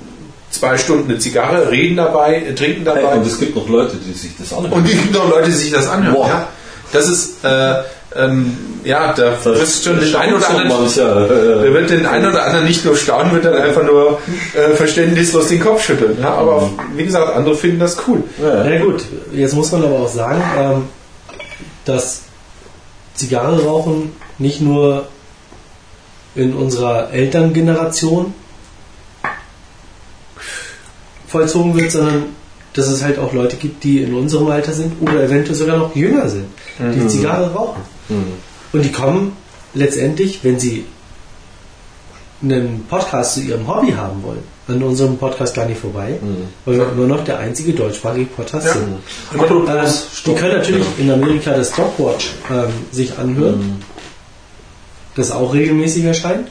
[SPEAKER 3] zwei Stunden eine Zigarre, reden dabei, äh, trinken dabei.
[SPEAKER 2] Hey, und es gibt noch Leute, die sich das anhören.
[SPEAKER 3] Und es gibt noch Leute, die sich das anhören.
[SPEAKER 2] Boah.
[SPEAKER 3] Ja. Das ist, äh, ähm, ja, da wirst schon den einen oder anderen,
[SPEAKER 2] Mancher, äh,
[SPEAKER 3] wird den einen oder anderen nicht nur staunen, wird dann einfach nur äh, verständnislos den Kopf schütteln. Ja, aber wie gesagt, andere finden das cool.
[SPEAKER 2] ja.
[SPEAKER 1] Na gut, jetzt muss man aber auch sagen, ähm, dass Zigarre rauchen nicht nur in unserer Elterngeneration vollzogen wird, sondern dass es halt auch Leute gibt, die in unserem Alter sind oder eventuell sogar noch jünger sind, die Zigarre rauchen. Und die kommen letztendlich, wenn sie einen Podcast zu ihrem Hobby haben wollen, an unserem Podcast gar nicht vorbei, weil wir nur noch der einzige deutschsprachige Podcast
[SPEAKER 3] Ja.
[SPEAKER 1] sind.
[SPEAKER 2] Mhm. Apropos
[SPEAKER 1] Ähm, die können natürlich in Amerika das Stopwatch ähm, sich anhören, das auch regelmäßig erscheint.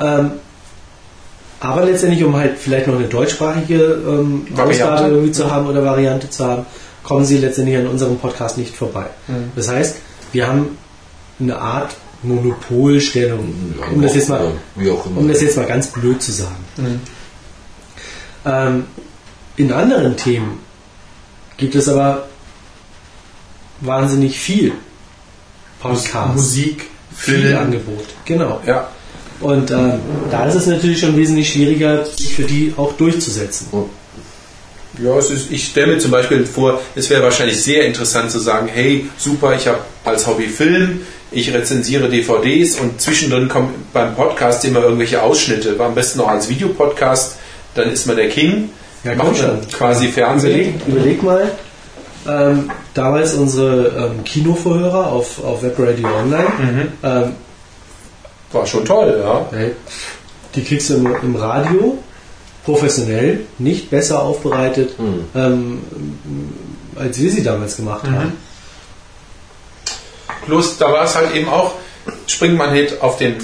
[SPEAKER 1] Ähm, aber letztendlich, um halt vielleicht noch eine deutschsprachige ähm. Ausgabe irgendwie zu haben oder Variante zu haben, kommen sie letztendlich an unserem Podcast nicht vorbei.
[SPEAKER 3] Mhm.
[SPEAKER 1] Das heißt, wir haben eine Art Monopolstellung,
[SPEAKER 2] Ja,
[SPEAKER 1] um das jetzt mal
[SPEAKER 2] ja,
[SPEAKER 1] um das jetzt mal ganz blöd zu sagen. Ähm, in anderen Themen gibt es aber wahnsinnig viel Podcasts,
[SPEAKER 3] Musik,
[SPEAKER 1] viel
[SPEAKER 3] Film.
[SPEAKER 1] Angebot. Genau.
[SPEAKER 3] Ja.
[SPEAKER 1] Und ähm, da ist es natürlich schon wesentlich schwieriger, sich für die auch durchzusetzen.
[SPEAKER 3] Ja, es ist, ich stelle mir zum Beispiel vor, es wäre wahrscheinlich sehr interessant zu sagen, hey, super, ich habe als Hobby Film, ich rezensiere DVDs und zwischendrin kommen beim Podcast immer irgendwelche Ausschnitte, am besten noch als Videopodcast, dann ist man der King,
[SPEAKER 1] Ja, komm schon.
[SPEAKER 3] quasi Fernsehen.
[SPEAKER 1] Überleg, überleg mal, ähm, damals unsere ähm, Kinovorhörer auf, auf Webradio Online,
[SPEAKER 3] Mhm.
[SPEAKER 1] ähm,
[SPEAKER 3] War schon toll, ja.
[SPEAKER 1] Die kriegst du im, im Radio professionell, nicht besser aufbereitet, ähm, als wir sie damals gemacht haben.
[SPEAKER 3] Bloß da war es halt eben auch, springt man halt auf den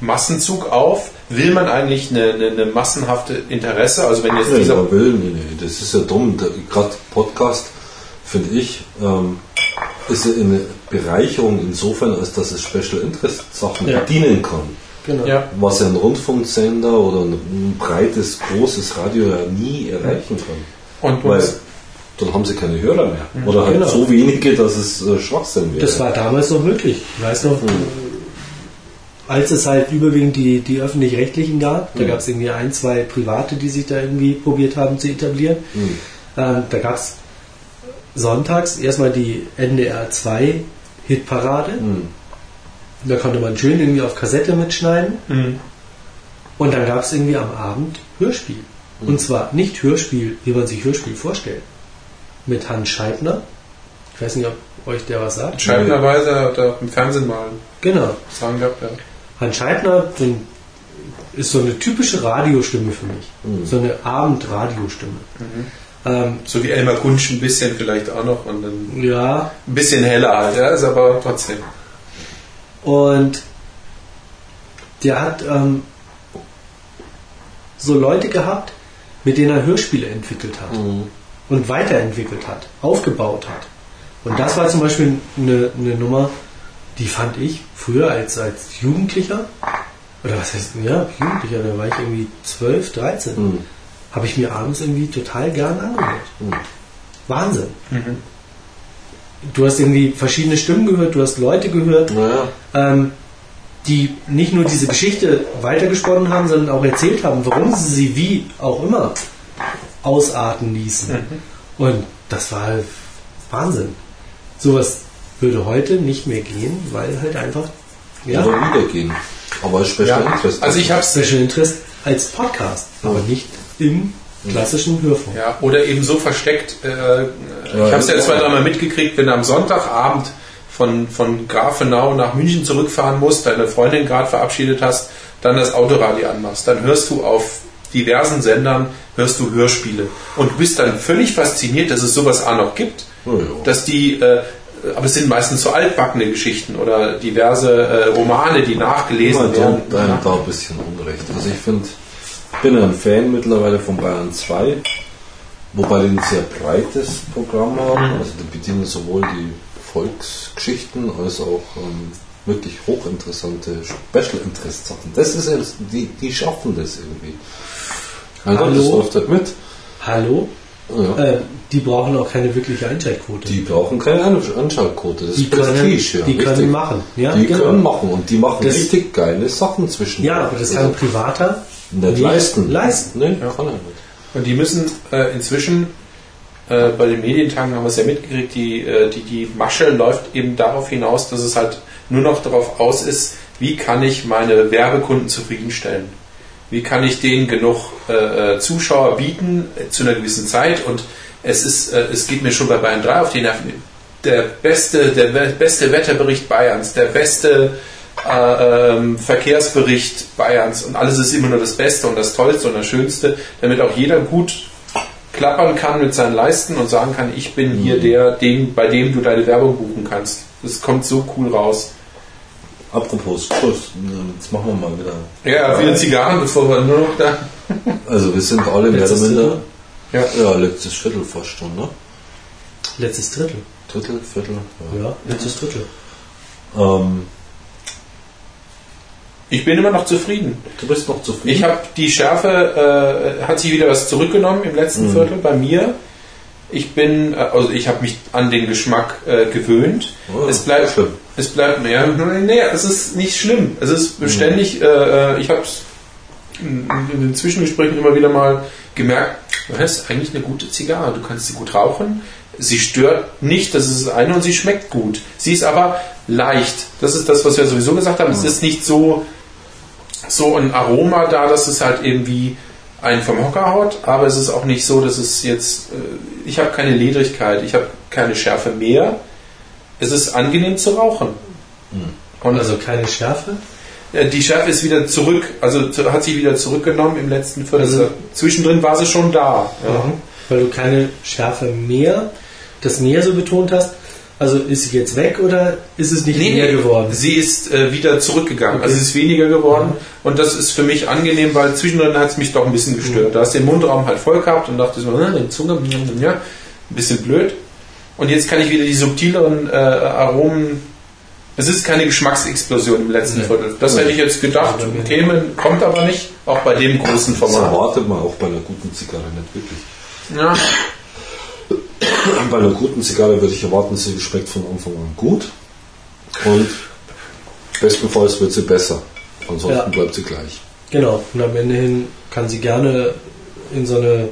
[SPEAKER 3] Massenzug auf, will man eigentlich eine, eine, eine massenhafte Interesse, also wenn jetzt
[SPEAKER 2] Ja,
[SPEAKER 3] dieser
[SPEAKER 2] dieser will, nee, nee, das ist ja dumm. Gerade Podcast, finde ich, ähm, ist ja eine Bereicherung insofern, als dass es Special Interest Sachen
[SPEAKER 1] Ja.
[SPEAKER 2] bedienen kann.
[SPEAKER 1] Genau.
[SPEAKER 3] ja,
[SPEAKER 2] Was ja ein Rundfunksender oder ein, breites, großes Radio ja nie erreichen kann.
[SPEAKER 3] und
[SPEAKER 2] Weil dann haben sie keine Hörer mehr. Oder halt
[SPEAKER 1] Genau.
[SPEAKER 2] so wenige, dass es äh, Schwachsinn wäre.
[SPEAKER 1] Das war damals noch möglich. Ich weiß noch, äh, als es halt überwiegend die, die öffentlich-rechtlichen gab, da gab es irgendwie ein, zwei Private, die sich da irgendwie probiert haben zu etablieren. Ähm, da gab es sonntags erstmal die NDR 2 Hitparade. Da konnte man schön irgendwie auf Kassette mitschneiden.
[SPEAKER 3] Mhm.
[SPEAKER 1] Und dann gab es irgendwie am Abend Hörspiel. Und zwar nicht Hörspiel, wie man sich Hörspiel vorstellt. Mit Hans Scheibner. Ich weiß nicht, ob euch der was sagt.
[SPEAKER 3] scheibnerweise hat er im Fernsehen mal
[SPEAKER 1] Genau.
[SPEAKER 3] Song gehabt, ja.
[SPEAKER 1] Hans Scheibner den, ist so eine typische Radiostimme für mich. So eine Abendradiostimme. Ähm,
[SPEAKER 3] So wie Elmar Kunsch ein bisschen vielleicht auch noch und dann
[SPEAKER 1] ja,
[SPEAKER 3] ein bisschen heller halt, ja, ist aber trotzdem.
[SPEAKER 1] Und der hat ähm, so Leute gehabt, mit denen er Hörspiele entwickelt hat und weiterentwickelt hat, aufgebaut hat. Und das war zum Beispiel eine, eine Nummer, die fand ich früher als, als Jugendlicher, oder was heißt, ja, Jugendlicher, da war ich irgendwie 12, 13, habe ich mir abends irgendwie total gern angehört. Wahnsinn. Du hast irgendwie verschiedene Stimmen gehört, du hast Leute gehört,
[SPEAKER 2] Naja,
[SPEAKER 1] ähm, die nicht nur diese Geschichte weitergesponnen haben, sondern auch erzählt haben, warum sie sie wie auch immer ausarten ließen. Und das war Wahnsinn. Sowas würde heute nicht mehr gehen, weil halt einfach ja,
[SPEAKER 2] wieder gehen. Aber Special
[SPEAKER 3] Ja.
[SPEAKER 2] Interest.
[SPEAKER 3] Also ich habe
[SPEAKER 1] Special Interest als Podcast, aber nicht im klassischen Hörfunk.
[SPEAKER 3] Ja, oder eben so versteckt. Äh,
[SPEAKER 2] Ja,
[SPEAKER 3] ich habe es ja
[SPEAKER 2] ja.
[SPEAKER 3] zwei, dreimal mitgekriegt, wenn du am Sonntagabend von, von Grafenau nach München zurückfahren musst, deine Freundin gerade verabschiedet hast, dann das Autoradio anmachst. Dann hörst du auf diversen Sendern, hörst du Hörspiele. Und du bist dann völlig fasziniert, dass es sowas auch noch gibt.
[SPEAKER 2] Ja, ja.
[SPEAKER 3] Dass die, äh, aber es sind meistens so altbackene Geschichten oder diverse äh, Romane, die nachgelesen werden.
[SPEAKER 2] Da, da, da ein bisschen Unrecht. Also ich finde, bin ein Fan mittlerweile von Bayern 2, wobei die ein sehr breites Programm haben. Also die bedienen sowohl die Volksgeschichten als auch ähm, wirklich hochinteressante Special Interest Sachen. Das ist erst, die, die schaffen das irgendwie. Mein Gott, das
[SPEAKER 1] Hallo?
[SPEAKER 2] läuft halt mit.
[SPEAKER 1] Hallo?
[SPEAKER 2] Ja.
[SPEAKER 1] Äh, die brauchen auch keine wirkliche Einschaltquote.
[SPEAKER 2] Die brauchen keine Anschaltquote, das
[SPEAKER 1] Die
[SPEAKER 2] ist
[SPEAKER 1] können,
[SPEAKER 2] Prestige. ja,
[SPEAKER 1] die können
[SPEAKER 2] richtig.
[SPEAKER 1] machen. Ja,
[SPEAKER 2] die
[SPEAKER 1] genau.
[SPEAKER 2] können machen und die machen
[SPEAKER 1] Das-
[SPEAKER 2] richtig geile Sachen zwischen.
[SPEAKER 1] Ja, aber das kann ein Privater
[SPEAKER 2] nicht leisten.
[SPEAKER 1] leisten.
[SPEAKER 2] Nee, kann er nicht.
[SPEAKER 3] Und die müssen äh, inzwischen, äh, bei den Medientagen haben wir es ja mitgekriegt, die, äh, die, die Masche läuft eben darauf hinaus, dass es halt nur noch darauf aus ist, wie kann ich meine Werbekunden zufriedenstellen. Wie kann ich denen genug äh, äh, Zuschauer bieten äh, zu einer gewissen Zeit und es ist, es geht mir schon bei Bayern 3 auf die Nerven. Der beste, der beste Wetterbericht Bayerns, der beste äh, ähm, Verkehrsbericht Bayerns und alles ist immer nur das Beste und das Tollste und das Schönste, damit auch jeder gut klappern kann mit seinen Leisten und sagen kann, ich bin hier der, den, bei dem du deine Werbung buchen kannst. Das kommt so cool raus.
[SPEAKER 2] Apropos Schluss, jetzt machen wir mal wieder.
[SPEAKER 3] Ja, wieder Zigarren, bevor wir nur noch da.
[SPEAKER 2] Also wir sind alle mehr oder
[SPEAKER 1] Letztes
[SPEAKER 2] minder.
[SPEAKER 3] Ja.
[SPEAKER 2] Ja, letztes Viertel fast schon, ne?
[SPEAKER 1] Letztes Drittel.
[SPEAKER 2] Drittel, Viertel. Ja.
[SPEAKER 1] Ja, letztes Drittel.
[SPEAKER 2] Ähm,
[SPEAKER 3] Ich bin immer noch zufrieden.
[SPEAKER 2] du bist noch zufrieden?
[SPEAKER 3] Ich habe die Schärfe, äh, hat sich wieder was zurückgenommen im letzten
[SPEAKER 2] Mhm.
[SPEAKER 3] Viertel bei mir. Ich bin, äh, also ich habe mich an den Geschmack äh, gewöhnt.
[SPEAKER 2] Oh,
[SPEAKER 3] es bleibt,
[SPEAKER 2] schlimm.
[SPEAKER 3] es bleibt, naja, nee, es ist nicht schlimm. Es ist
[SPEAKER 2] Mhm.
[SPEAKER 3] beständig, äh, äh, ich habe es in, in den Zwischengesprächen immer wieder mal gemerkt, das ist eigentlich eine gute Zigarre. Du kannst sie gut rauchen. Sie stört nicht, das ist das eine, und sie schmeckt gut. Sie ist aber leicht. Das ist das, was wir sowieso gesagt haben.
[SPEAKER 2] Mhm.
[SPEAKER 3] Es ist nicht so, so ein Aroma da, dass es halt irgendwie einen vom Hocker haut, aber es ist auch nicht so, dass es jetzt, äh, ich habe keine Ledrigkeit, ich habe keine Schärfe mehr. Es ist angenehm zu rauchen. Und
[SPEAKER 1] Also keine Schärfe.
[SPEAKER 3] die Schärfe ist wieder zurück, also hat sich wieder zurückgenommen im letzten Viertel.
[SPEAKER 1] Also-
[SPEAKER 3] Zwischendrin war sie schon da. Ja.
[SPEAKER 1] Weil du keine Schärfe mehr, das mehr so betont hast. Also ist sie jetzt weg oder ist es nicht mehr geworden?
[SPEAKER 3] Sie ist äh, wieder zurückgegangen.
[SPEAKER 1] Okay.
[SPEAKER 3] Also es ist weniger geworden. Und das ist für mich angenehm, weil zwischendrin hat es mich doch ein bisschen gestört.
[SPEAKER 1] Mhm.
[SPEAKER 3] Da hast du den Mundraum halt voll gehabt und dachte so, äh, die Zunge, ja, ein bisschen blöd. Und jetzt kann ich wieder die subtileren äh, Aromen. Es ist keine Geschmacksexplosion im letzten
[SPEAKER 1] Nee.
[SPEAKER 3] Viertel. Das hätte ich jetzt gedacht, käme, kommt aber nicht. Auch bei dem großen
[SPEAKER 2] Das
[SPEAKER 3] Format.
[SPEAKER 2] erwartet man auch bei einer guten Zigarre nicht wirklich.
[SPEAKER 3] Ja.
[SPEAKER 2] Bei einer guten Zigarre würde ich erwarten, sie schmeckt von Anfang an gut und bestenfalls wird sie besser. Ansonsten
[SPEAKER 1] Ja.
[SPEAKER 2] bleibt sie gleich.
[SPEAKER 1] Genau. Und am Ende hin kann sie gerne in so eine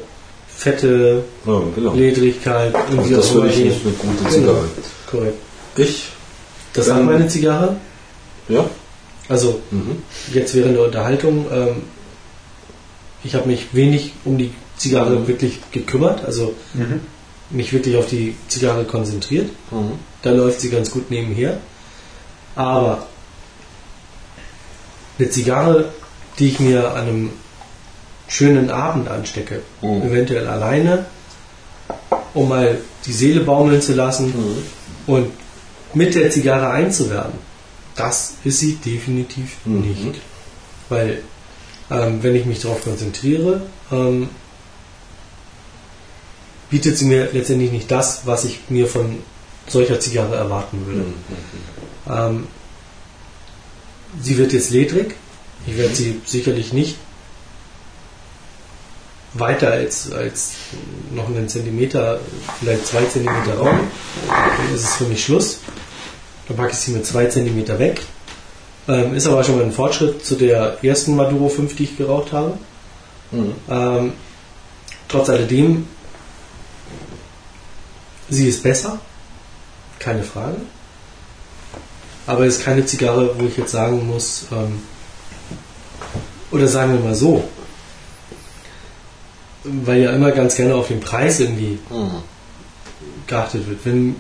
[SPEAKER 1] fette
[SPEAKER 2] Ja, genau.
[SPEAKER 1] Ledrigkeit und
[SPEAKER 2] Also
[SPEAKER 1] wie
[SPEAKER 2] das würde ich
[SPEAKER 1] gehen.
[SPEAKER 2] nicht eine gute
[SPEAKER 1] Genau.
[SPEAKER 2] Zigarre.
[SPEAKER 1] Korrekt.
[SPEAKER 2] Ich,
[SPEAKER 1] Das
[SPEAKER 2] Wenn-
[SPEAKER 1] sagt meine Zigarre.
[SPEAKER 2] ja,
[SPEAKER 1] Also
[SPEAKER 2] mhm.
[SPEAKER 1] jetzt während der Unterhaltung, ähm, ich habe mich wenig um die Zigarre
[SPEAKER 2] Mhm.
[SPEAKER 1] wirklich gekümmert, also
[SPEAKER 3] Mhm.
[SPEAKER 1] Mich wirklich auf die Zigarre konzentriert.
[SPEAKER 2] Mhm.
[SPEAKER 1] Da läuft sie ganz gut nebenher. Aber eine Zigarre, die ich mir an einem schönen Abend anstecke,
[SPEAKER 2] Mhm.
[SPEAKER 1] eventuell alleine, um mal die Seele baumeln zu lassen
[SPEAKER 2] Mhm.
[SPEAKER 1] und mit der Zigarre einzuwerden, das ist sie definitiv
[SPEAKER 2] Mhm.
[SPEAKER 1] nicht. Weil ähm, wenn ich mich darauf konzentriere, ähm, bietet sie mir letztendlich nicht das, was ich mir von solcher Zigarre erwarten würde.
[SPEAKER 2] Mhm.
[SPEAKER 1] Ähm, sie wird jetzt ledrig. Ich werde sie sicherlich nicht weiter als, als noch einen Zentimeter, vielleicht zwei Zentimeter rauchen. Dann ist es für mich Schluss. Dann packe ich sie mit zwei Zentimeter weg. Ähm, ist aber schon mal ein Fortschritt zu der ersten Maduro 5, die ich geraucht habe.
[SPEAKER 2] Mhm.
[SPEAKER 1] Ähm, trotz alledem, sie ist besser, keine Frage. Aber es ist keine Zigarre, wo ich jetzt sagen muss, ähm, oder sagen wir mal so, weil ja immer ganz gerne auf den Preis irgendwie
[SPEAKER 2] Mhm.
[SPEAKER 1] geachtet wird. Wenn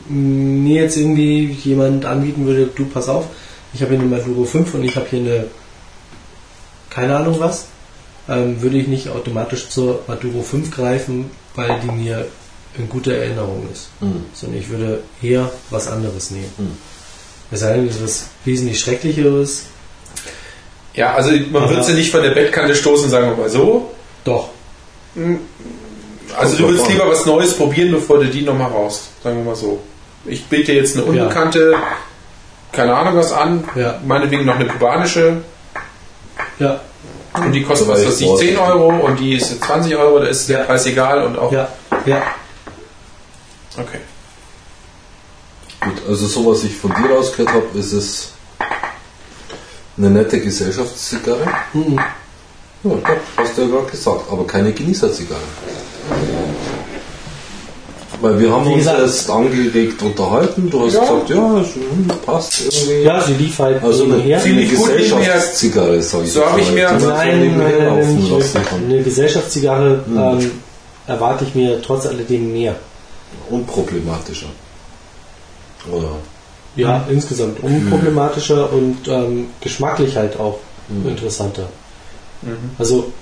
[SPEAKER 1] mir jetzt irgendwie jemand anbieten würde, du pass auf, ich habe hier eine Maduro 5 und ich habe hier eine, keine Ahnung was, ähm, würde ich nicht automatisch zur Maduro 5 greifen, weil die mir in guter Erinnerung ist.
[SPEAKER 2] Mhm.
[SPEAKER 1] Sondern ich würde eher was anderes nehmen.
[SPEAKER 2] Mhm.
[SPEAKER 1] Es sei denn, es ist was wesentlich Schrecklicheres.
[SPEAKER 3] Ja, also man wird sie nicht von der Bettkante stoßen, sagen wir mal so.
[SPEAKER 1] Doch.
[SPEAKER 3] Also du willst lieber was Neues probieren, bevor du die nochmal raust. Sagen wir mal so. Ich biete jetzt eine
[SPEAKER 1] Ja.
[SPEAKER 3] unbekannte, keine Ahnung was an,
[SPEAKER 1] Ja.
[SPEAKER 3] meinetwegen noch eine kubanische
[SPEAKER 1] Ja,
[SPEAKER 3] und die kostet
[SPEAKER 2] war
[SPEAKER 3] was
[SPEAKER 2] ich
[SPEAKER 3] weiß ich,
[SPEAKER 2] vorsichtig.
[SPEAKER 3] 10 Euro und die ist jetzt 20 Euro, da ist der
[SPEAKER 1] Ja.
[SPEAKER 3] Preis egal und auch.
[SPEAKER 1] ja, ja.
[SPEAKER 3] Okay.
[SPEAKER 2] Gut, also so was ich von dir rausgehört habe, ist es eine nette Gesellschaftszigarre.
[SPEAKER 1] Mhm.
[SPEAKER 2] Ja, doch, hast du ja gerade gesagt, aber keine Genießerzigarre. Weil wir haben
[SPEAKER 1] Wie
[SPEAKER 2] uns
[SPEAKER 1] gesagt-
[SPEAKER 2] erst angeregt unterhalten, du hast
[SPEAKER 3] Ja.
[SPEAKER 2] gesagt, ja, passt irgendwie.
[SPEAKER 1] Ja, sie lief halt
[SPEAKER 2] also eine.
[SPEAKER 3] Sie
[SPEAKER 2] eine. Gesellschaftszigarre, sag ich
[SPEAKER 3] So habe ich mir-
[SPEAKER 1] Nein, nein, nein, eine Gesellschaftszigarre ähm, erwarte ich mir trotz alledem mehr.
[SPEAKER 2] Unproblematischer. Oder?
[SPEAKER 1] Ja, insgesamt unproblematischer und ähm, geschmacklich halt auch
[SPEAKER 2] Mhm.
[SPEAKER 1] interessanter.
[SPEAKER 3] Mhm.
[SPEAKER 1] Also,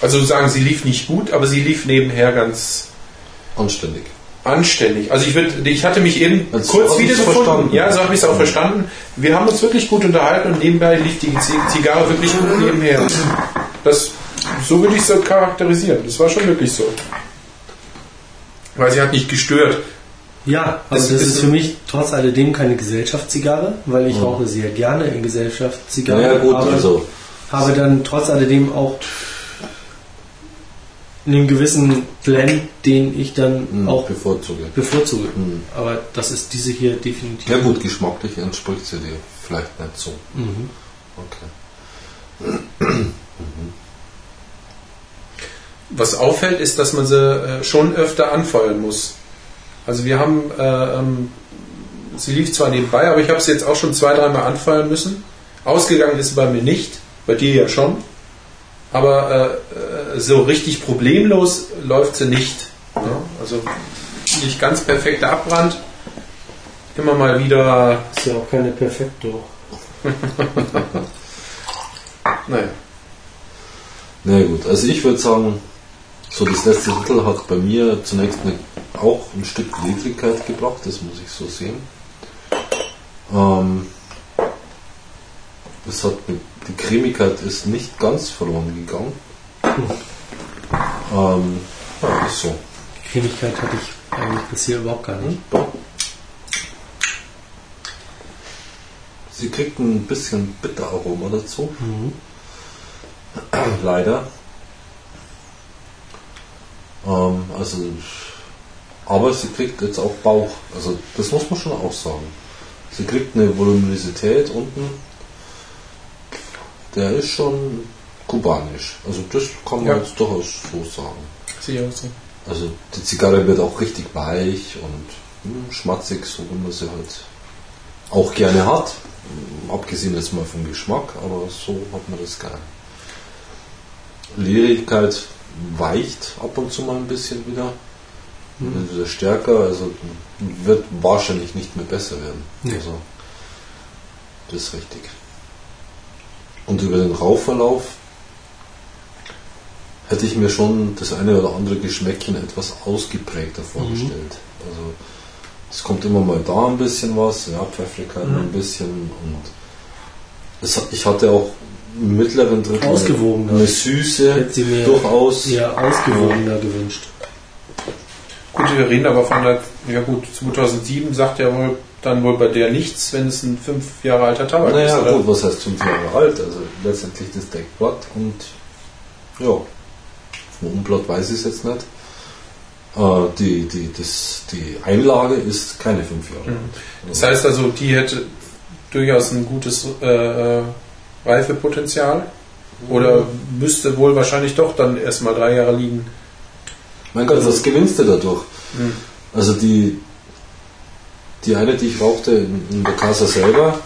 [SPEAKER 3] Also sagen, sie lief nicht gut, aber sie lief nebenher ganz
[SPEAKER 2] Anständig.
[SPEAKER 3] anständig. Also ich würde, ich hatte mich eben
[SPEAKER 2] Also
[SPEAKER 3] kurz wiedergefunden.
[SPEAKER 2] verstanden.
[SPEAKER 3] Ja, so habe ich es auch verstanden. Wir haben uns wirklich gut unterhalten und nebenbei lief die Zigarre wirklich gut nebenher. Das, so würde ich es charakterisieren. Das war schon wirklich so. Weil sie hat nicht gestört.
[SPEAKER 1] ja, aber
[SPEAKER 3] Das
[SPEAKER 1] das,
[SPEAKER 3] ist
[SPEAKER 1] ist für mich trotz alledem keine Gesellschaftszigarre, weil ich
[SPEAKER 2] Mhm.
[SPEAKER 1] rauche sehr gerne in Gesellschaftszigarren.
[SPEAKER 2] Naja, gut,
[SPEAKER 1] aber
[SPEAKER 2] also.
[SPEAKER 1] habe dann trotz alledem auch einen gewissen Blend, den ich dann
[SPEAKER 2] hm,
[SPEAKER 1] auch
[SPEAKER 2] bevorzuge.
[SPEAKER 1] bevorzuge.
[SPEAKER 2] Hm.
[SPEAKER 1] Aber das ist diese hier definitiv.
[SPEAKER 2] Ja gut, geschmacklich entspricht sie dir vielleicht nicht so.
[SPEAKER 1] Mhm.
[SPEAKER 2] Okay.
[SPEAKER 3] Was auffällt, ist, dass man sie äh, schon öfter anfeuern muss. Also wir haben, äh, ähm, sie lief zwar nebenbei, aber ich habe sie jetzt auch schon zwei, dreimal anfeuern müssen. Ausgegangen ist sie bei mir nicht, bei dir ja schon. Aber äh, äh, so richtig problemlos läuft sie nicht. Ja? Also nicht ganz perfekter Abbrand. Immer mal wieder,
[SPEAKER 1] Ist ja auch keine Perfekto.
[SPEAKER 3] naja,
[SPEAKER 2] Na ja, gut, also ich würde sagen, so das letzte Drittel hat bei mir zunächst eine, auch ein Stück Ledrigkeit gebracht, das muss ich so sehen. Ähm, es hat die Cremigkeit ist nicht ganz verloren gegangen. Ähm, ja, ist so.
[SPEAKER 1] Cremigkeit hatte ich eigentlich bisher überhaupt gar nicht.
[SPEAKER 2] Sie kriegt ein bisschen Bitteraroma dazu.
[SPEAKER 1] Mhm.
[SPEAKER 2] Leider. Ähm, also, aber sie kriegt jetzt auch Bauch. Also das muss man schon auch sagen. Sie kriegt eine Voluminosität unten. Der ist schon kubanisch. Also das kann man
[SPEAKER 3] Ja.
[SPEAKER 2] jetzt durchaus so sagen.
[SPEAKER 3] auch so.
[SPEAKER 2] Also die Zigarre wird auch richtig weich und hm, schmatzig, so wie man sie halt auch gerne hat. Abgesehen jetzt mal vom Geschmack, aber so hat man das gerne. Leerigkeit weicht ab und zu mal ein bisschen wieder. Wird wieder stärker, also wird wahrscheinlich nicht mehr besser werden.
[SPEAKER 1] Nee.
[SPEAKER 2] Also das ist richtig. Und über den Rauchverlauf hätte ich mir schon das eine oder andere Geschmäckchen etwas ausgeprägter vorgestellt. Also es kommt immer mal da ein bisschen was, ja, Pfeffrigkeit ein bisschen und es ich hatte auch mittleren Drittel
[SPEAKER 1] Ausgewogener.
[SPEAKER 2] eine Süße
[SPEAKER 1] Hätte sie mir
[SPEAKER 2] durchaus.
[SPEAKER 1] eher ausgewogener gewünscht.
[SPEAKER 3] Gut, wir reden aber von der, ja gut, 2007 sagt ja wohl dann wohl bei der nichts, wenn es ein fünf Jahre alter Tabak ist,
[SPEAKER 2] Naja, gut, was heißt fünf Jahre alt? Also letztendlich das Deckblatt und ja, vom Umblatt weiß ich es jetzt nicht. Äh, die, die, das, die Einlage ist keine fünf Jahre
[SPEAKER 3] Mhm.
[SPEAKER 2] alt.
[SPEAKER 3] Das heißt also, die hätte durchaus ein gutes äh, äh, Reifepotenzial oder müsste wohl wahrscheinlich doch dann erstmal drei Jahre liegen.
[SPEAKER 2] mein Gott, was gewinnst du dadurch?
[SPEAKER 3] Mhm.
[SPEAKER 2] Also die, die eine, die ich rauchte in, der Casa selber,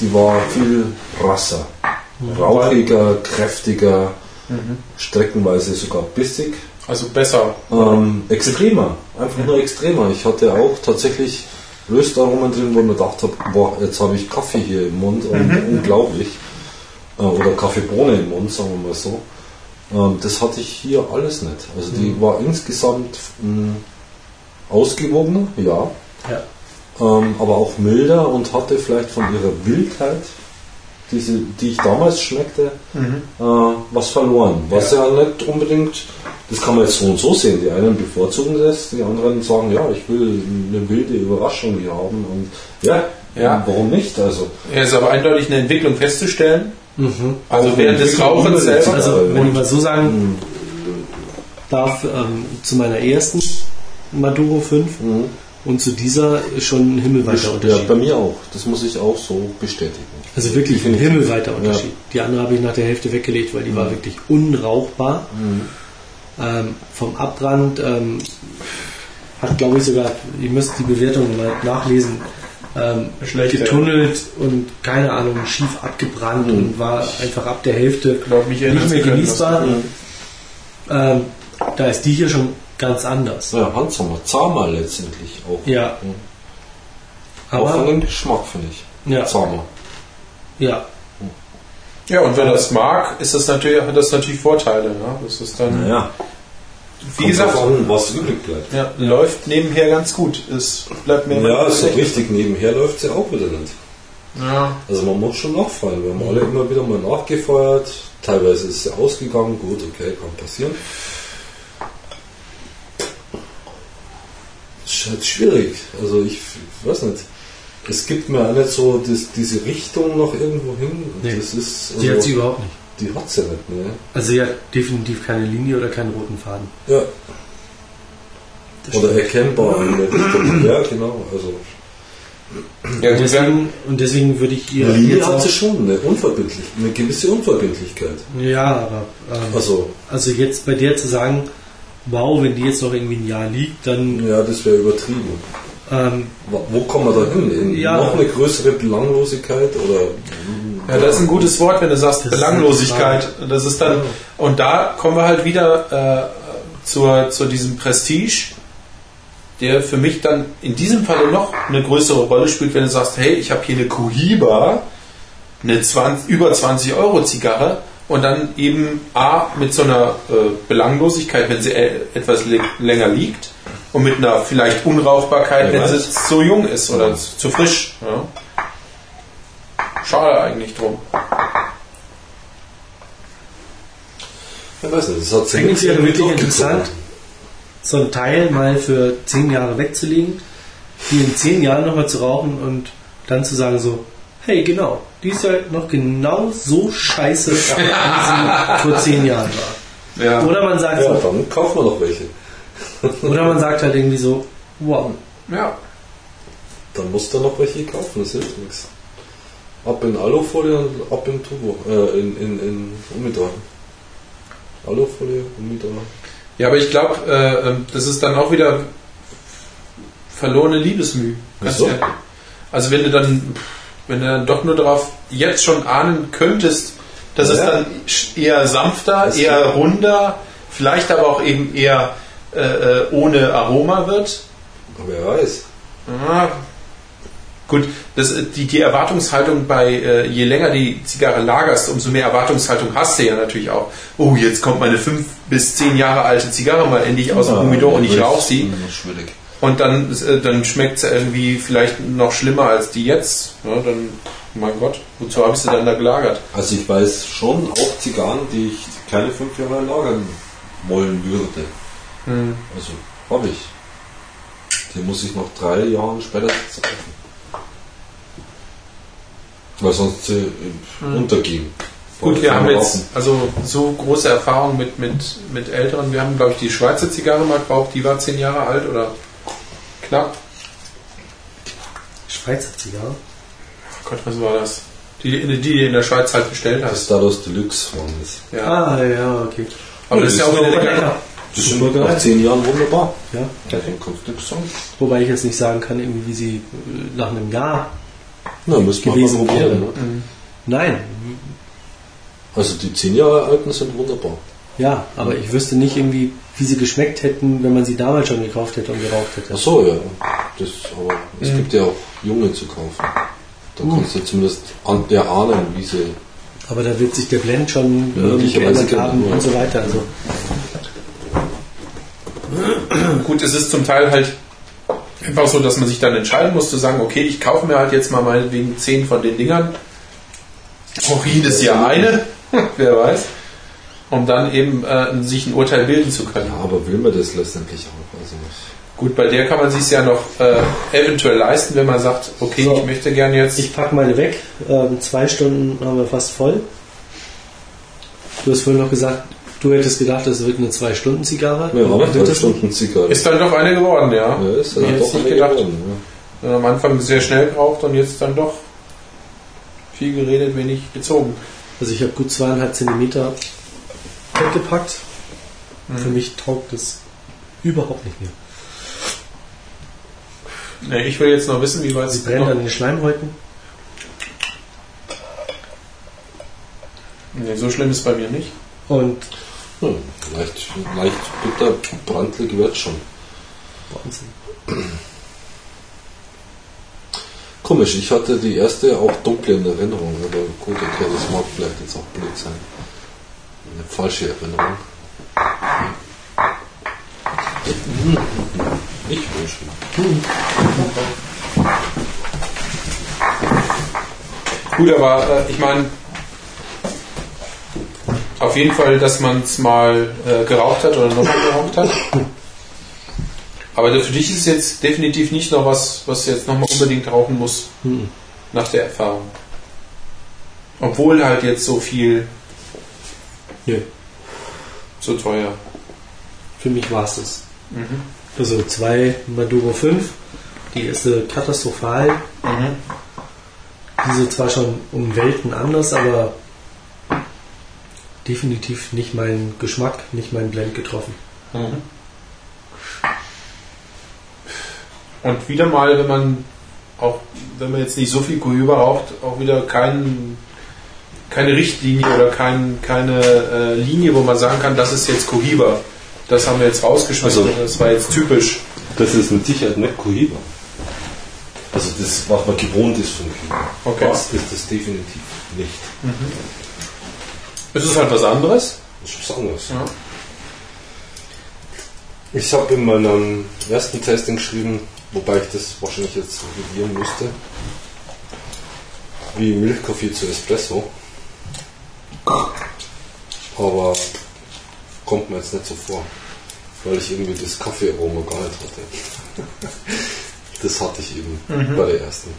[SPEAKER 2] die war viel rasser, rauchiger, kräftiger, streckenweise sogar bissig.
[SPEAKER 3] Also besser.
[SPEAKER 2] Ähm, extremer, einfach nur extremer. Ich hatte auch tatsächlich Röstaromen drin, wo ich mir gedacht habe, boah, jetzt habe ich Kaffee hier im Mund und unglaublich. Äh, oder Kaffeebohne im Mund, sagen wir mal so. Ähm, das hatte ich hier alles nicht. Also die war insgesamt mh, ausgewogener, ja,
[SPEAKER 1] Ja.
[SPEAKER 2] ähm, aber auch milder und hatte vielleicht von ihrer Wildheit, diese, die ich damals schmeckte, äh, was verloren. Was ja. nicht unbedingt, das kann man jetzt so und so sehen. Die einen bevorzugen das, die anderen sagen, ja, ich will eine wilde Überraschung hier haben und ja,
[SPEAKER 3] Ja.
[SPEAKER 2] warum nicht? Also
[SPEAKER 3] Ja, ist aber eindeutig eine Entwicklung festzustellen. Also
[SPEAKER 2] Auch
[SPEAKER 3] während des Rauchens selber.
[SPEAKER 1] Also,
[SPEAKER 2] Ja,
[SPEAKER 1] wenn ich mal so sagen darf, ähm, zu meiner ersten Maduro 5 und zu dieser ist schon ein himmelweiter
[SPEAKER 2] ja,
[SPEAKER 1] Unterschied.
[SPEAKER 2] bei mir auch. Das muss ich auch so bestätigen.
[SPEAKER 1] Also wirklich ein himmelweiter Unterschied. Die andere habe ich nach der Hälfte weggelegt, weil die war wirklich unrauchbar. Ähm, vom Abbrand ähm, hat, glaube ich, sogar, ihr müsst die Bewertung mal nachlesen, ähm, getunnelt und keine Ahnung, schief abgebrannt und war einfach ab der Hälfte
[SPEAKER 3] glaub,
[SPEAKER 1] nicht mehr genießbar. Ähm, da ist die hier schon ganz anders.
[SPEAKER 2] Ja, Handsammer, zahmer letztendlich auch.
[SPEAKER 1] Ja.
[SPEAKER 2] Auch von
[SPEAKER 1] Aber,
[SPEAKER 2] dem Geschmack, finde ich.
[SPEAKER 1] ja,
[SPEAKER 2] Zahmer.
[SPEAKER 1] ja,
[SPEAKER 3] Ja, und wer das mag, ist das natürlich, hat das natürlich Vorteile. Ne? Das ist dann,
[SPEAKER 2] Naja,
[SPEAKER 3] wie gesagt,
[SPEAKER 2] an, was übrig bleibt.
[SPEAKER 3] ja, läuft nebenher ganz gut. Es bleibt mir
[SPEAKER 2] Ja, so richtig nebenher läuft sie auch wieder nicht.
[SPEAKER 3] Ja.
[SPEAKER 2] Also man muss schon nachfallen. Wir haben alle immer wieder mal nachgefeuert. Teilweise ist sie ausgegangen. Gut, okay, kann passieren. Ist halt schwierig. Also ich, ich weiß nicht. Es gibt mir auch nicht so das, diese Richtung noch irgendwo hin.
[SPEAKER 1] Nee,
[SPEAKER 2] das ist,
[SPEAKER 1] die hat
[SPEAKER 2] also,
[SPEAKER 1] sie überhaupt nicht.
[SPEAKER 2] Die hat sie nicht, ne?
[SPEAKER 1] Also sie hat definitiv keine Linie oder keinen roten Faden.
[SPEAKER 2] Ja.
[SPEAKER 1] Das
[SPEAKER 2] Oder erkennbar. Ja, genau. Also
[SPEAKER 3] Ja,
[SPEAKER 1] Und deswegen, und deswegen würde ich ihr
[SPEAKER 2] eine Linie hat sie schon, eine unverbindlich, eine gewisse Unverbindlichkeit.
[SPEAKER 1] Ja, aber ähm,
[SPEAKER 2] Also,
[SPEAKER 1] also jetzt bei der zu sagen, wow, wenn die jetzt noch irgendwie ein Jahr liegt, dann
[SPEAKER 2] ja, das wäre übertrieben.
[SPEAKER 1] ähm,
[SPEAKER 2] Wo wo kommen wir da hin? In
[SPEAKER 1] Ja.
[SPEAKER 2] noch eine größere Belanglosigkeit oder
[SPEAKER 3] ja, das ist ein gutes Wort, wenn du sagst
[SPEAKER 1] Das ist
[SPEAKER 3] Belanglosigkeit. Das ist dann, und da kommen wir halt wieder äh, zur, zu diesem Prestige, der für mich dann in diesem Falle noch eine größere Rolle spielt, wenn du sagst, hey, ich habe hier eine Cohiba, eine 20, über 20 Euro Zigarre und dann eben A mit so einer äh, Belanglosigkeit, wenn sie äh, etwas länger liegt und mit einer vielleicht Unrauchbarkeit,
[SPEAKER 2] Wer
[SPEAKER 3] wenn sie zu jung ist oder zu, zu frisch. Ja. Schade eigentlich drum.
[SPEAKER 2] ich weiß nicht, das hat sich
[SPEAKER 1] eigentlich wäre wirklich interessant, so ein Teil mal für zehn Jahre wegzulegen, die in zehn Jahren nochmal zu rauchen und dann zu sagen so, hey genau, die ist ja noch genau so scheiße, wie sie vor zehn Jahren war.
[SPEAKER 3] Ja.
[SPEAKER 1] Oder man sagt
[SPEAKER 2] Ja,
[SPEAKER 1] so,
[SPEAKER 2] dann kaufen wir noch welche.
[SPEAKER 1] oder man sagt halt irgendwie so, wow,
[SPEAKER 3] ja.
[SPEAKER 2] Dann musst du noch welche kaufen, das hilft nichts. Ab in Alufolie und ab in Turbo, äh, in, in, in Umidor. Alufolie, Umidor.
[SPEAKER 3] Ja, aber ich glaube, äh, ähm, das ist dann auch wieder verlorene Liebesmüh. Ganz ehrlich. Also wenn du dann, wenn du dann doch nur darauf jetzt schon ahnen könntest, dass es
[SPEAKER 2] Ja.
[SPEAKER 3] dann sch- eher sanfter,
[SPEAKER 2] Das
[SPEAKER 3] eher runder, vielleicht aber auch eben eher äh, äh, ohne Aroma wird.
[SPEAKER 2] Wer weiß.
[SPEAKER 3] Ah, Gut, das, die, die Erwartungshaltung bei, äh, je länger die Zigarre lagerst, umso mehr Erwartungshaltung hast du ja natürlich auch. Oh, jetzt kommt meine fünf bis zehn Jahre alte Zigarre mal endlich aus dem Humidor und ich rauche sie.
[SPEAKER 2] Schwierig.
[SPEAKER 3] Und dann, äh, dann schmeckt sie irgendwie vielleicht noch schlimmer als die jetzt. Ja, dann, mein Gott, wozu habe ich sie dann da gelagert?
[SPEAKER 2] Also ich weiß schon auch Zigarren, die ich keine fünf Jahre lagern wollen würde.
[SPEAKER 3] Hm.
[SPEAKER 2] Also habe ich. Die muss ich noch drei Jahre später kaufen. Weil sonst sie äh, untergehen.
[SPEAKER 3] Gut, wir haben jetzt also so große Erfahrung mit, mit, mit Älteren. Wir haben, glaube ich, die Schweizer Zigarre mal geraucht, die war zehn Jahre alt oder knapp.
[SPEAKER 1] Schweizer Zigarre.
[SPEAKER 3] Oh Gott, was war das? Die, die, die du in der Schweiz halt bestellt
[SPEAKER 2] Das
[SPEAKER 3] hast.
[SPEAKER 2] Status Deluxe waren das.
[SPEAKER 3] Ja.
[SPEAKER 1] Ah, ja, okay.
[SPEAKER 3] Aber das ist ja auch
[SPEAKER 2] das
[SPEAKER 3] wieder
[SPEAKER 2] ist
[SPEAKER 1] lecker.
[SPEAKER 2] Das sind nach zehn Jahren wunderbar.
[SPEAKER 1] Ja.
[SPEAKER 2] Sagen.
[SPEAKER 1] Wobei ich jetzt nicht sagen kann, irgendwie, wie sie äh, nach einem Jahr
[SPEAKER 2] Na, müssen wir
[SPEAKER 1] gewesen
[SPEAKER 2] mal
[SPEAKER 1] wäre.
[SPEAKER 2] probieren. Ne?
[SPEAKER 1] Nein,
[SPEAKER 2] Also die zehn Jahre alten sind wunderbar.
[SPEAKER 1] ja, aber ich wüsste nicht irgendwie, wie sie geschmeckt hätten, wenn man sie damals schon gekauft hätte und geraucht hätte.
[SPEAKER 2] Ach so, ja. Das, aber es gibt ja auch junge zu kaufen. Da kannst du zumindest an der ahnen, wie sie
[SPEAKER 1] Aber da wird sich der Blend schon
[SPEAKER 2] Möglicherweise
[SPEAKER 1] geändert haben
[SPEAKER 2] genau.
[SPEAKER 1] und so weiter. Also
[SPEAKER 3] Gut, es ist zum Teil halt einfach so, dass man sich dann entscheiden muss zu sagen, okay, ich kaufe mir halt jetzt mal meinetwegen zehn von den Dingern. Auch jedes Jahr eine, wer weiß. Um dann eben äh, sich ein Urteil bilden zu können.
[SPEAKER 2] Ja, aber will man das letztendlich auch? Also,
[SPEAKER 3] Gut, bei der kann man sich ja noch äh, eventuell leisten, wenn man sagt, okay,
[SPEAKER 1] So.
[SPEAKER 3] ich möchte gerne jetzt.
[SPEAKER 1] ich packe meine weg. Ähm, zwei Stunden haben wir fast voll. Du hast vorhin noch gesagt, du hättest gedacht, es wird eine Zwei-Stunden-Zigarre.
[SPEAKER 2] ja, aber
[SPEAKER 1] Wird
[SPEAKER 2] drei
[SPEAKER 1] das
[SPEAKER 2] Stunden Zigarre.
[SPEAKER 3] ist dann doch eine geworden, ja.
[SPEAKER 2] ja, ist ja
[SPEAKER 3] jetzt
[SPEAKER 2] doch
[SPEAKER 3] nicht
[SPEAKER 2] eine
[SPEAKER 3] gedacht.
[SPEAKER 2] geworden, ja.
[SPEAKER 3] Am Anfang sehr schnell geraucht und jetzt dann doch viel geredet, wenig gezogen.
[SPEAKER 1] Also ich habe gut zweieinhalb Zentimeter weggepackt. Für mich taugt es überhaupt nicht mehr.
[SPEAKER 3] Nee, ich will jetzt noch wissen, wie weit
[SPEAKER 1] Sie
[SPEAKER 3] es
[SPEAKER 1] brennt an den Schleimhäuten.
[SPEAKER 3] Nee, so schlimm ist es bei mir nicht.
[SPEAKER 1] Und
[SPEAKER 2] Hm, leicht, leicht bitter, brandlig wird schon.
[SPEAKER 1] Wahnsinn.
[SPEAKER 2] Komisch, ich hatte die erste auch dunkle in Erinnerung, aber gut, okay, das mag vielleicht jetzt auch blöd sein. Eine falsche Erinnerung. Ich will schon.
[SPEAKER 3] Gut, aber äh, ich meine, auf jeden Fall, dass man es mal äh, geraucht hat oder nochmal geraucht hat. Aber für dich ist es jetzt definitiv nicht noch was, was du jetzt nochmal unbedingt rauchen muss,
[SPEAKER 1] Hm.
[SPEAKER 3] nach der Erfahrung. Obwohl halt jetzt so viel,
[SPEAKER 1] Nö,
[SPEAKER 3] so teuer.
[SPEAKER 1] für mich war es das.
[SPEAKER 3] Mhm.
[SPEAKER 1] Also zwei Maduro 5. Die erste katastrophal.
[SPEAKER 3] Mhm.
[SPEAKER 1] Diese zwar schon um Welten anders, aber definitiv nicht mein Geschmack, nicht mein Blend getroffen.
[SPEAKER 3] Mhm. Und wieder mal, wenn man auch, wenn man jetzt nicht so viel Cohiba raucht, auch wieder kein, keine Richtlinie oder kein, keine äh, Linie, wo man sagen kann, das ist jetzt Cohiba. Das haben wir jetzt rausgeschmissen,
[SPEAKER 2] Also-
[SPEAKER 3] das war jetzt typisch.
[SPEAKER 2] Das ist mit Sicherheit nicht Cohiba. Also das, was man gewohnt ist von Cohiba.
[SPEAKER 3] Okay.
[SPEAKER 2] Das ist das definitiv nicht.
[SPEAKER 3] Es ist halt was anderes.
[SPEAKER 2] Das ist was anderes.
[SPEAKER 3] Ja.
[SPEAKER 2] Ich habe in meinem ersten Testing geschrieben, wobei ich das wahrscheinlich jetzt revidieren müsste, wie Milchkaffee zu Espresso. Aber kommt mir jetzt nicht so vor, weil ich irgendwie das Kaffeearoma gar nicht hatte. Das hatte ich eben bei der ersten,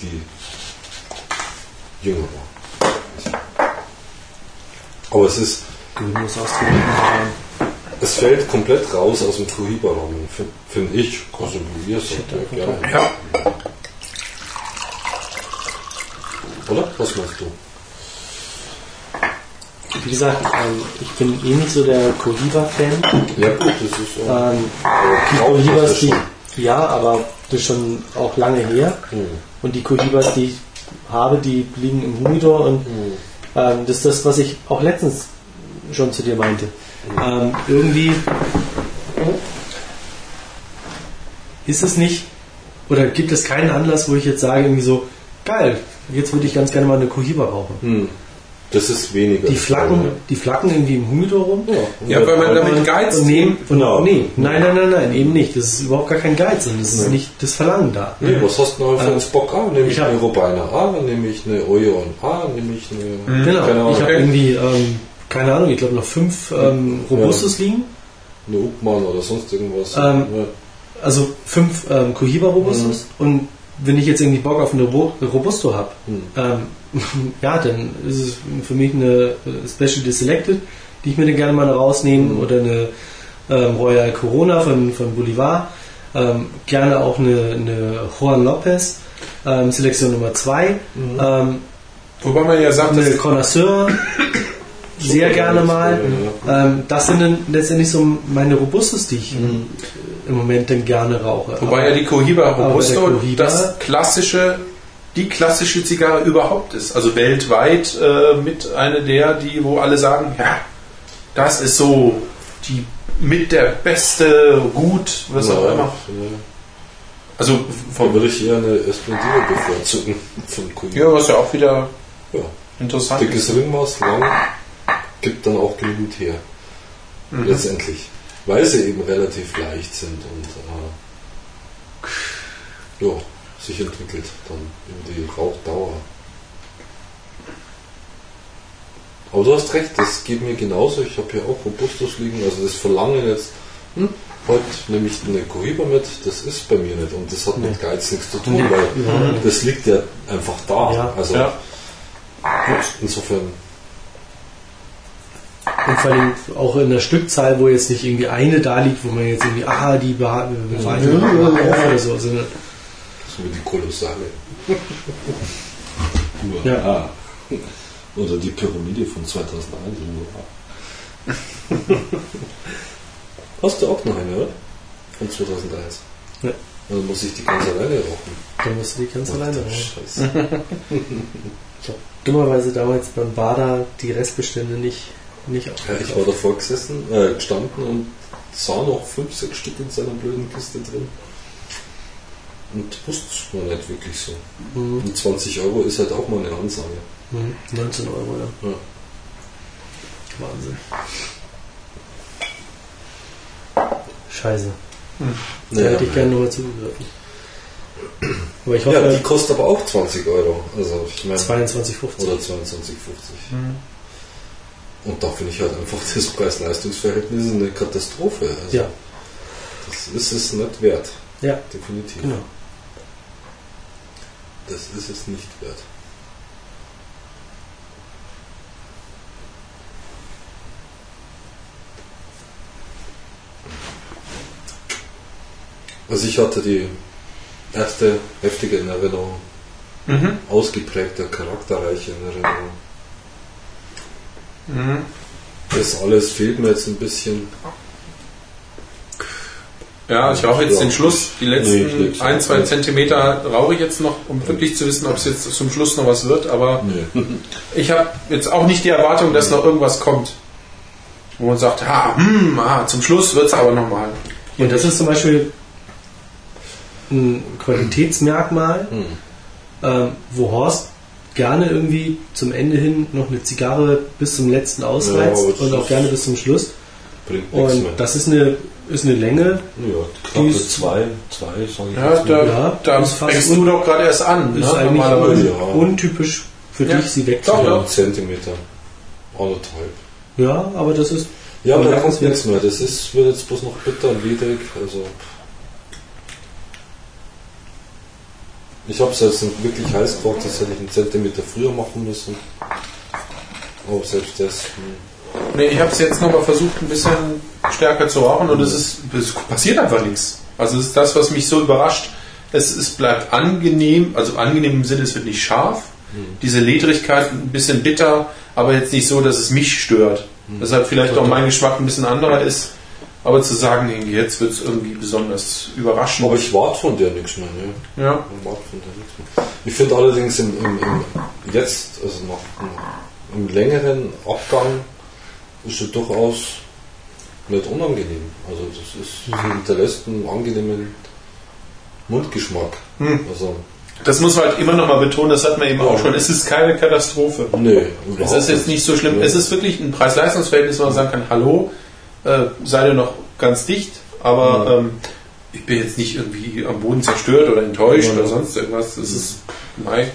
[SPEAKER 2] die jünger war. Aber es ist, es fällt komplett raus aus dem Cohiba-Rahmen, finde find ich. Ihr sagt, ja, gerne.
[SPEAKER 3] Ja.
[SPEAKER 2] Oder? Was meinst du?
[SPEAKER 1] Wie gesagt, ähm, ich bin eh nicht so der Cohiba-Fan.
[SPEAKER 2] Ja, gut, das ist so.
[SPEAKER 1] Ähm, die
[SPEAKER 2] Braucht
[SPEAKER 1] Cohibas,
[SPEAKER 2] das
[SPEAKER 1] die, ja, aber das ist schon auch lange her.
[SPEAKER 2] Hm.
[SPEAKER 1] Und die Cohibas, die ich habe, die liegen im Humidor und
[SPEAKER 2] Hm.
[SPEAKER 1] Ähm, das ist das, was ich auch letztens schon zu dir meinte. Ähm, irgendwie ist es nicht, oder gibt es keinen Anlass, wo ich jetzt sage, irgendwie so, geil, jetzt würde ich ganz gerne mal eine Cohiba rauchen.
[SPEAKER 2] Hm. Das ist weniger.
[SPEAKER 1] Die flacken, die flacken irgendwie im Humidor rum.
[SPEAKER 3] Ja, weil man damit geizt.
[SPEAKER 1] Und nehmen, und
[SPEAKER 2] Genau.
[SPEAKER 1] nee, nein, nein, nein, nein, eben nicht. Das ist überhaupt gar kein Geiz und das ist
[SPEAKER 2] Nee.
[SPEAKER 1] nicht das Verlangen da.
[SPEAKER 2] Nee, was hast du noch für
[SPEAKER 1] Ähm,
[SPEAKER 2] einen Spock A? Nehme ich, eine Robina A, nehme ich eine Oyon A, nehme ich eine.
[SPEAKER 1] Genau.
[SPEAKER 2] Keine Ahnung.
[SPEAKER 1] ich habe irgendwie, ähm, keine Ahnung, ich glaube noch fünf ähm, Robustus liegen.
[SPEAKER 2] Eine Upmann oder sonst irgendwas.
[SPEAKER 1] Ähm,
[SPEAKER 2] ja.
[SPEAKER 1] Also fünf ähm, Cohiba Robustus. Und wenn ich jetzt irgendwie Bock auf eine Ro Robusto habe,
[SPEAKER 2] Hm.
[SPEAKER 1] ähm, ja, dann ist es für mich eine äh, Specialty Selected, die ich mir dann gerne mal rausnehme
[SPEAKER 2] Mhm.
[SPEAKER 1] oder eine ähm, Royal Corona von, von Bolivar. Ähm, gerne auch eine, eine Juan Lopez, ähm, Selektion Nummer 2.
[SPEAKER 2] Mhm.
[SPEAKER 1] Ähm,
[SPEAKER 3] Wobei man ja sagt,
[SPEAKER 1] eine Connoisseur, sehr gerne mal. Ähm, das sind dann letztendlich so meine Robustus, die ich
[SPEAKER 2] Mhm.
[SPEAKER 1] Im Moment dann gerne rauche.
[SPEAKER 3] wobei ja die Cohiba
[SPEAKER 1] aber
[SPEAKER 3] Robusto
[SPEAKER 1] Cohiba-
[SPEAKER 3] das klassische, die klassische Zigarre überhaupt ist. Also weltweit äh, mit einer der, die, wo alle sagen, ja, das ist so die mit der beste, gut, was auch
[SPEAKER 2] Ja,
[SPEAKER 3] immer.
[SPEAKER 2] ja.
[SPEAKER 3] Also vom,
[SPEAKER 2] würde ich eher eine Esplendide bevorzugen von Cohiba.
[SPEAKER 3] ja, was ja auch wieder
[SPEAKER 2] Ja.
[SPEAKER 3] Interessant.
[SPEAKER 2] Dickes Ringmaß, lang, gibt dann auch genügend her.
[SPEAKER 3] Mhm.
[SPEAKER 2] Letztendlich. Weil sie eben relativ leicht sind und äh, ja, sich entwickelt dann in die Rauchdauer. Aber du hast recht, das geht mir genauso. Ich habe hier auch Robustus liegen, also das Verlangen jetzt, hm, heute nehme ich eine Cohiba mit, das ist bei mir nicht und das hat mit Geiz nichts zu tun,
[SPEAKER 1] Nee.
[SPEAKER 2] weil
[SPEAKER 1] Ja.
[SPEAKER 2] das liegt ja einfach da.
[SPEAKER 1] Ja.
[SPEAKER 2] Also
[SPEAKER 3] Ja.
[SPEAKER 2] insofern,
[SPEAKER 1] Und vor allem auch in der Stückzahl, wo jetzt nicht irgendwie eine da liegt, wo man jetzt irgendwie, ah, die auf oder so, sondern
[SPEAKER 2] so wie die Kolossale.
[SPEAKER 1] Ja.
[SPEAKER 2] Ah. Oder die Pyramide von 2001. Uah. Hast du auch noch eine, oder? Von 2001.
[SPEAKER 1] Ja.
[SPEAKER 2] Dann muss ich die ganz alleine rauchen.
[SPEAKER 1] dann musst du die ganz alleine raus.
[SPEAKER 2] Scheiße.
[SPEAKER 1] Ich habe dummerweise damals beim Bader die Restbestände nicht, nicht
[SPEAKER 2] Ja,
[SPEAKER 1] aufgekauft.
[SPEAKER 2] ich war davor gesessen, äh, gestanden und sah noch 5, 6 Stück in seiner blöden Kiste drin. Und wusste es war nicht wirklich so.
[SPEAKER 1] Mhm.
[SPEAKER 2] Und 20 Euro ist halt auch mal eine Ansage.
[SPEAKER 1] Mhm. 19 Euro, ja.
[SPEAKER 2] Ja.
[SPEAKER 1] Wahnsinn. Scheiße. Da
[SPEAKER 2] Naja,
[SPEAKER 1] hätte ich gerne nochmal zugegriffen. Aber ich hoffe,
[SPEAKER 2] ja, die kostet aber auch 20 Euro. Also ich meine.
[SPEAKER 1] 22,50.
[SPEAKER 2] Oder 22,50. Und da finde ich halt einfach das Preis-Leistungs-Verhältnis eine Katastrophe. Also
[SPEAKER 1] Ja,
[SPEAKER 2] Das ist es nicht wert.
[SPEAKER 1] ja,
[SPEAKER 2] Definitiv.
[SPEAKER 1] genau.
[SPEAKER 2] Das ist es nicht wert. Also ich hatte die erste heftige in Erinnerung,
[SPEAKER 3] Mhm.
[SPEAKER 2] ausgeprägte, charakterreiche in Erinnerung.
[SPEAKER 3] Mhm.
[SPEAKER 2] Das alles fehlt mir jetzt ein bisschen.
[SPEAKER 3] Ja, ich rauche jetzt den Schluss. Die
[SPEAKER 2] Nee,
[SPEAKER 3] letzten
[SPEAKER 2] leg's
[SPEAKER 3] ein, zwei
[SPEAKER 2] nicht.
[SPEAKER 3] Zentimeter rauche ich jetzt noch, um wirklich zu wissen, ob es jetzt zum Schluss noch was wird. Aber
[SPEAKER 2] Nee.
[SPEAKER 3] ich habe jetzt auch nicht die Erwartung, dass noch irgendwas kommt. Wo man sagt, ah, hm, ah, zum Schluss wird es aber nochmal.
[SPEAKER 1] Und das ist zum Beispiel ein Qualitätsmerkmal,
[SPEAKER 2] Hm.
[SPEAKER 1] ähm, wo Horst gerne irgendwie zum Ende hin noch eine Zigarre bis zum letzten ausreizt
[SPEAKER 2] Ja,
[SPEAKER 1] und auch gerne bis zum Schluss.
[SPEAKER 2] Bringt nichts
[SPEAKER 1] Und
[SPEAKER 2] mehr.
[SPEAKER 1] das ist eine, ist eine Länge,
[SPEAKER 2] ja, knappe
[SPEAKER 1] ist-
[SPEAKER 2] zwei, zwei, sage ich
[SPEAKER 3] Ja,
[SPEAKER 2] jetzt mal.
[SPEAKER 3] da,
[SPEAKER 1] Ja,
[SPEAKER 3] da fängst
[SPEAKER 1] un-
[SPEAKER 3] du doch gerade erst an.
[SPEAKER 1] ist
[SPEAKER 3] ne?
[SPEAKER 1] eigentlich
[SPEAKER 3] Normalerweise.
[SPEAKER 2] Ja.
[SPEAKER 1] untypisch für
[SPEAKER 3] Ja.
[SPEAKER 1] dich, sie
[SPEAKER 3] Doch,
[SPEAKER 1] wegzunehmen.
[SPEAKER 3] ja.
[SPEAKER 2] Ja, Zentimeter. Anderthalb.
[SPEAKER 1] Ja, aber das ist
[SPEAKER 2] Ja, aber da kommt nichts mehr. Das ist, wird jetzt bloß noch bitter und widrig. Also. Ich habe es jetzt wirklich heiß gemacht, das hätte ich einen Zentimeter früher machen müssen. Aber selbst das. Hm.
[SPEAKER 3] Nee, ich habe es jetzt nochmal versucht, ein bisschen stärker zu rauchen und es, ist, es passiert einfach nichts. Also es ist das, was mich so überrascht. Es, es bleibt angenehm, also angenehm im Sinne, es wird nicht scharf. Diese Ledrigkeit ein bisschen bitter, aber jetzt nicht so, dass es mich stört. Deshalb vielleicht auch mein Geschmack ein bisschen anderer ist. Aber zu sagen, jetzt wird es irgendwie besonders überraschend.
[SPEAKER 2] Aber ich warte von dir nichts mehr. Ne?
[SPEAKER 3] ja.
[SPEAKER 2] Ich warte von dir nichts mehr. Ich finde allerdings im, im, im jetzt, also nach, im längeren Abgang, ist es durchaus nicht unangenehm. Also das ist, hinterlässt einen angenehmen Mundgeschmack. Also,
[SPEAKER 3] Das muss man halt immer noch mal betonen, das hat man eben auch schon. Es ist keine Katastrophe.
[SPEAKER 2] nee,
[SPEAKER 3] Es ist jetzt nicht so schlimm.
[SPEAKER 2] Nee.
[SPEAKER 3] Es ist wirklich ein Preis-Leistungs-Verhältnis, wo man sagen kann, hallo, äh, seid ihr noch ganz dicht, aber ähm, ich bin jetzt nicht irgendwie am Boden zerstört oder enttäuscht
[SPEAKER 2] Ja.
[SPEAKER 3] oder sonst irgendwas. Es ist, nein.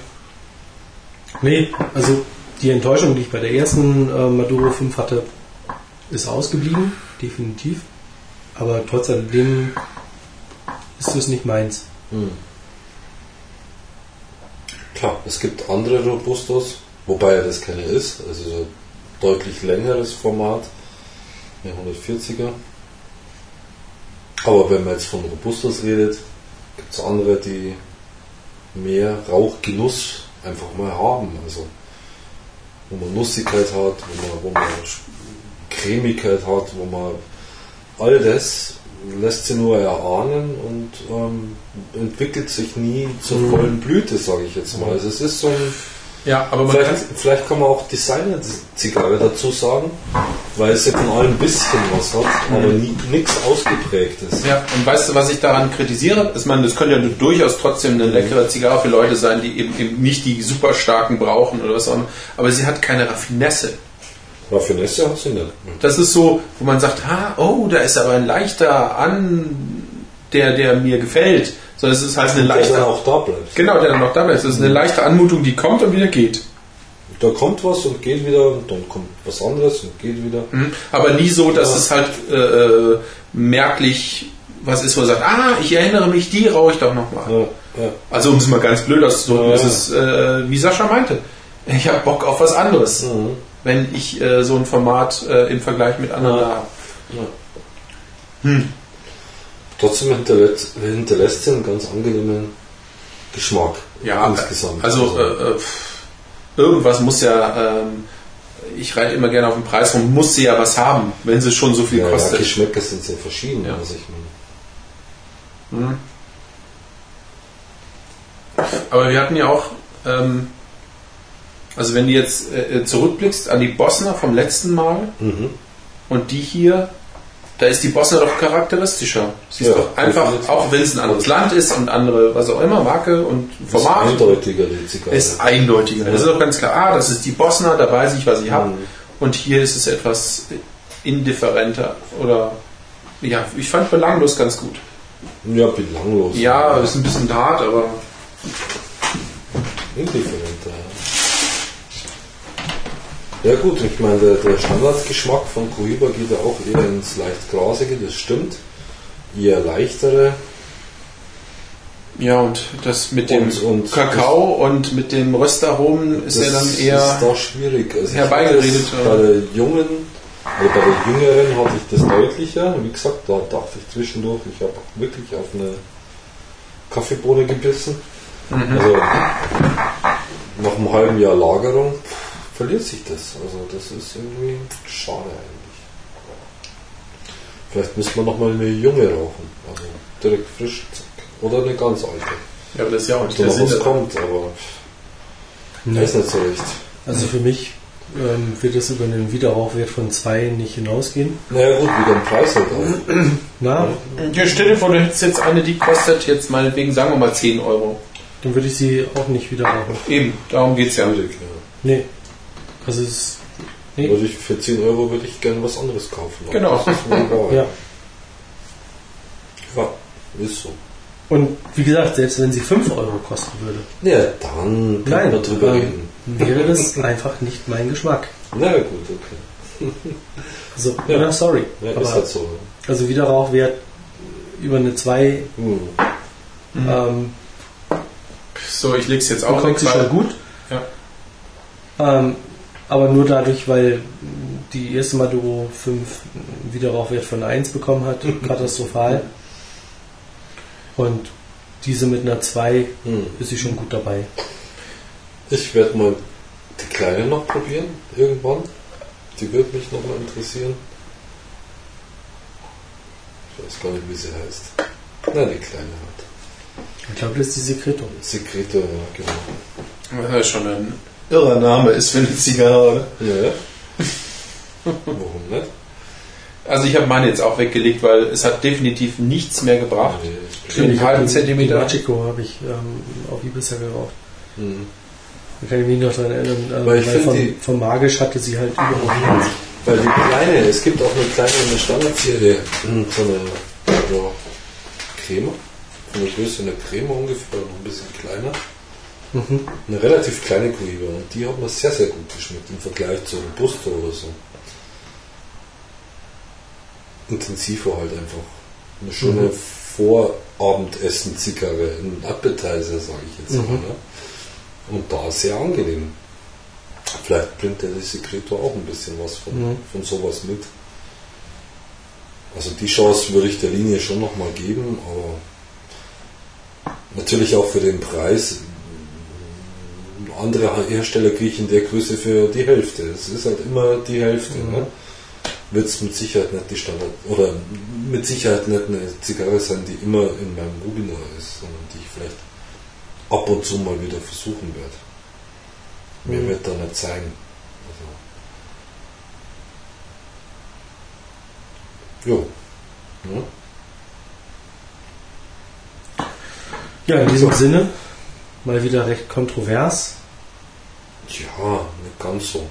[SPEAKER 1] Nee, also die Enttäuschung, die ich bei der ersten äh, Maduro 5 hatte, ist ausgeblieben, definitiv. Aber trotz alledem ist es nicht meins.
[SPEAKER 2] Hm. Klar, es gibt andere Robustos, wobei ja das keine ist, also so deutlich längeres Format, eine 140er. Aber wenn man jetzt von Robustos redet, gibt es andere, die mehr Rauchgenuss einfach mal haben. Also wo man Nussigkeit hat, wo man, wo man Cremigkeit hat, wo man all das lässt sie nur erahnen und ähm, entwickelt sich nie zur vollen Blüte, sage ich jetzt mal. Also es ist so ein,
[SPEAKER 3] Ja, aber man
[SPEAKER 2] vielleicht,
[SPEAKER 3] kann,
[SPEAKER 2] vielleicht kann man auch Designer-Zigarre dazu sagen. weil es ja von allem ein bisschen was hat, aber nichts ausgeprägtes.
[SPEAKER 3] Ja, und weißt du, was ich daran kritisiere? Ich meine, das könnte ja durchaus trotzdem eine leckere Zigarre für Leute sein, die eben, eben nicht die super starken brauchen oder was auch immer. Aber sie hat keine Raffinesse.
[SPEAKER 2] Raffinesse hat sie nicht.
[SPEAKER 3] Das ist so, wo man sagt, ha, oh, da ist aber ein leichter an, der, der mir gefällt. Sondern es ist halt eine
[SPEAKER 2] Der
[SPEAKER 3] leichte.
[SPEAKER 2] dann auch da bleibt.
[SPEAKER 3] Genau, der dann noch da ist. Es ist eine leichte Anmutung, die kommt und wieder geht.
[SPEAKER 2] Da kommt was und geht wieder und dann kommt was anderes und geht wieder.
[SPEAKER 3] Mhm. Aber nie so, dass
[SPEAKER 2] Ja.
[SPEAKER 3] es halt äh, äh, merklich was ist, wo er sagt, ah, ich erinnere mich, die rauche ich doch nochmal.
[SPEAKER 2] Ja, ja.
[SPEAKER 3] Also um es mal ganz blöd auszudrücken,
[SPEAKER 2] Ja,
[SPEAKER 3] das ist, äh, wie Sascha meinte, ich habe Bock auf was anderes,
[SPEAKER 2] Mhm.
[SPEAKER 3] wenn ich äh, so ein Format äh, im Vergleich mit anderen habe.
[SPEAKER 2] Trotzdem hinterlässt, hinterlässt sie einen ganz angenehmen Geschmack
[SPEAKER 3] Ja,
[SPEAKER 2] insgesamt.
[SPEAKER 3] also äh, äh, irgendwas muss ja, ähm, ich reite immer gerne auf den Preis rum, muss sie ja was haben, wenn sie schon so viel
[SPEAKER 2] ja, ja,
[SPEAKER 3] kostet.
[SPEAKER 2] Geschmäcker sind sehr verschieden,
[SPEAKER 3] Ja.
[SPEAKER 2] was ich meine.
[SPEAKER 3] Mhm. Aber wir hatten ja auch, ähm, also wenn du jetzt äh, zurückblickst an die Bosner vom letzten Mal
[SPEAKER 2] Mhm.
[SPEAKER 3] und die hier, da ist die Bosner doch charakteristischer. Sie ist
[SPEAKER 2] Ja,
[SPEAKER 3] doch einfach, auch wenn es ein anderes Land ist und andere, was auch immer, Marke und
[SPEAKER 2] Ist
[SPEAKER 3] Format,
[SPEAKER 2] eindeutiger, die Zigarre.
[SPEAKER 3] ist eindeutiger. Das ist doch ganz klar, ah, das ist die Bosner, da weiß ich, was ich habe.
[SPEAKER 2] Mhm.
[SPEAKER 3] Und hier ist es etwas indifferenter oder, ja, ich fand belanglos ganz gut.
[SPEAKER 2] Ja, belanglos.
[SPEAKER 3] Ja, ist ein bisschen hart, aber
[SPEAKER 2] Indifferenter. Ja. gut, ich meine, der, der Standardgeschmack von Cohiba geht ja auch eher ins leicht grasige, das stimmt. Eher leichtere.
[SPEAKER 3] Ja, und das mit dem
[SPEAKER 2] Und- und-
[SPEAKER 3] Kakao und mit dem Röstaromen ist ja dann
[SPEAKER 2] ist
[SPEAKER 3] eher.
[SPEAKER 2] da schwierig. Also
[SPEAKER 3] herbeigeredet,
[SPEAKER 2] Bei der jungen, also bei der jüngeren hatte ich das deutlicher. Wie gesagt, da dachte ich zwischendurch, ich habe wirklich auf eine Kaffeebohne gebissen.
[SPEAKER 3] Mhm.
[SPEAKER 2] Also nach einem halben Jahr Lagerung verliert sich das. Also das ist irgendwie schade eigentlich. Vielleicht müssen wir nochmal eine junge rauchen. Also direkt frisch, zack. Oder eine ganz alte.
[SPEAKER 3] Ja, aber das ist ja auch nicht
[SPEAKER 2] da
[SPEAKER 3] der Sinn.
[SPEAKER 2] kommt, aber weiß nicht so recht.
[SPEAKER 1] Also für mich ähm, wird es über einen Wiederrauchwert von 2 nicht hinausgehen.
[SPEAKER 2] Naja gut, wie der Preis halt auch.
[SPEAKER 1] Na,
[SPEAKER 3] Ja, stell dir vor, du hättest jetzt eine, die kostet jetzt meinetwegen, sagen wir mal 10 Euro.
[SPEAKER 1] dann würde ich sie auch nicht wieder rauchen.
[SPEAKER 3] Eben, darum geht's ja.
[SPEAKER 2] Schwierig, ja.
[SPEAKER 1] Nee. Also es ist. Nee.
[SPEAKER 2] Würde ich für 10 Euro würde ich gerne was anderes kaufen.
[SPEAKER 3] Genau.
[SPEAKER 2] Das ist mir egal.
[SPEAKER 1] Ja.
[SPEAKER 2] ja, ist so.
[SPEAKER 1] Und wie gesagt, selbst wenn sie 5 Euro kosten würde,
[SPEAKER 2] Ja, dann
[SPEAKER 1] Nein,
[SPEAKER 2] man drüber
[SPEAKER 1] ähm,
[SPEAKER 2] reden.
[SPEAKER 1] wäre das einfach nicht mein Geschmack.
[SPEAKER 2] Na gut, okay.
[SPEAKER 1] So,
[SPEAKER 2] Ja.
[SPEAKER 1] ja. sorry.
[SPEAKER 2] Ja, ist
[SPEAKER 1] Aber,
[SPEAKER 2] halt so.
[SPEAKER 1] also Wiederrauchwert über eine 2
[SPEAKER 2] Hm.
[SPEAKER 1] ähm,
[SPEAKER 3] So, ich leg's jetzt auch weg,
[SPEAKER 1] sie
[SPEAKER 3] weil-
[SPEAKER 1] schon gut.
[SPEAKER 3] Ja.
[SPEAKER 1] Ähm, aber nur dadurch, weil die erste Maduro 5 einen Wiederrauchwert von 1 bekommen hat, katastrophal. Und diese mit einer 2
[SPEAKER 2] Hm.
[SPEAKER 1] ist sie schon gut dabei.
[SPEAKER 2] Ich werde mal die kleine noch probieren, irgendwann. Die wird mich nochmal interessieren. Ich weiß gar nicht, wie sie heißt. Nein, die kleine halt.
[SPEAKER 1] Ich glaube, das ist die Sekreto.
[SPEAKER 2] Sekreto, ja, genau.
[SPEAKER 3] Was ja schon ein irrer Name ist für eine Zigarre, oder?
[SPEAKER 2] Ja, ja. Warum nicht?
[SPEAKER 3] Also ich habe meine jetzt auch weggelegt, weil es hat definitiv nichts mehr gebracht.
[SPEAKER 2] Nee,
[SPEAKER 3] einen halben Zentimeter.
[SPEAKER 1] Machiko habe ich ähm, auf Ibiza geraucht.
[SPEAKER 2] Hm.
[SPEAKER 1] Da kann ich mich noch daran erinnern. Also,
[SPEAKER 2] Weil ich
[SPEAKER 1] weil von,
[SPEAKER 2] die-
[SPEAKER 1] von Magisch hatte sie halt überhaupt nichts.
[SPEAKER 2] Weil die kleine, es gibt auch eine kleine eine Standardserie, hm, so eine ja, Creme, von der Größe eine Creme ungefähr, noch ein bisschen kleiner.
[SPEAKER 1] Mhm.
[SPEAKER 2] Eine relativ kleine Cohiba und die hat mir sehr, sehr gut geschmeckt im Vergleich zu Robusto oder so. Intensiver halt einfach. Eine schöne
[SPEAKER 1] Mhm.
[SPEAKER 2] Vorabendessen-Zigarre, ein Appetizer, sage ich jetzt mal.
[SPEAKER 1] Mhm.
[SPEAKER 2] Ne? Und da sehr angenehm. Vielleicht bringt der Secreto auch ein bisschen was von,
[SPEAKER 1] Mhm.
[SPEAKER 2] von sowas mit. Also die Chance würde ich der Linie schon nochmal geben, aber natürlich auch für den Preis. Andere Hersteller kriege ich in der Größe für die Hälfte. Es ist halt immer die Hälfte.
[SPEAKER 1] Mhm.
[SPEAKER 2] Ne? Wird es mit Sicherheit nicht die Standard oder mit Sicherheit nicht eine Zigarre sein, die immer in meinem Rubinor ist, sondern die ich vielleicht ab und zu mal wieder versuchen werde.
[SPEAKER 1] Mhm.
[SPEAKER 2] wird da nicht sein. Also, Jo. Ja.
[SPEAKER 1] Ja, in diesem Sinne, mal wieder recht kontrovers,
[SPEAKER 2] ja, nicht ganz so.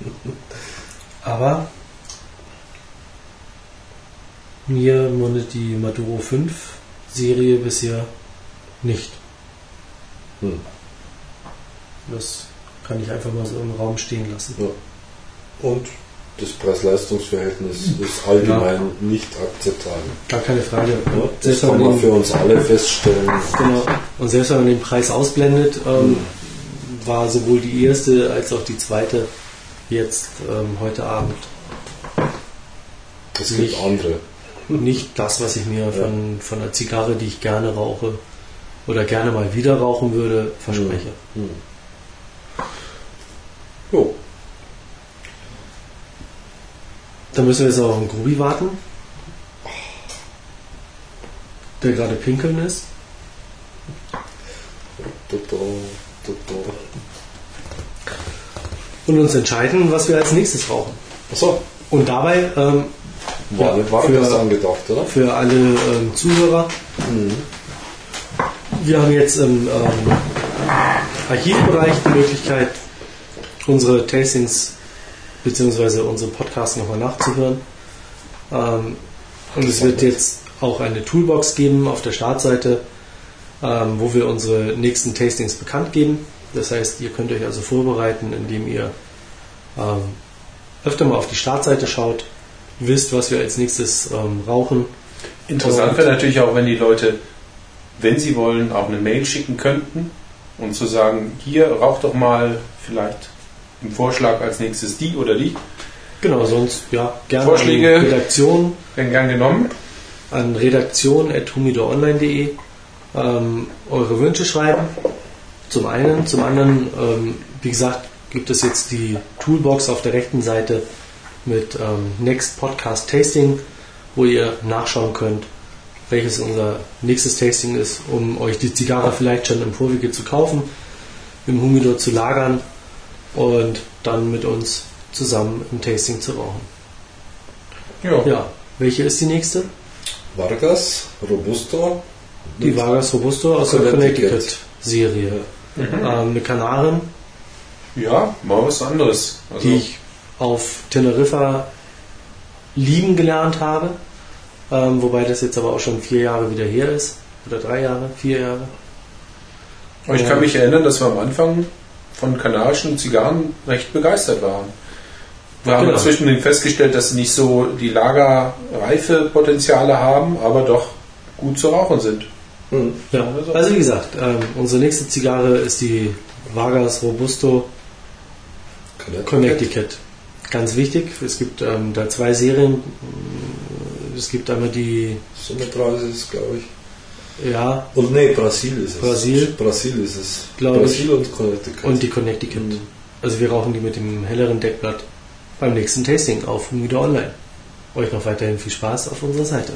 [SPEAKER 1] aber mir mundet die Maduro 5 Serie bisher nicht.
[SPEAKER 2] Hm.
[SPEAKER 1] Das kann ich einfach mal so im Raum stehen lassen.
[SPEAKER 2] Ja. Und das Preis-Leistungs-Verhältnis ist allgemein nicht akzeptabel.
[SPEAKER 1] Gar keine Frage.
[SPEAKER 2] Ja, das kann
[SPEAKER 1] man
[SPEAKER 2] für uns alle feststellen.
[SPEAKER 1] Genau. Und selbst wenn man den Preis ausblendet, ähm, war sowohl die erste als auch die zweite jetzt ähm, heute Abend
[SPEAKER 2] Es gibt andere.
[SPEAKER 1] nicht das, was ich mir von, von einer Zigarre, die ich gerne rauche oder gerne mal wieder rauchen würde, verspreche.
[SPEAKER 2] Hm. Jo.
[SPEAKER 1] Dann müssen wir jetzt auch auf den Grubi warten, der gerade pinkeln ist. Und uns entscheiden, was wir als nächstes rauchen.
[SPEAKER 2] Achso,
[SPEAKER 1] Und dabei ähm,
[SPEAKER 2] war,
[SPEAKER 1] Ja,
[SPEAKER 2] war
[SPEAKER 1] für-
[SPEAKER 2] das angedacht, oder?
[SPEAKER 1] für alle ähm, Zuhörer, wir haben jetzt im ähm, Archivbereich die Möglichkeit, unsere Tastings bzw. unsere Podcasts nochmal nachzuhören. Ähm, und es wird jetzt auch eine Toolbox geben auf der Startseite, ähm, wo wir unsere nächsten Tastings bekannt geben. Das heißt, ihr könnt euch also vorbereiten, indem ihr ähm, öfter mal auf die Startseite schaut, wisst, was wir als nächstes ähm, rauchen.
[SPEAKER 3] Interessant wäre natürlich auch, wenn die Leute, wenn sie wollen, auch eine Mail schicken könnten und zu sagen, hier rauch doch mal vielleicht im Vorschlag als nächstes die oder die.
[SPEAKER 1] Genau, sonst ja gerne
[SPEAKER 3] Vorschläge?
[SPEAKER 1] an Redaktion
[SPEAKER 3] Werden gern genommen.
[SPEAKER 1] an redaktion.humidoonline.de ähm, eure Wünsche schreiben. Zum einen. Zum anderen, ähm, wie gesagt, gibt es jetzt die Toolbox auf der rechten Seite mit ähm, Next Podcast Tasting, wo ihr nachschauen könnt, welches unser nächstes Tasting ist, um euch die Zigarre vielleicht schon im Vorwege zu kaufen, im Humidor zu lagern und dann mit uns zusammen im Tasting zu rauchen.
[SPEAKER 3] Ja.
[SPEAKER 1] Ja, welche ist die nächste?
[SPEAKER 2] Vargas, Robusto.
[SPEAKER 1] Die Vargas Robusto aus der
[SPEAKER 2] Connecticut.
[SPEAKER 1] Connecticut-Serie. Ähm, eine Kanarin,
[SPEAKER 3] ja, mal was anderes. Also,
[SPEAKER 1] die ich auf Teneriffa lieben gelernt habe. Ähm, wobei das jetzt aber auch schon vier Jahre wieder her ist. Oder drei Jahre, vier Jahre.
[SPEAKER 3] Ich kann mich erinnern, dass wir am Anfang von kanarischen Zigarren recht begeistert waren. Wir haben
[SPEAKER 1] Genau.
[SPEAKER 3] inzwischen festgestellt, dass sie nicht so die Lagerreife-Potenziale haben, aber doch gut zu rauchen sind.
[SPEAKER 2] Hm.
[SPEAKER 1] Ja. Also wie gesagt, ähm, unsere nächste Zigarre ist die Vargas Robusto Connecticut. Ganz wichtig, es gibt ähm, da zwei Serien. Es gibt einmal die,
[SPEAKER 2] Sumatra ist glaube ich.
[SPEAKER 1] Ja,
[SPEAKER 2] Und nee, Brasil ist es.
[SPEAKER 1] Brasil.
[SPEAKER 2] Brasil ist es.
[SPEAKER 1] Glaube
[SPEAKER 2] Brasil und Connecticut.
[SPEAKER 1] und die Connecticut.
[SPEAKER 2] Mhm.
[SPEAKER 1] Also wir rauchen die mit dem helleren Deckblatt beim nächsten Tasting auf Humido Online. Euch noch weiterhin viel Spaß auf unserer Seite.